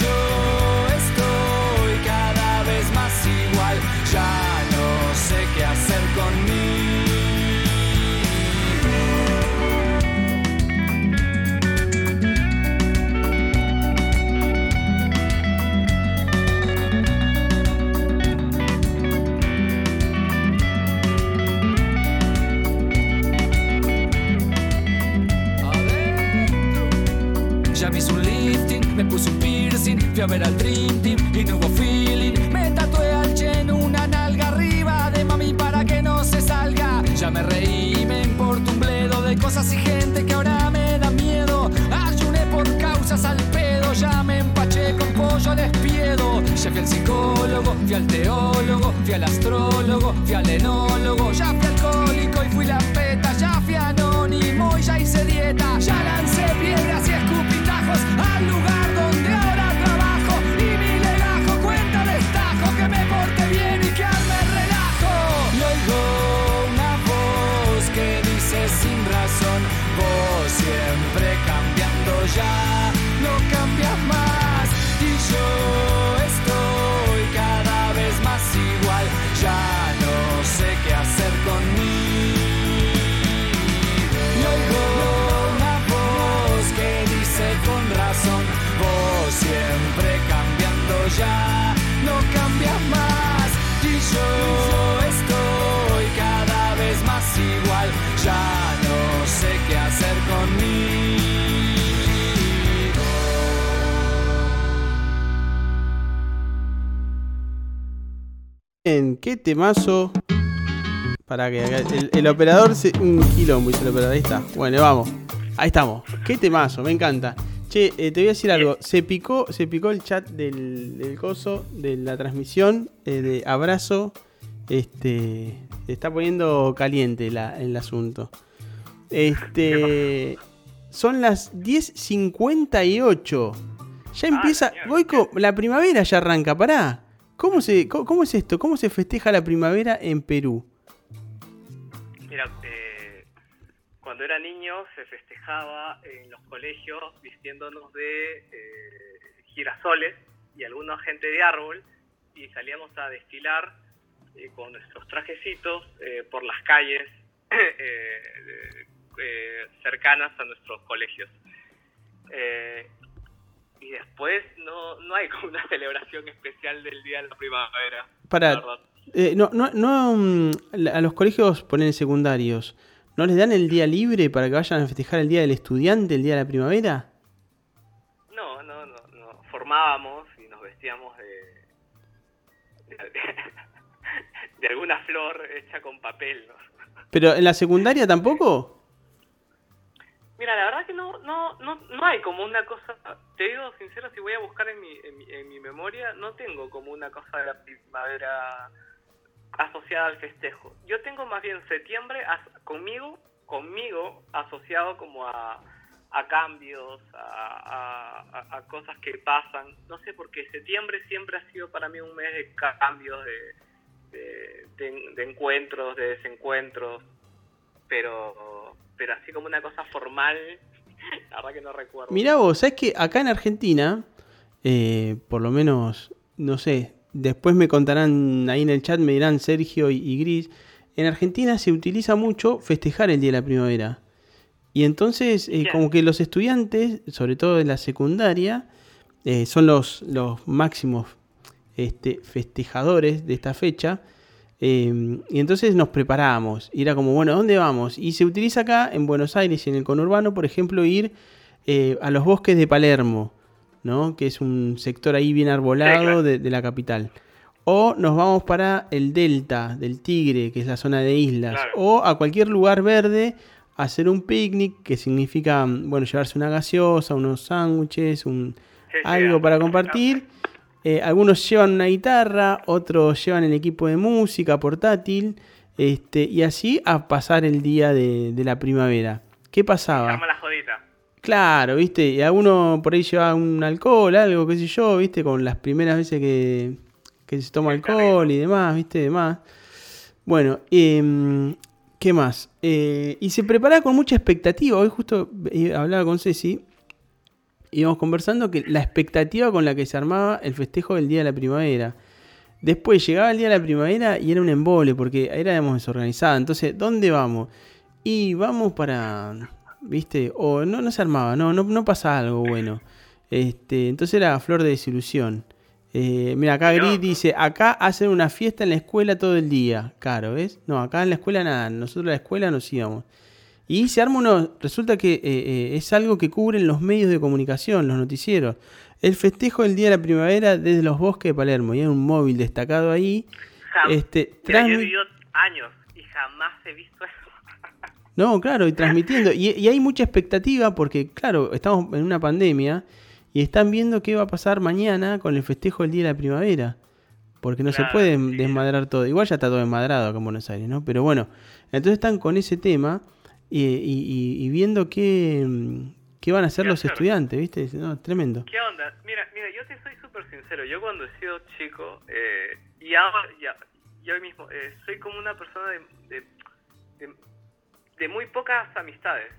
Yo estoy cada vez más igual, ya fui a ver al Dream Team y no hubo feeling. Me tatué al Chen una nalga arriba de mami para que no se salga. Ya me reí, me importa un bledo de cosas y gente que ahora me da miedo. Ayuné por causas al pedo, ya me empaché con pollo al espiedo. Ya fui al psicólogo, fui al teólogo, fui al astrólogo, fui al enólogo. Ya fui alcohólico y fui la peta, ya fui anónimo y ya hice dieta. Ya lancé piedras y escupitajos al lugar siempre cambiando ya, Bien, qué temazo. Para que el, el operador se. Un quilombo dice el operador. Ahí está. Bueno, vamos. Ahí estamos. Qué temazo, me encanta. Che, eh, te voy a decir algo. Se picó, se picó el chat del, del coso, de la transmisión, eh, de abrazo. Este. Se está poniendo caliente la- el asunto. Este. Son las 10.58. Ya empieza. señor. voy con. La primavera ya arranca, pará. ¿Cómo, se, cómo, es esto? ¿Cómo se festeja la primavera en Perú? Mira, eh, cuando era niño se festejaba en los colegios vistiéndonos de eh, girasoles y algunos gente de árbol y salíamos a desfilar eh, con nuestros trajecitos eh, por las calles cercanas a nuestros colegios. Y después no, no hay como una celebración especial del Día de la Primavera. Para, la eh, no, no, no, mm, a los colegios ponen secundarios, ¿no les dan el día libre para que vayan a festejar el Día del Estudiante, el Día de la Primavera? formábamos y nos vestíamos de, de, de alguna flor hecha con papel, ¿no? Pero en la secundaria tampoco. Mira, la verdad que no, no, no, no hay como una cosa, te digo sincero, si voy a buscar en mi, en mi, en mi memoria, no tengo como una cosa de la primavera asociada al festejo. Yo tengo más bien septiembre as- conmigo, conmigo asociado como a, a cambios, a, a- cosas que pasan. No sé, porque septiembre siempre ha sido para mí un mes de cambios, de- de encuentros, de desencuentros, pero, pero así como una cosa formal, la verdad que no recuerdo. Mirá vos, ¿sabés que acá en Argentina, eh, por lo menos, no sé, después me contarán ahí en el chat, me dirán Sergio y, y Gris, en Argentina se utiliza mucho festejar el Día de la Primavera. Y entonces, eh, como que los estudiantes, sobre todo de la secundaria, eh, son los, los máximos este, festejadores de esta fecha. Eh, y entonces nos preparamos. Y era como, bueno, ¿a dónde vamos? Y se utiliza acá en Buenos Aires y en el conurbano, por ejemplo, ir eh, a los bosques de Palermo, ¿no? Que es un sector ahí bien arbolado de, de la capital. O nos vamos para el delta del Tigre, que es la zona de islas. Claro. O a cualquier lugar verde a hacer un picnic, que significa, bueno, llevarse una gaseosa, unos sándwiches, un, algo para compartir. Eh, algunos llevan una guitarra, otros llevan el equipo de música portátil, este, y así a pasar el día de, de la primavera. ¿Qué pasaba? la jodita. Claro, viste, y alguno por ahí lleva un alcohol, algo, qué sé yo, viste, con las primeras veces que, que se toma alcohol y demás, viste, demás. Bueno, em, ¿qué más? Eh, y se prepara con mucha expectativa. Hoy justo eh, hablaba con Ceci, íbamos conversando que la expectativa con la que se armaba el festejo del Día de la Primavera. Después llegaba el Día de la Primavera y era un embole porque éramos desorganizados. Entonces, ¿dónde vamos? Y vamos para, ¿viste? O no, no se armaba, no, no, no pasa algo bueno. Este, entonces era flor de desilusión. Eh, mira, acá. Gris dice, acá hacen una fiesta en la escuela todo el día. Claro, ¿ves? No, acá en la escuela nada, nosotros a la escuela nos íbamos. Y se arma uno, resulta que eh, eh, es algo que cubren los medios de comunicación, los noticieros. El festejo del Día de la Primavera desde los bosques de Palermo. Y hay un móvil destacado ahí. Jam- Este, Mira, yo he vivido años y jamás he visto eso. No, claro, y transmitiendo. Y, y hay mucha expectativa porque, claro, estamos en una pandemia y están viendo qué va a pasar mañana con el festejo del Día de la Primavera. Porque no se puede sí. desmadrar todo. Igual ya está todo desmadrado acá en Buenos Aires, ¿no? Pero bueno, entonces están con ese tema y, y- y- y viendo qué, mm, qué van a hacer ¿Qué los hacer? estudiantes, ¿viste? No, tremendo. ¿Qué onda? Mira, mira, yo te soy súper sincero. Yo cuando he sido chico, eh, y ahora, ya, yo mismo, eh, soy como una persona de, de, de- de muy pocas amistades.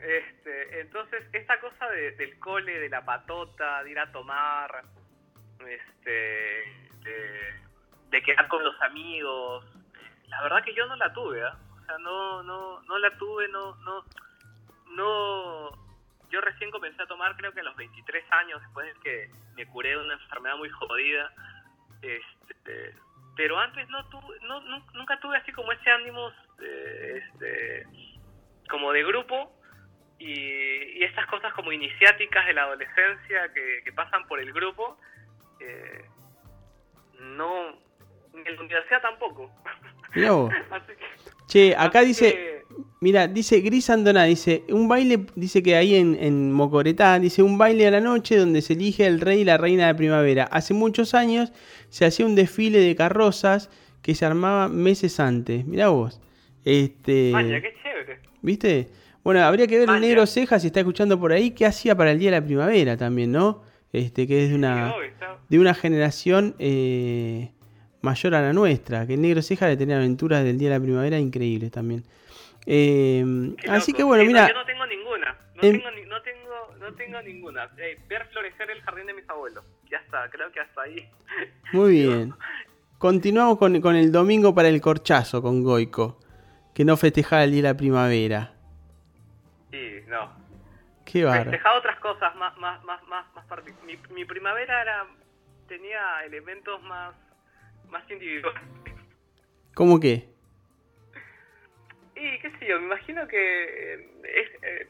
Este, entonces, esta cosa de- del cole, de la patota, de ir a tomar, este, de, de quedar con los amigos, la verdad que yo no la tuve, ¿ah? O sea, no, no, no la tuve, no, no, no, yo recién comencé a tomar creo que a los 23 años, después de que me curé de una enfermedad muy jodida. Este, pero antes no tuve, no, nu- nunca tuve así como ese ánimo eh, este, como de grupo y, y estas cosas como iniciáticas de la adolescencia que, que pasan por el grupo. eh, no, ni en la universidad tampoco. Así que- Che, acá así dice, que- Mira, dice Gris Andona, dice, un baile, dice que ahí en, en Mocoretá, dice un baile a la noche donde se elige el rey y la reina de primavera. Hace muchos años se hacía un desfile de carrozas que se armaba meses antes. Mirá vos. Este, Vaya, qué chévere. ¿Viste? Bueno, habría que ver el Vaya. negro ceja si está escuchando por ahí, qué hacía para el día de la primavera también, ¿no? Este, que es de una, de una generación eh, mayor a la nuestra, que el negro ceja de tener aventuras del día de la primavera increíbles también. Eh, así que bueno, mira, yo no tengo ninguna. No, en- tengo, no, tengo, no tengo ninguna. Eh, ver florecer el jardín de mis abuelos. Ya está, creo que hasta ahí. muy bien. Continuamos con, con el domingo para el corchazo con Goico, que no festejaba el día de la primavera. Sí, no. Qué bárbaro. Festejaba otras cosas más, más, más, más, más mi, mi primavera era, tenía elementos más, más individuales. ¿Cómo qué? Y qué sé yo, me imagino que eh, es, eh,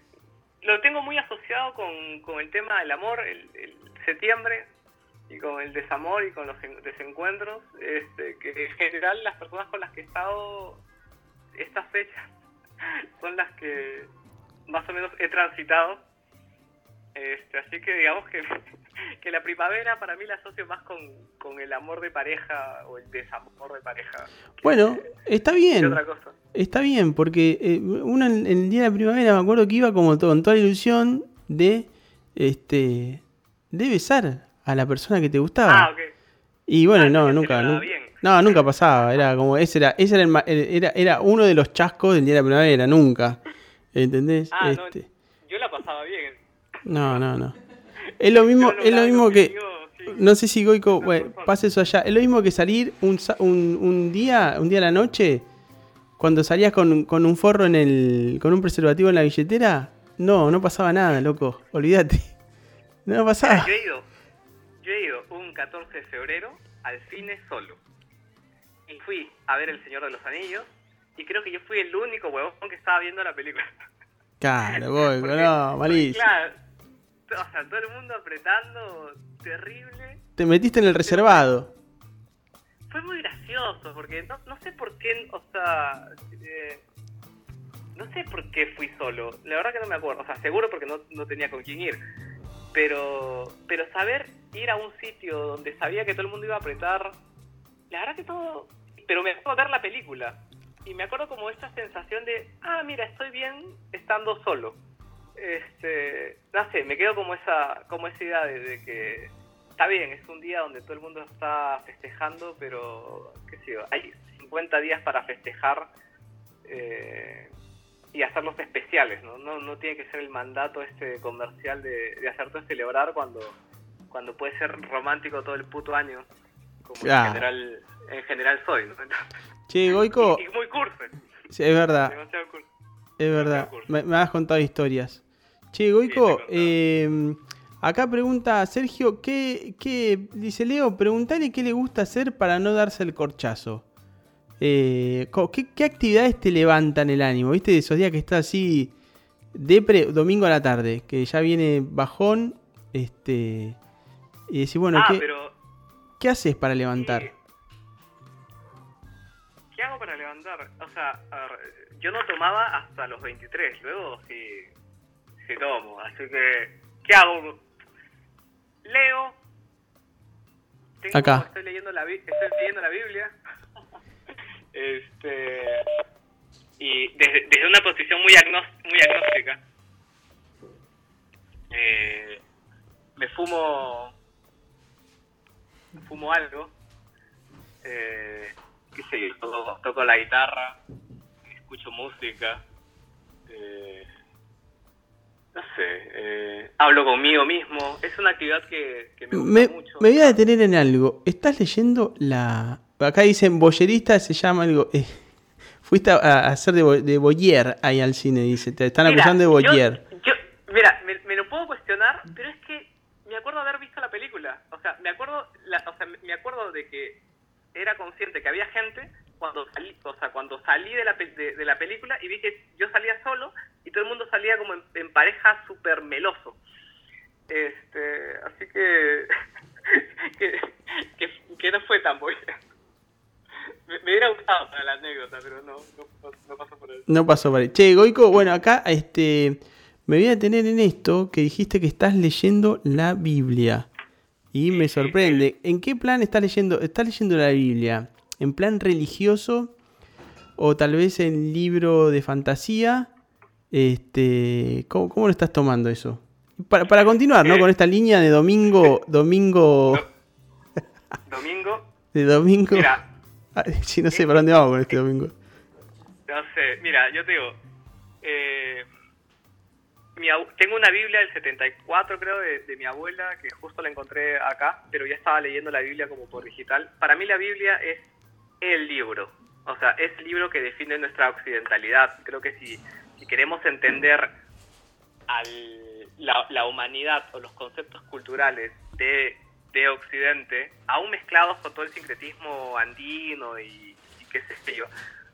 lo tengo muy asociado con, con el tema del amor, el, el septiembre y con el desamor y con los en- desencuentros, este, que en general las personas con las que he estado estas fechas son las que más o menos he transitado. Este, así que digamos que, que la primavera para mí la asocio más con, con el amor de pareja o el desamor de pareja. que- Bueno, está bien. otra cosa. Está bien, porque eh, uno en, el día de la primavera me acuerdo que iba como todo, con toda la ilusión de este de besar a la persona que te gustaba. Ah, ok. Y bueno, Ah, no, nunca, celebraba nu- bien. no, nunca pasaba. Era como, ese era, ese era, el era, era uno de los chascos del día de la primavera, nunca. ¿Entendés? Ah, no, Este, yo la pasaba bien. no, no, no. Es lo mismo, es lo mismo que, sí. no sé si Goico, bueno, pasa eso allá. Es lo mismo que salir un, un, un día, un día a la noche, cuando salías con, con un forro en el, con un preservativo en la billetera. No, no pasaba nada, loco. Olvídate. No pasaba. Yo he ido, yo he ido un 14 de febrero al cine solo. Y fui a ver El Señor de los Anillos. Y creo que yo fui el único huevón que estaba viendo la película. Claro, Porque- no, malísimo. Claro, o sea, todo el mundo apretando, terrible. Te metiste en el reservado. Fue muy gracioso, porque no, no sé por qué, o sea, eh, no sé por qué fui solo. La verdad que no me acuerdo. O sea, seguro porque no, no tenía con quién ir. Pero, pero saber ir a un sitio donde sabía que todo el mundo iba a apretar, la verdad que todo... Pero me acuerdo ver la película. Y me acuerdo como esta sensación de, ah, mira, estoy bien estando solo. Este, no sé, me quedo como esa, como esa idea de, de que está bien, es un día donde todo el mundo está festejando, pero, qué sé yo, hay 50 días para festejar eh, y hacerlos especiales, ¿no? ¿no? No tiene que ser el mandato este comercial de, de hacerte celebrar cuando, cuando puede ser romántico todo el puto año, como Claro. en, general, en general soy, ¿no? Che, Goico, Y, y muy curso, sí, es verdad. demasiado curso. Es verdad, me has contado historias. Che, Goico, eh, acá pregunta Sergio, ¿qué, qué, dice Leo, preguntale qué le gusta hacer para no darse el corchazo. Eh, ¿qué, qué actividades te levantan el ánimo? ¿Viste esos días que estás así, depre, domingo a la tarde, que ya viene bajón, este, y decís, bueno, ah, ¿qué, pero ¿qué haces para levantar? ¿Qué, hago para levantar? O sea, a ver, yo no tomaba hasta los 23, luego sí, sí tomo, así que, ¿qué hago? Leo. Tengo- Acá. Estoy leyendo la, estoy leyendo la Biblia. este y desde, desde una posición muy, agnos- muy agnóstica. Eh, me fumo me fumo algo eh, qué sé yo, toco, toco la guitarra, escucho música, eh, no sé, eh, hablo conmigo mismo, es una actividad que, que me gusta Me, mucho. me voy a detener en algo. ¿Estás leyendo la. Acá dicen boyerista, se llama algo. eh, fuiste a, a hacer de, de boyer ahí al cine, dice. Te están Mira, acusando de boyer. yo- mira, me, me lo puedo cuestionar, pero es que me acuerdo haber visto la película. O sea, me acuerdo, la- o sea, me acuerdo de que era consciente que había gente cuando salí, o sea, cuando salí de la, de, de la película y vi que yo salía solo y todo el mundo salía como en, en pareja súper meloso. Este, así que, que, que, que no fue tan buena. Me, me hubiera gustado para la anécdota, pero no, no, pasó por eso. No pasó por ahí. Che, Goico, bueno, acá este, me voy a detener en esto que dijiste que estás leyendo la Biblia. Y me sorprende. ¿En qué plan estás leyendo? ¿Estás leyendo la Biblia? ¿En plan religioso? ¿O tal vez en libro de fantasía? Este, ¿cómo, cómo lo estás tomando eso? Para, para continuar, ¿no? Eh. Con esta línea de domingo, domingo, Domingo, de domingo. mira, Sí, no sé para dónde vamos con este domingo. No sé, mira, yo te digo, eh, mi tengo una Biblia del 74 creo de, de mi abuela que justo la encontré acá, pero ya estaba leyendo la Biblia como por digital. Para mí la Biblia es el libro, o sea, es el libro que define nuestra occidentalidad. Creo que si, si queremos entender al- la, la humanidad o los conceptos culturales de, de Occidente, aún mezclados con todo el sincretismo andino y, y qué sé yo,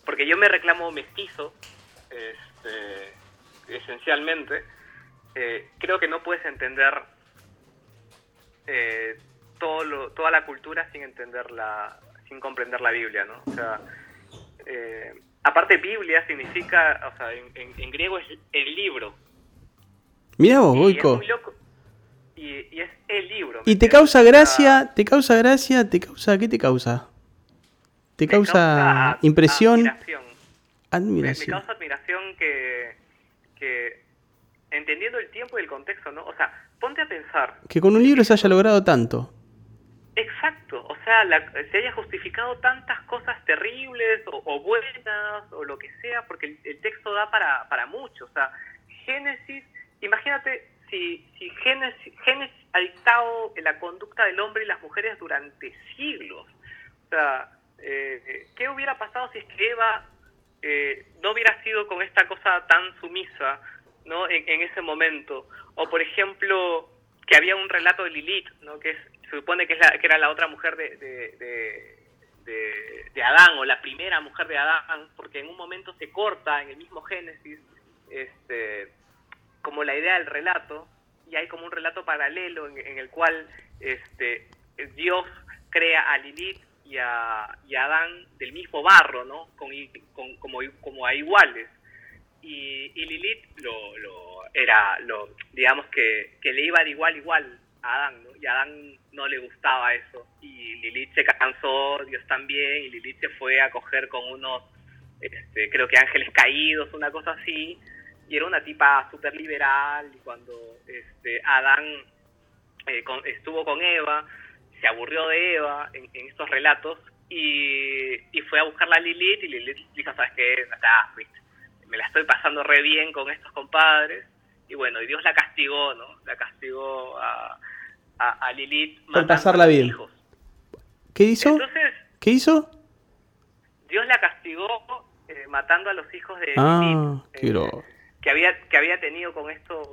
porque yo me reclamo mestizo, este, esencialmente, eh, creo que no puedes entender eh, todo lo, toda la cultura sin entenderla, sin comprender la Biblia, ¿no? O sea, eh, aparte Biblia significa, o sea, en, en- en griego es el libro. Mirá vos, es Goico. muy loco. Y, y es el libro. ¿me ¿Y te causa gracia? ¿Te causa gracia? ¿Te causa qué te causa? ¿Te me causa a- impresión? admiración. Me, me Admiración. causa admiración que, que, entendiendo el tiempo y el contexto, ¿no? O sea, ponte a pensar, Que con un libro se haya logrado tanto. Exacto, o sea, la- se haya justificado tantas cosas terribles o, buenas o lo que sea, porque el, el texto da para, para mucho, o sea, Génesis, imagínate si, si Génesis, Génesis ha dictado la conducta del hombre y las mujeres durante siglos, o sea, eh, ¿qué hubiera pasado si es que Eva eh, no hubiera sido con esta cosa tan sumisa ¿no? en, en ese momento? O, por ejemplo, que había un relato de Lilith, ¿no? que es, se supone que, es la, que era la otra mujer de, de, Adán, o la primera mujer de Adán, porque en un momento se corta en el mismo Génesis este, como la idea del relato, y hay como un relato paralelo en, el cual este, Dios crea a Lilith y a, Adán del mismo barro, ¿no? Con, con- como, como a iguales. Y, y Lilith lo, lo era, lo, digamos que, que le iba de igual igual Adán, ¿no? Y a Adán no le gustaba eso. Y Lilith se cansó, Dios también, y Lilith se fue a coger con unos, este, creo que ángeles caídos, una cosa así. Y era una tipa súper liberal, y cuando este, Adán eh, estuvo con Eva, se aburrió de Eva en, en estos relatos y, fue a buscarla a Lilith y Lilith dijo, ¿sabes qué? Acá, me la estoy pasando re bien con estos compadres y bueno, y Dios la castigó, ¿no? La castigó a, a, a Lilith matando pasarla a sus bien. hijos. ¿Qué hizo? Entonces, ¿Qué hizo? Dios la castigó eh, matando a los hijos de Ah, Lilith. eh, que había que había tenido con estos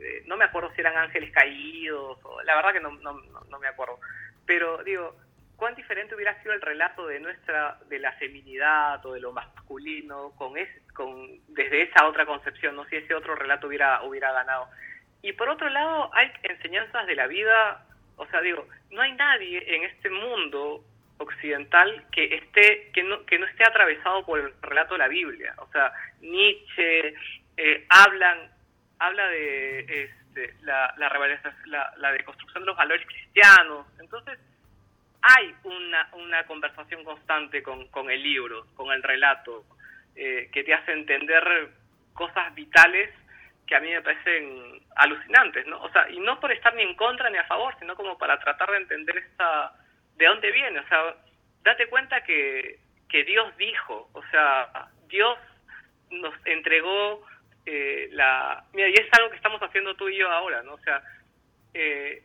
eh, no me acuerdo si eran ángeles caídos o la verdad que no, no, no- no me acuerdo pero digo cuán diferente hubiera sido el relato de nuestra de la feminidad o de lo masculino con es, con desde esa otra concepción no si ese otro relato hubiera hubiera ganado y por otro lado hay enseñanzas de la vida o sea digo no hay nadie en este mundo occidental que esté que no que no esté atravesado por el relato de la Biblia. O sea Nietzsche eh, hablan habla de este, la, la, la, la deconstrucción de los valores cristianos. Entonces hay una, una conversación constante con, con el libro, con el relato, eh, que te hace entender cosas vitales que a mí me parecen alucinantes, ¿no? O sea, y no por estar ni en contra ni a favor, sino como para tratar de entender esta, de dónde viene, o sea, date cuenta que, que Dios dijo, o sea, Dios nos entregó eh, la... Mira, y es algo que estamos haciendo tú y yo ahora, ¿no? O sea, eh,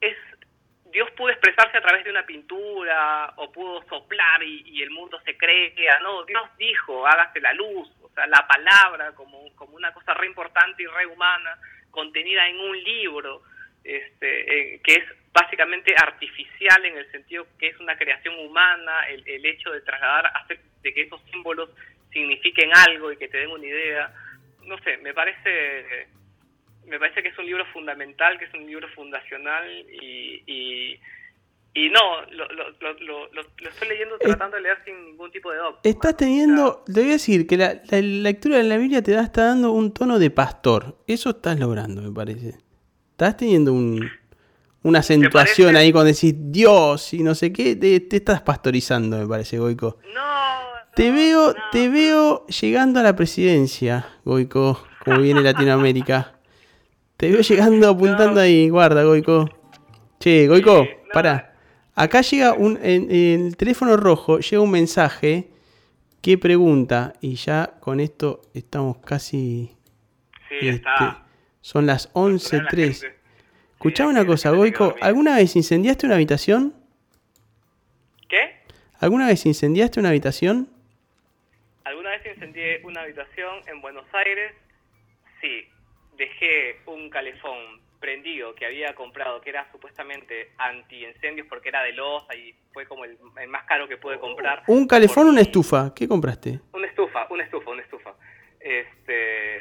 es Dios pudo expresarse a través de una pintura o pudo soplar y, y el mundo se crea, no, Dios dijo, hágase la luz, o sea, la palabra como, como una cosa re importante y re humana, contenida en un libro, este, eh, que es básicamente artificial en el sentido que es una creación humana, el, el hecho de trasladar, hacer de que esos símbolos signifiquen algo y que te den una idea, no sé, me parece me parece que es un libro fundamental, que es un libro fundacional y, y, y no, lo, lo, lo, lo, lo- lo estoy leyendo tratando de leer sin ningún tipo de dogma. Estás teniendo, te voy a decir que la, la lectura de la Biblia te da, está dando un tono de pastor. Eso estás logrando, me parece. Estás teniendo un, una acentuación ahí cuando decís Dios y no sé qué, te, te estás pastorizando, me parece, Goico. No, no, Te veo, no. te veo llegando a la presidencia, Goico, como viene Latinoamérica. Te veo llegando apuntando No. ahí, guarda, Goico. Che, Goico, Sí, no. para. Acá llega un, en, en el teléfono rojo, llega un mensaje que pregunta, y ya con esto estamos casi... Sí, este, está. son las Controlar a la 11.03. gente. Escuchame Sí, una la cosa, Goico. ¿alguna vez incendiaste una habitación? ¿Qué? ¿Alguna vez incendiaste una habitación? ¿Alguna vez incendié una habitación en Buenos Aires? Sí, dejé un calefón prendido que había comprado, que era supuestamente anti-incendios porque era de losa y fue como el, el más caro que pude comprar. ¿Un calefón o una estufa? ¿Qué compraste? Una estufa, una estufa, una estufa. Este,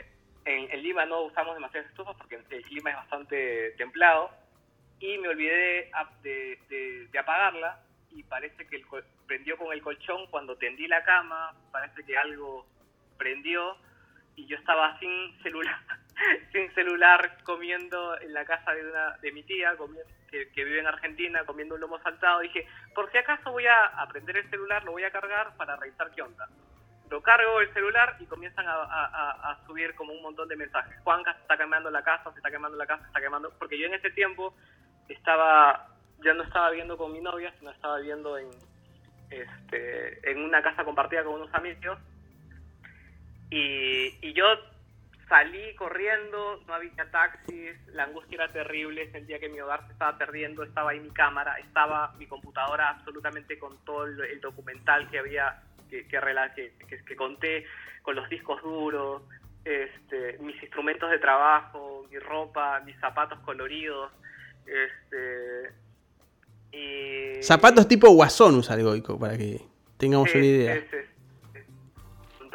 en, en Lima no usamos demasiadas estufas porque el clima es bastante templado y me olvidé de, de- de apagarla y parece que el col- prendió con el colchón cuando tendí la cama, parece que algo prendió y yo estaba sin celular, sin celular comiendo en la casa de una de mi tía comi- que, que vive en Argentina comiendo un lomo saltado. Dije, por si acaso voy a, prender el celular, lo voy a cargar para revisar qué onda. Lo cargo el celular y comienzan a, a- a- subir como un montón de mensajes. Juanca se está quemando la casa, se está quemando la casa, se está quemando. Porque yo en ese tiempo estaba, ya no estaba viviendo con mi novia, sino estaba viviendo en, este, en una casa compartida con unos amigos. Y, y yo salí corriendo, no había taxis, la angustia era terrible, sentía que mi hogar se estaba perdiendo, estaba ahí mi cámara, estaba mi computadora absolutamente con todo el, el documental que había, que, que, que, conté, con los discos duros, este, mis instrumentos de trabajo, mi ropa, mis zapatos coloridos, este, y... Zapatos tipo guasón usa el Goico, para que tengamos Sí, una idea. sí, sí, sí.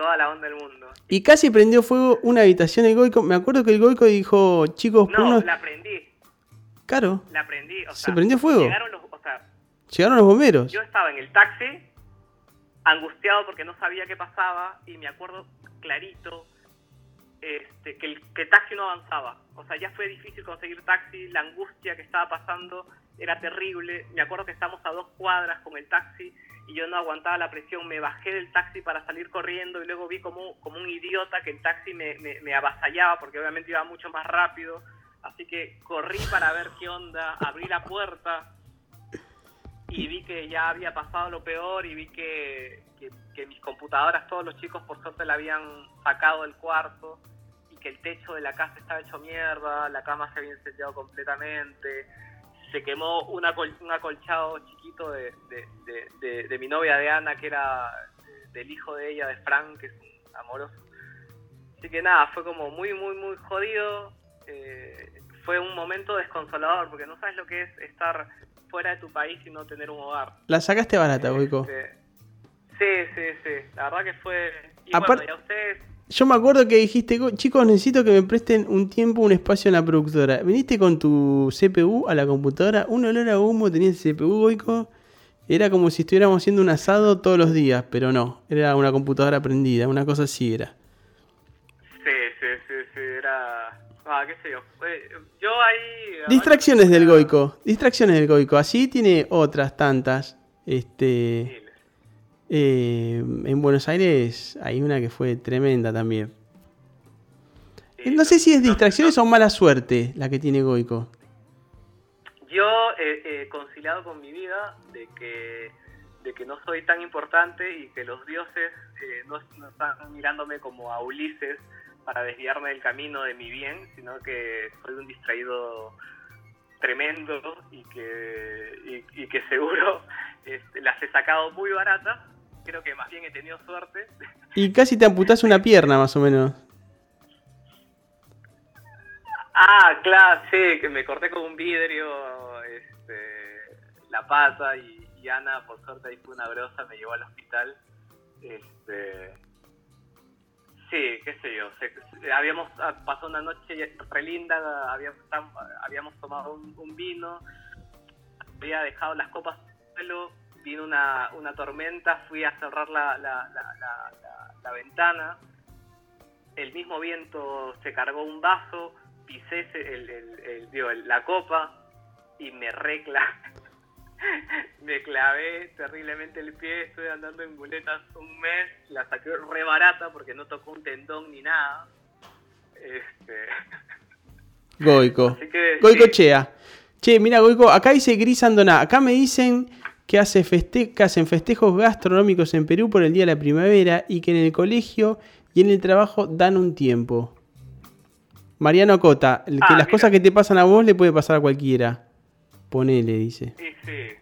Toda la onda del mundo. Y casi prendió fuego una habitación el Goico. Me acuerdo que el Goico dijo, chicos, No, unos... la prendí, Claro, la prendí. O ¿Se sea, prendió fuego? Llegaron los, o sea, llegaron los bomberos. yo estaba en el taxi, angustiado porque no sabía qué pasaba, y me acuerdo clarito este, que, el, que taxi no avanzaba. O sea, ya fue difícil conseguir taxi, la angustia que estaba pasando era terrible. Me acuerdo que estamos a dos cuadras con el taxi y yo no aguantaba la presión. Me bajé del taxi para salir corriendo y luego vi como, como un idiota que el taxi me, me, me avasallaba porque obviamente iba mucho más rápido. Así que corrí para ver qué onda, abrí la puerta y vi que ya había pasado lo peor y vi que, mis computadoras, todos los chicos por suerte la habían sacado del cuarto que el techo de la casa estaba hecho mierda, la cama se había incendiado completamente, se quemó un, acol- un acolchado chiquito de, de, de- de- de mi novia de Ana, que era eh, del hijo de ella, de Frank, que es un amoroso. Así que nada, fue como muy, muy, muy jodido. eh, fue un momento desconsolador, porque no sabes lo que es estar fuera de tu país y no tener un hogar. La sacaste barata, Goico. Este, sí, sí, sí. La verdad que fue. Y Apar- bueno, y a ustedes. Yo me acuerdo que dijiste, "Go- chicos, necesito que me presten un tiempo, un espacio en la productora. Viniste con tu CPU a la computadora, un olor a humo tenía ese CPU, Goico. Era como si estuviéramos haciendo un asado todos los días, pero no. Era una computadora prendida, una cosa así era. Sí, sí, sí, sí. Era. Ah, qué sé yo. Yo ahí. Distracciones del Goico, distracciones del Goico. Así tiene otras tantas. Este, Sí, eh, en Buenos Aires hay una que fue tremenda también. sí. No sé si es No, distracciones o mala suerte la que tiene Goico. Yo he he conciliado con mi vida de que, de que no soy tan importante y que los dioses eh, no, no están mirándome como a Ulises para desviarme del camino de mi bien, sino que soy un distraído tremendo y que, y, y que seguro este, las he sacado muy baratas. Creo que más bien he tenido suerte. Y casi te amputás una pierna, más o menos. Ah, claro, sí, que me corté con un vidrio este, la pata y, y Ana, por suerte, ahí fue una grosa, me llevó al hospital. Este, sí, qué sé yo, se- habíamos ah, pasado una noche re linda, habíamos, habíamos tomado un, un vino, había dejado las copas en el suelo, vino una, una tormenta, fui a cerrar la, la, la, ventana, el mismo viento se cargó un vaso, pisé el, el- el- digo, la copa y me recla me clavé terriblemente el pie, estuve andando en muletas un mes, la saqué re barata porque no tocó un tendón ni nada. Este, Goico. que Goico sí, Chea. Che, mira, Goico, acá dice Gris Andoná. Acá me dicen que, hace feste que hacen festejos gastronómicos en Perú por el Día de la Primavera y que en el colegio y en el trabajo dan un tiempo. Mariano Cota, que Ah, las mira. cosas que te pasan a vos le puede pasar a cualquiera. Ponele, dice. sí, sí,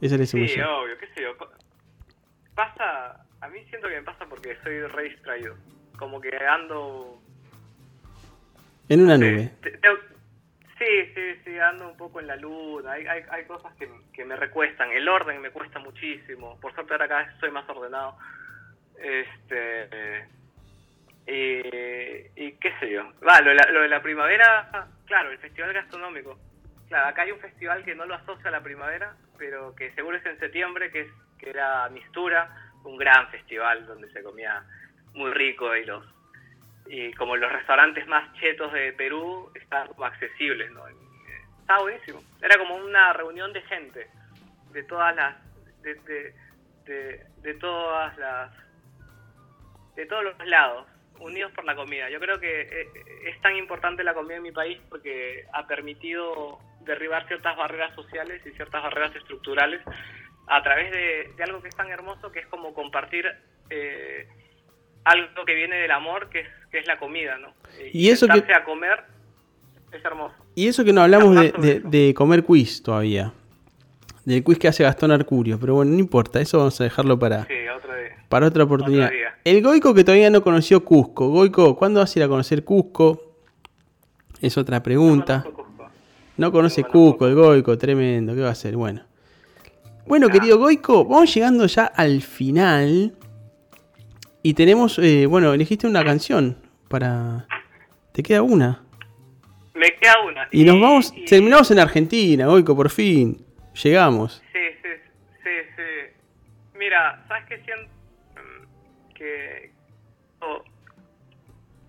Esa le sí, yo. obvio, qué sé yo. Pasa, a mí siento que me pasa porque soy re distraído. Como que ando En una nube. te- te- Sí, sí, sí, ando un poco en la luna. Hay, hay, hay cosas que, que me recuestan. El orden me cuesta muchísimo. Por suerte ahora vez soy más ordenado. Este. Y, y qué sé yo. Va, lo, de la- lo de la primavera, claro, el festival gastronómico. claro, acá hay un festival que no lo asocia a la primavera, pero que seguro es en septiembre, que, es, que era Mistura, un gran festival donde se comía muy rico y los y como los restaurantes más chetos de Perú están accesibles, ¿no? Estaba buenísimo. Era como una reunión de gente, de todas las, de, de, de, todas las, de todos los lados, unidos por la comida. Yo creo que eh, es tan importante la comida en mi país porque ha permitido derribar ciertas barreras sociales y ciertas barreras estructurales a través de, de algo que es tan hermoso que es como compartir eh, algo que viene del amor, que es, que es la comida, ¿no? Y eso que- a comer es hermoso. Y eso que no hablamos de, comer quiz todavía. Del quiz que hace Gastón Arcurio. Pero bueno, no importa, eso vamos a dejarlo para, Sí, día. para otra oportunidad. Día. El Goico que todavía no conoció Cusco. Goico, ¿cuándo vas a ir a conocer Cusco? Es otra pregunta. Conozco Cusco. No conoce No Cusco, el Goico, tremendo. ¿Qué va a hacer? Bueno. Bueno, querido Goico, vamos llegando ya al final. Y tenemos, eh, bueno, elegiste una canción para... Te queda una. Me queda una. Y nos vamos, y- terminamos en Argentina, Goico, por fin. Llegamos. Sí, sí, sí, sí. Mira, ¿sabes qué siento? Mm, Que oh,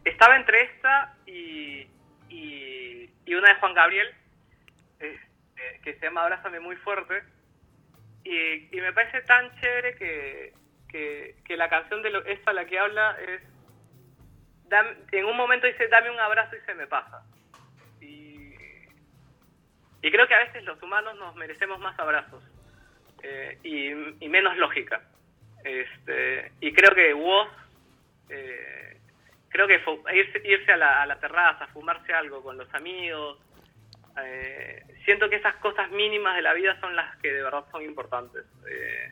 estaba entre esta y, y, y una de Juan Gabriel, este, que se llama Abrázame muy fuerte. Y, y me parece tan chévere que, que, que la canción de lo, esta la que habla es... en un momento dice, dame un abrazo y se me pasa. Y, creo que a veces los humanos nos merecemos más abrazos eh, y, menos lógica. Este, y creo que vos, eh, creo que irse, irse a, la, a la terraza, fumarse algo con los amigos, eh, siento que esas cosas mínimas de la vida son las que de verdad son importantes. Eh,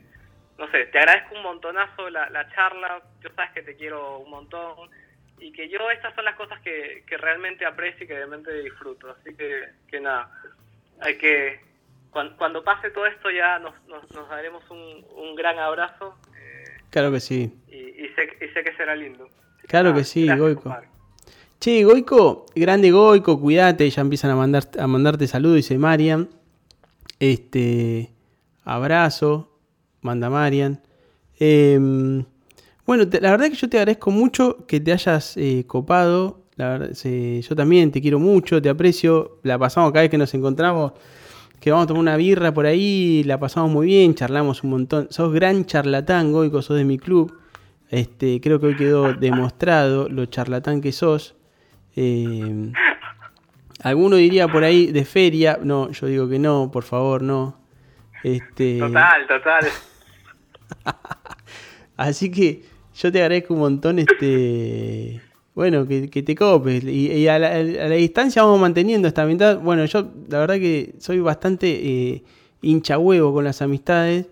no sé, te agradezco un montonazo la, la charla, yo sabes que te quiero un montón y que yo estas son las cosas que, que realmente aprecio y que realmente disfruto. Así que, que nada, hay que, cuan- cuando, pase todo esto ya nos, nos, nos daremos un, un gran abrazo eh, Claro que sí. y, y sé, y sé que será lindo. Claro que sí, gracias, Goico. compadre. Che, Goico, grande Goico, cuídate, ya empiezan a, mandar, a mandarte saludos, dice Marian. Este, abrazo, manda Marian. Em, bueno, te- la verdad que yo te agradezco mucho que te hayas eh, copado. La verdad, yo también te quiero mucho, te aprecio. La pasamos cada vez que nos encontramos, que vamos a tomar una birra por ahí, la pasamos muy bien, charlamos un montón. Sos gran charlatán, Goico, sos de mi club. Este, creo que hoy quedó demostrado lo charlatán que sos. Eh, alguno diría por ahí de feria. No, yo digo que no, por favor, no. Este, Total, total. Así que yo te agradezco un montón, este, bueno, que, te copes. Y, y a, la, distancia vamos manteniendo esta amistad. Bueno, yo la verdad que soy bastante eh, hincha huevo con las amistades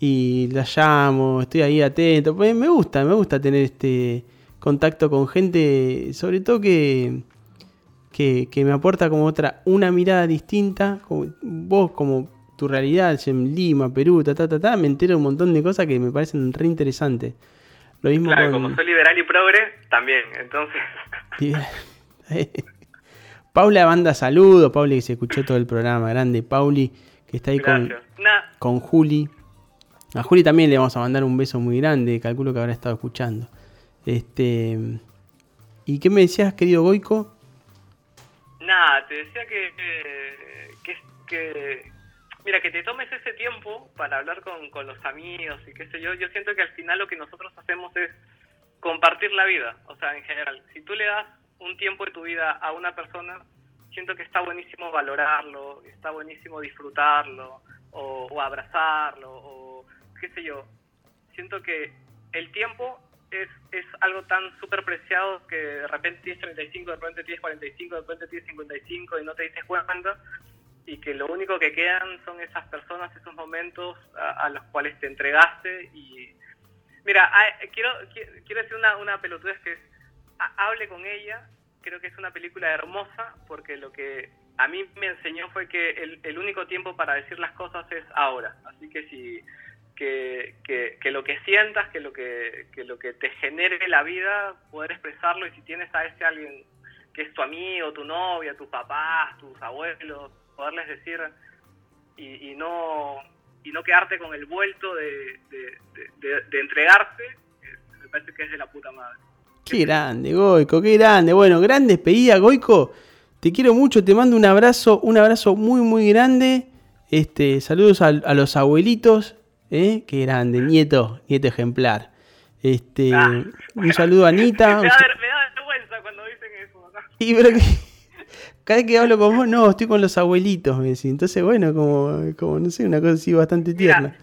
y las llamo, estoy ahí atento. Pues me gusta, me gusta tener este contacto con gente, sobre todo que, que, me aporta como otra, una mirada distinta. Vos como tu realidad en Lima, Perú, ta, ta, ta, ta, me entero un montón de cosas que me parecen re interesantes. Lo mismo Claro, con... como soy liberal y progre, también. Entonces, Paula manda saludos, Pauli que se escuchó todo el programa, grande Pauli, que está ahí con. Nah, con Juli. A Juli también le vamos a mandar un beso muy grande, calculo que habrá estado escuchando. Este ¿Y qué me decías, querido Goico? Nada, te decía que, que- mira, que te tomes ese tiempo para hablar con, con los amigos y qué sé yo. Yo siento que al final lo que nosotros hacemos es compartir la vida, o sea, en general. Si tú le das un tiempo de tu vida a una persona, siento que está buenísimo valorarlo, está buenísimo disfrutarlo, o, o abrazarlo, o qué sé yo. Siento que el tiempo es, es algo tan súper preciado que de repente tienes 35, de repente tienes 45, de repente tienes 55 y no te dices cuenta y que lo único que quedan son esas personas, esos momentos a, a los cuales te entregaste y mira, ah, quiero, qui- quiero decir una, una pelotudez que hable con ella, creo que es una película hermosa porque lo que a mí me enseñó fue que el, el único tiempo para decir las cosas es ahora, así que si que, que, que lo que sientas, que lo que, que lo que te genere la vida, poder expresarlo y si tienes a ese alguien que es tu amigo, tu novia, tus papás, tus abuelos, poderles decir y, y no y no quedarte con el vuelto de, de, de- de- entregarse, eh, me parece que es de la puta madre. Qué grande, Goico, qué grande. Bueno, gran despedida, Goico. Te quiero mucho, te mando un abrazo, un abrazo muy, muy grande. Este, saludos a, a los abuelitos, ¿eh? Qué grande, nieto, nieto ejemplar. Este, Ah. un saludo a Anita. Me da, me da vergüenza cuando dicen eso. ¿no? Y pero que- cada vez que hablo con vos, no, estoy con los abuelitos, me decís. Entonces, bueno, como, como no sé, una cosa así bastante tierna.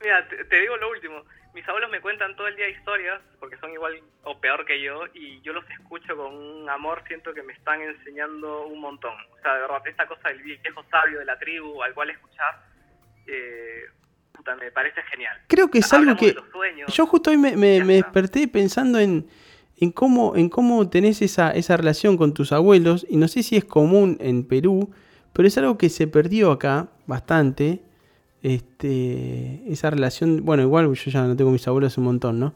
Mira, te, te digo lo último. Mis abuelos me cuentan todo el día historias, porque son igual o peor que yo, y yo los escucho con un amor, siento que me están enseñando un montón. O sea, de verdad, esta cosa del viejo sabio de la tribu al cual escuchar, eh, puta, me parece genial. Creo que es algo que yo justo hoy me, desperté pensando en, en cómo en cómo tenés esa, esa relación con tus abuelos y no sé si es común en Perú, pero es algo que se perdió acá bastante. Este, esa relación, bueno, igual yo ya no tengo mis abuelos un montón, ¿no?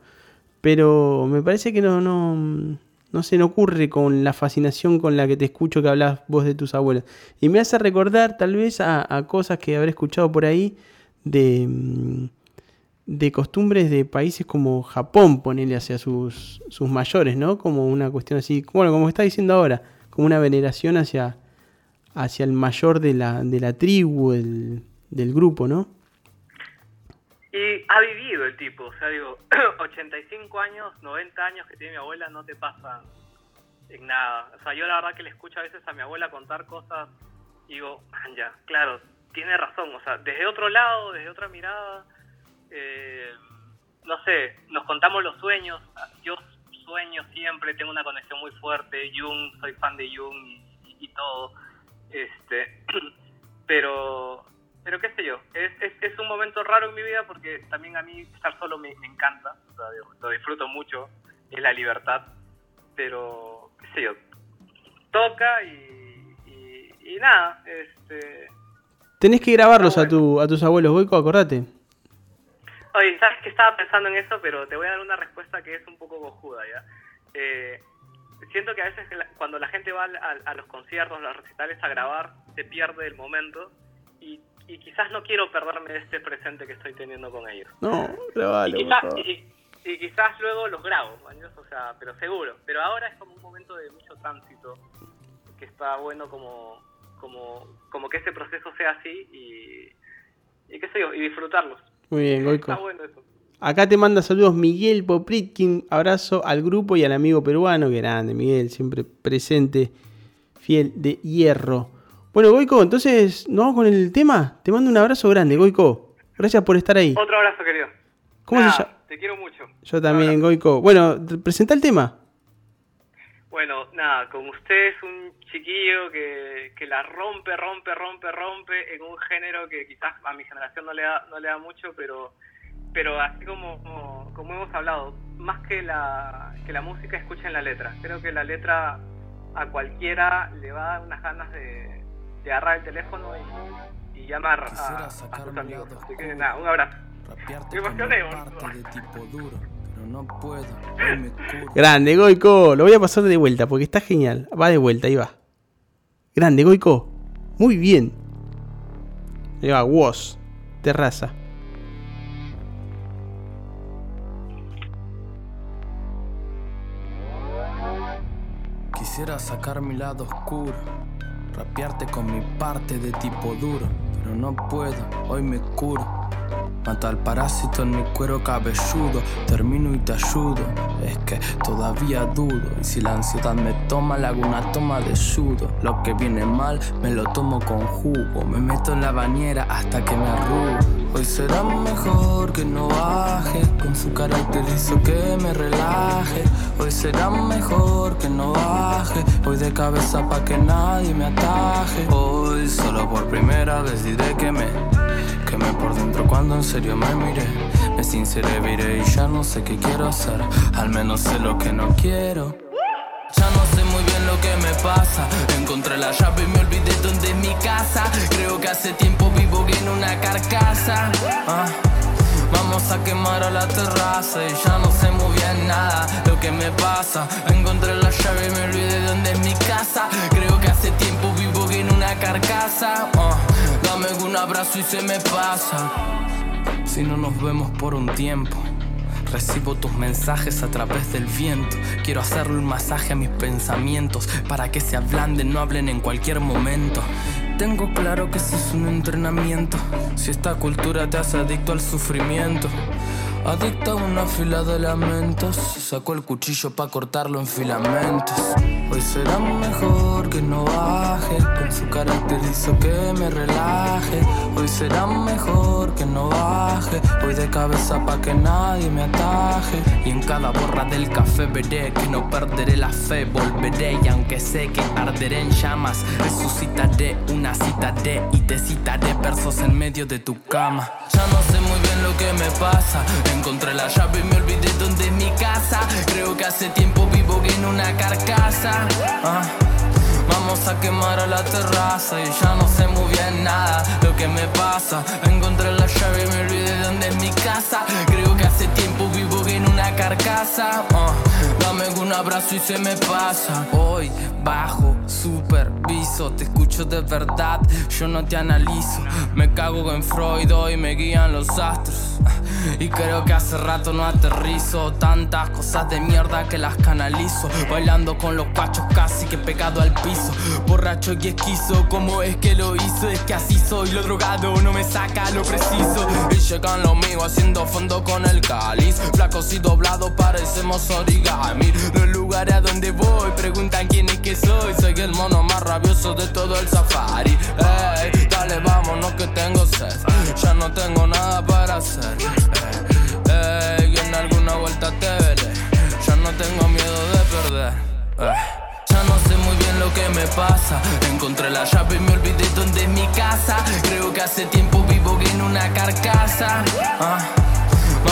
Pero me parece que no, no, no se me ocurre con la fascinación con la que te escucho que hablas vos de tus abuelos. Y me hace recordar tal vez a, a cosas que habré escuchado por ahí de, mm, de costumbres de países como Japón, ponerle hacia sus, sus mayores, ¿no? Como una cuestión así, bueno, como está diciendo ahora, como una veneración hacia, hacia el mayor de la, de la tribu, del, del grupo, ¿no? Y ha vivido el tipo, o sea, digo, 85 años, 90 años que tiene mi abuela no te pasan en nada. O sea, yo la verdad que le escucho a veces a mi abuela contar cosas y digo, man, ya, claro, tiene razón, o sea, desde otro lado, desde otra mirada, eh, no sé, nos contamos los sueños, yo sueño siempre, tengo una conexión muy fuerte, Jung, soy fan de Jung y, todo, este, pero pero qué sé yo, es, es, es un momento raro en mi vida porque también a mí estar solo me, me encanta, o sea, digo, lo disfruto mucho, es la libertad, pero qué sé yo, toca y, y, y nada, este... Tenés que grabarlos a, tu, a tus abuelos, Goico, acordate. Oye, ¿sabes que estaba pensando en eso? Pero te voy a dar una respuesta que es un poco cojuda, ¿ya? Eh, siento que a veces cuando la gente va al- a, los conciertos, a los recitales a grabar, se pierde el momento y, y quizás no quiero perderme de este presente que estoy teniendo con ellos. No, y, grabalo, quizás, por favor. y, y quizás luego los grabo, maños, o sea, pero seguro. Pero ahora es como un momento de mucho tránsito que está bueno como, como, como que ese proceso sea así y, y qué sé yo, y disfrutarlos. Muy bien, Goico. Está bueno eso. Acá te manda saludos Miguel Popritkin. Abrazo al grupo y al amigo peruano. Grande, Miguel, siempre presente, fiel de hierro. Bueno, Goico, entonces, ¿no vamos con el tema? Te mando un abrazo grande, Goico. Gracias por estar ahí. Otro abrazo, querido. ¿Cómo se Nada, llama? Te quiero mucho. Yo también, Goico. Bueno, presenta el tema. Bueno, nada, con usted es un chiquillo que, que la rompe, rompe, rompe, rompe en un género que quizás a mi generación no le da, no le da mucho, pero, pero así como, como, como hemos hablado, más que la, que la música, escuchen la letra. Creo que la letra a cualquiera le va a dar unas ganas de, de agarrar el teléfono y, y llamar a, a sus amigos. lado Así que oscuro. nada, un abrazo. Me emocioné, parte de tipo duro, pero no puedo, me. Grande, Goico. Lo voy a pasar de vuelta porque está genial. Va de vuelta, ahí va. Grande, Goico. Muy bien. Ahí va, Woz. Terraza. Quisiera sacar mi lado oscuro, rapearte con mi parte de tipo duro, pero no puedo, hoy me curo. Mata al parásito en mi cuero cabelludo, termino y te ayudo. Es que todavía dudo, y si la ansiedad me toma, le hago una toma de sudo. Lo que viene mal, me lo tomo con jugo. Me meto en la bañera hasta que me arrugo. Hoy será mejor que no baje, con su carácter hizo que me relaje. Hoy será mejor que no baje, hoy de cabeza pa' que nadie me ataje. Hoy solo por primera vez diré que me Quemé por dentro cuando en serio me miré. Me sinceré, viré y ya no sé qué quiero hacer. Al menos sé lo que no quiero. Ya no sé muy bien lo que me pasa. Encontré la llave y me olvidé dónde es mi casa. Creo que hace tiempo vivo en una carcasa. Ah, Vamos a quemar a la terraza y ya no sé muy bien nada lo que me pasa. Encontré la llave y me olvidé dónde es mi casa. Creo que hace tiempo vivo en una carcasa. Abrazo y se me pasa. Si no nos vemos por un tiempo. Recibo tus mensajes a través del viento. Quiero hacerle un masaje a mis pensamientos para que se ablanden, no hablen en cualquier momento. Tengo claro que ese es un entrenamiento. Si esta cultura te hace adicto al sufrimiento. Adicta a una fila de lamentos. Sacó el cuchillo para cortarlo en filamentos. Hoy será mejor que no baje. Con su carácter hizo que me relaje. Hoy será mejor que no baje. Voy de cabeza pa' que nadie me ataje. Y en cada borra del café veré que no perderé la fe. Volveré y aunque sé que arderé en llamas, resucitaré una cita de y te citaré versos en medio de tu cama. Ya no sé muy bien lo que me pasa. Encontré la llave y me olvidé dónde es mi casa. Creo que hace tiempo vivo en una carcasa. Ah. Vamos a quemar a la terraza y ya no sé muy bien nada lo que me pasa. Encontré la llave y me olvidé dónde es mi casa. Creo que hace tiempo vivo en una carcasa. Ah, dame un abrazo y se me pasa. Hoy bajo, superviso, te escucho de verdad, yo no te analizo. Me cago en Freud hoy me guían los astros. Y creo que hace rato no aterrizo. Tantas cosas de mierda que las canalizo. Bailando con los cachos casi que pegado al piso. Borracho y esquizo, ¿cómo es que lo hizo? Es que así soy, lo drogado no me saca lo preciso. Y llegan lo mío haciendo fondo con el cáliz. Flacos y doblados parecemos origami. Los a donde voy preguntan quién es que soy Soy el mono más rabioso de todo el safari Ey, dale vámonos que tengo sed Ya no tengo nada para hacer Ey, en alguna vuelta te veré Ya no tengo miedo de perder Ey. Ya no sé muy bien lo que me pasa. Encontré la llave y me olvidé dónde es mi casa. Creo que hace tiempo vivo en una carcasa. Ah,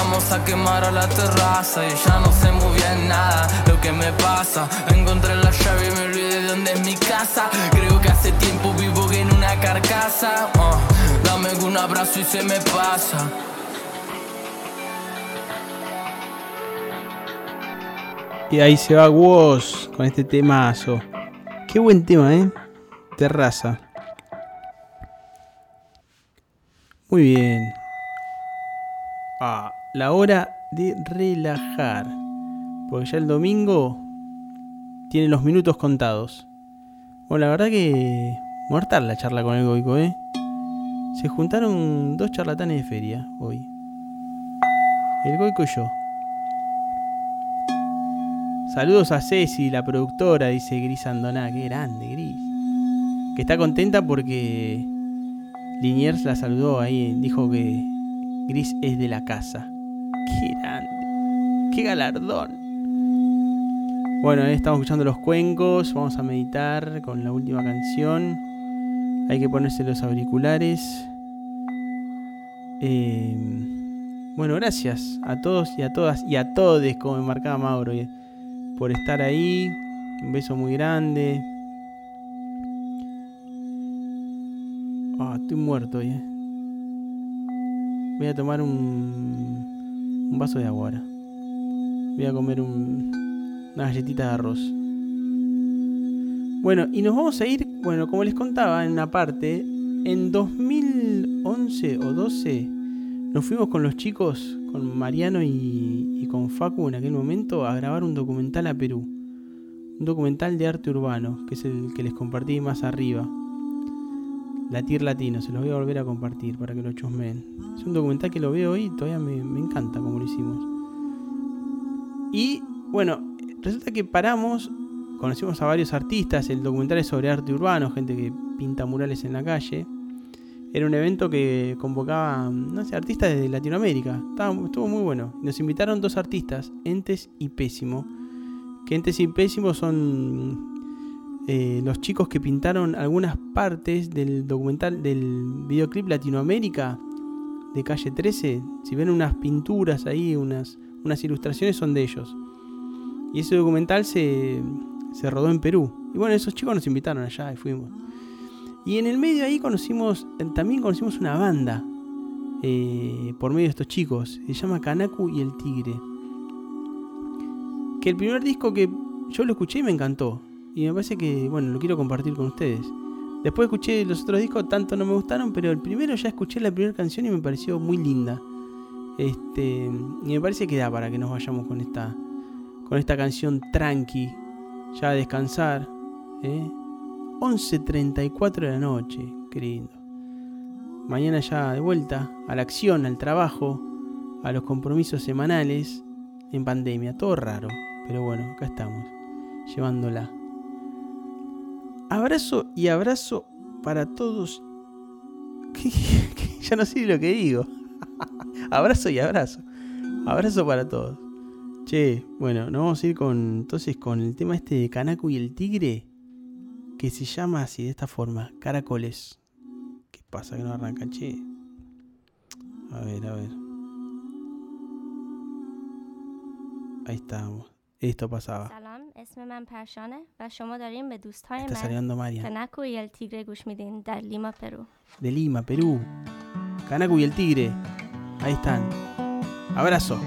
Vamos a quemar a la terraza y ya no sé muy bien nada lo que me pasa. Encontré la llave y me olvidé dónde es mi casa. Creo que hace tiempo vivo en una carcasa. Ah, Dame un abrazo y se me pasa. Y ahí se va Woz con este temazo. Qué buen tema, ¿eh? Terraza. Muy bien. Ah, la hora de relajar. Porque ya el domingo tiene los minutos contados. Bueno, la verdad que mortal la charla con el Goico, ¿eh? Se juntaron dos charlatanes de feria hoy. El Goico y yo. Saludos a Ceci, la productora, dice Gris Andoná. Qué grande, Gris. Que está contenta porque Liniers la saludó ahí. Dijo que Gris es de la casa. Qué grande. Qué galardón. Bueno, ahí estamos escuchando los cuencos. Vamos a meditar con la última canción. Hay que ponerse los auriculares. Eh, bueno, gracias a todos y a todas y a todes, como me marcaba Mauro, eh, por estar ahí. Un beso muy grande. Ah, estoy muerto hoy, eh. Voy a tomar un, un vaso de agua ahora. Voy a comer un, una galletita de arroz. Bueno, y nos vamos a ir, bueno, como les contaba en una parte, en 2011 o 12 nos fuimos con los chicos, con Mariano y, y con Facu en aquel momento, a grabar un documental a Perú. Un documental de arte urbano, que es el que les compartí más arriba. Latir Latino, se los voy a volver a compartir para que lo chusmeen. Es un documental que lo veo hoy y todavía me, encanta como lo hicimos. Y bueno, resulta que paramos, conocimos a varios artistas, el documental es sobre arte urbano, gente que pinta murales en la calle. Era un evento que convocaba, no sé, artistas de Latinoamérica. Estuvo muy bueno. Nos invitaron dos artistas, Entes y Pésimo. Que Entes y Pésimo son eh, los chicos que pintaron algunas partes del documental, del videoclip Latinoamérica de calle 13. Si ven unas pinturas ahí, unas, unas ilustraciones, son de ellos. Y ese documental se, se rodó en Perú. Y bueno, esos chicos nos invitaron allá y fuimos. Y en el medio ahí conocimos, también conocimos una banda eh, por medio de estos chicos. Se llama Kanaku y el Tigre. Que el primer disco que yo lo escuché y me encantó. Y me parece que, bueno, lo quiero compartir con ustedes. Después escuché los otros discos, tanto no me gustaron, pero el primero ya escuché la primera canción y me pareció muy linda. Este, y me parece que da para que nos vayamos con esta, con esta canción tranqui, ya a descansar. ¿eh? 11.34 de la noche, qué lindo. Mañana ya de vuelta a la acción, al trabajo, a los compromisos semanales en pandemia, todo raro, pero bueno, acá estamos, llevándola. Abrazo y abrazo para todos. ya no sé lo que digo. abrazo y abrazo. Abrazo para todos. Che, bueno, nos vamos a ir con entonces con el tema este de Canaco y el tigre que se llama así de esta forma, caracoles. ¿Qué pasa que no arrancan, che? A ver, a ver. Ahí estamos. Esto pasaba. سلام اسم من پرشانه و شما دارین به دوستای Está من saliendo Marian. فنکو y el tigre گوش میدین در لیما پرو De Lima, Perú. Canaco y el tigre. Ahí están. Abrazo.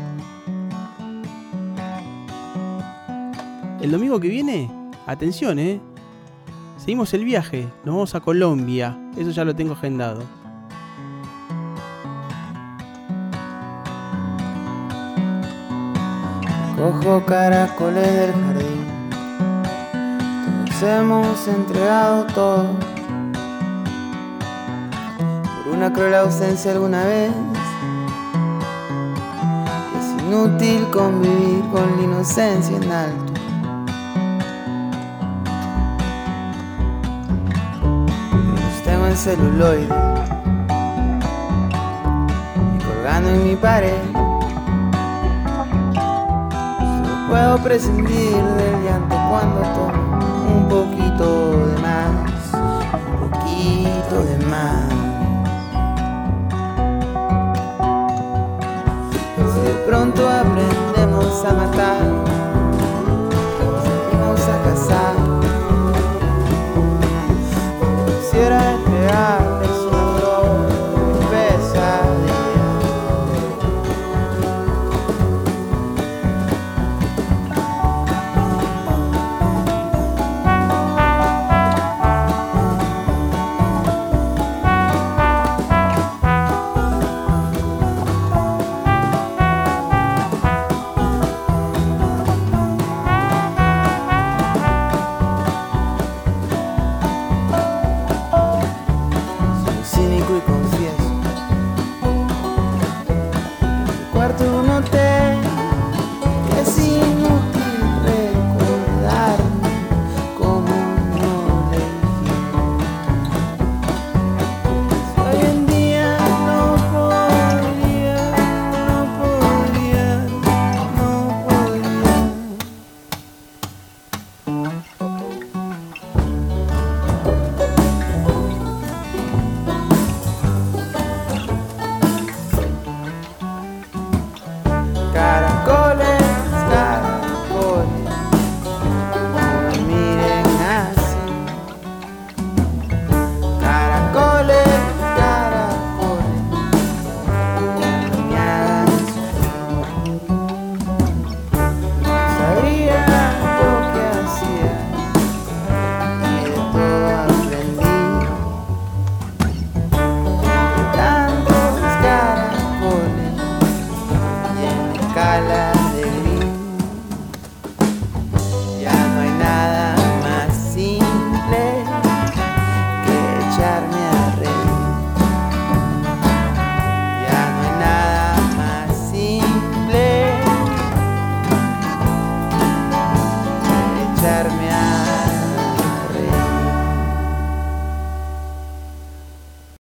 El domingo que viene, atención, eh. Seguimos el viaje. Nos vamos a Colombia. Eso ya lo tengo agendado. Cojo caracoles del jardín. Todos hemos entregado todo. Por una cruel ausencia alguna vez. Es inútil convivir con la inocencia en alto. Los tengo en celuloide. Y colgando en mi pared. Solo puedo prescindir del llanto cuando tomo un poquito de más, un poquito de más. De pronto aprendemos a matar.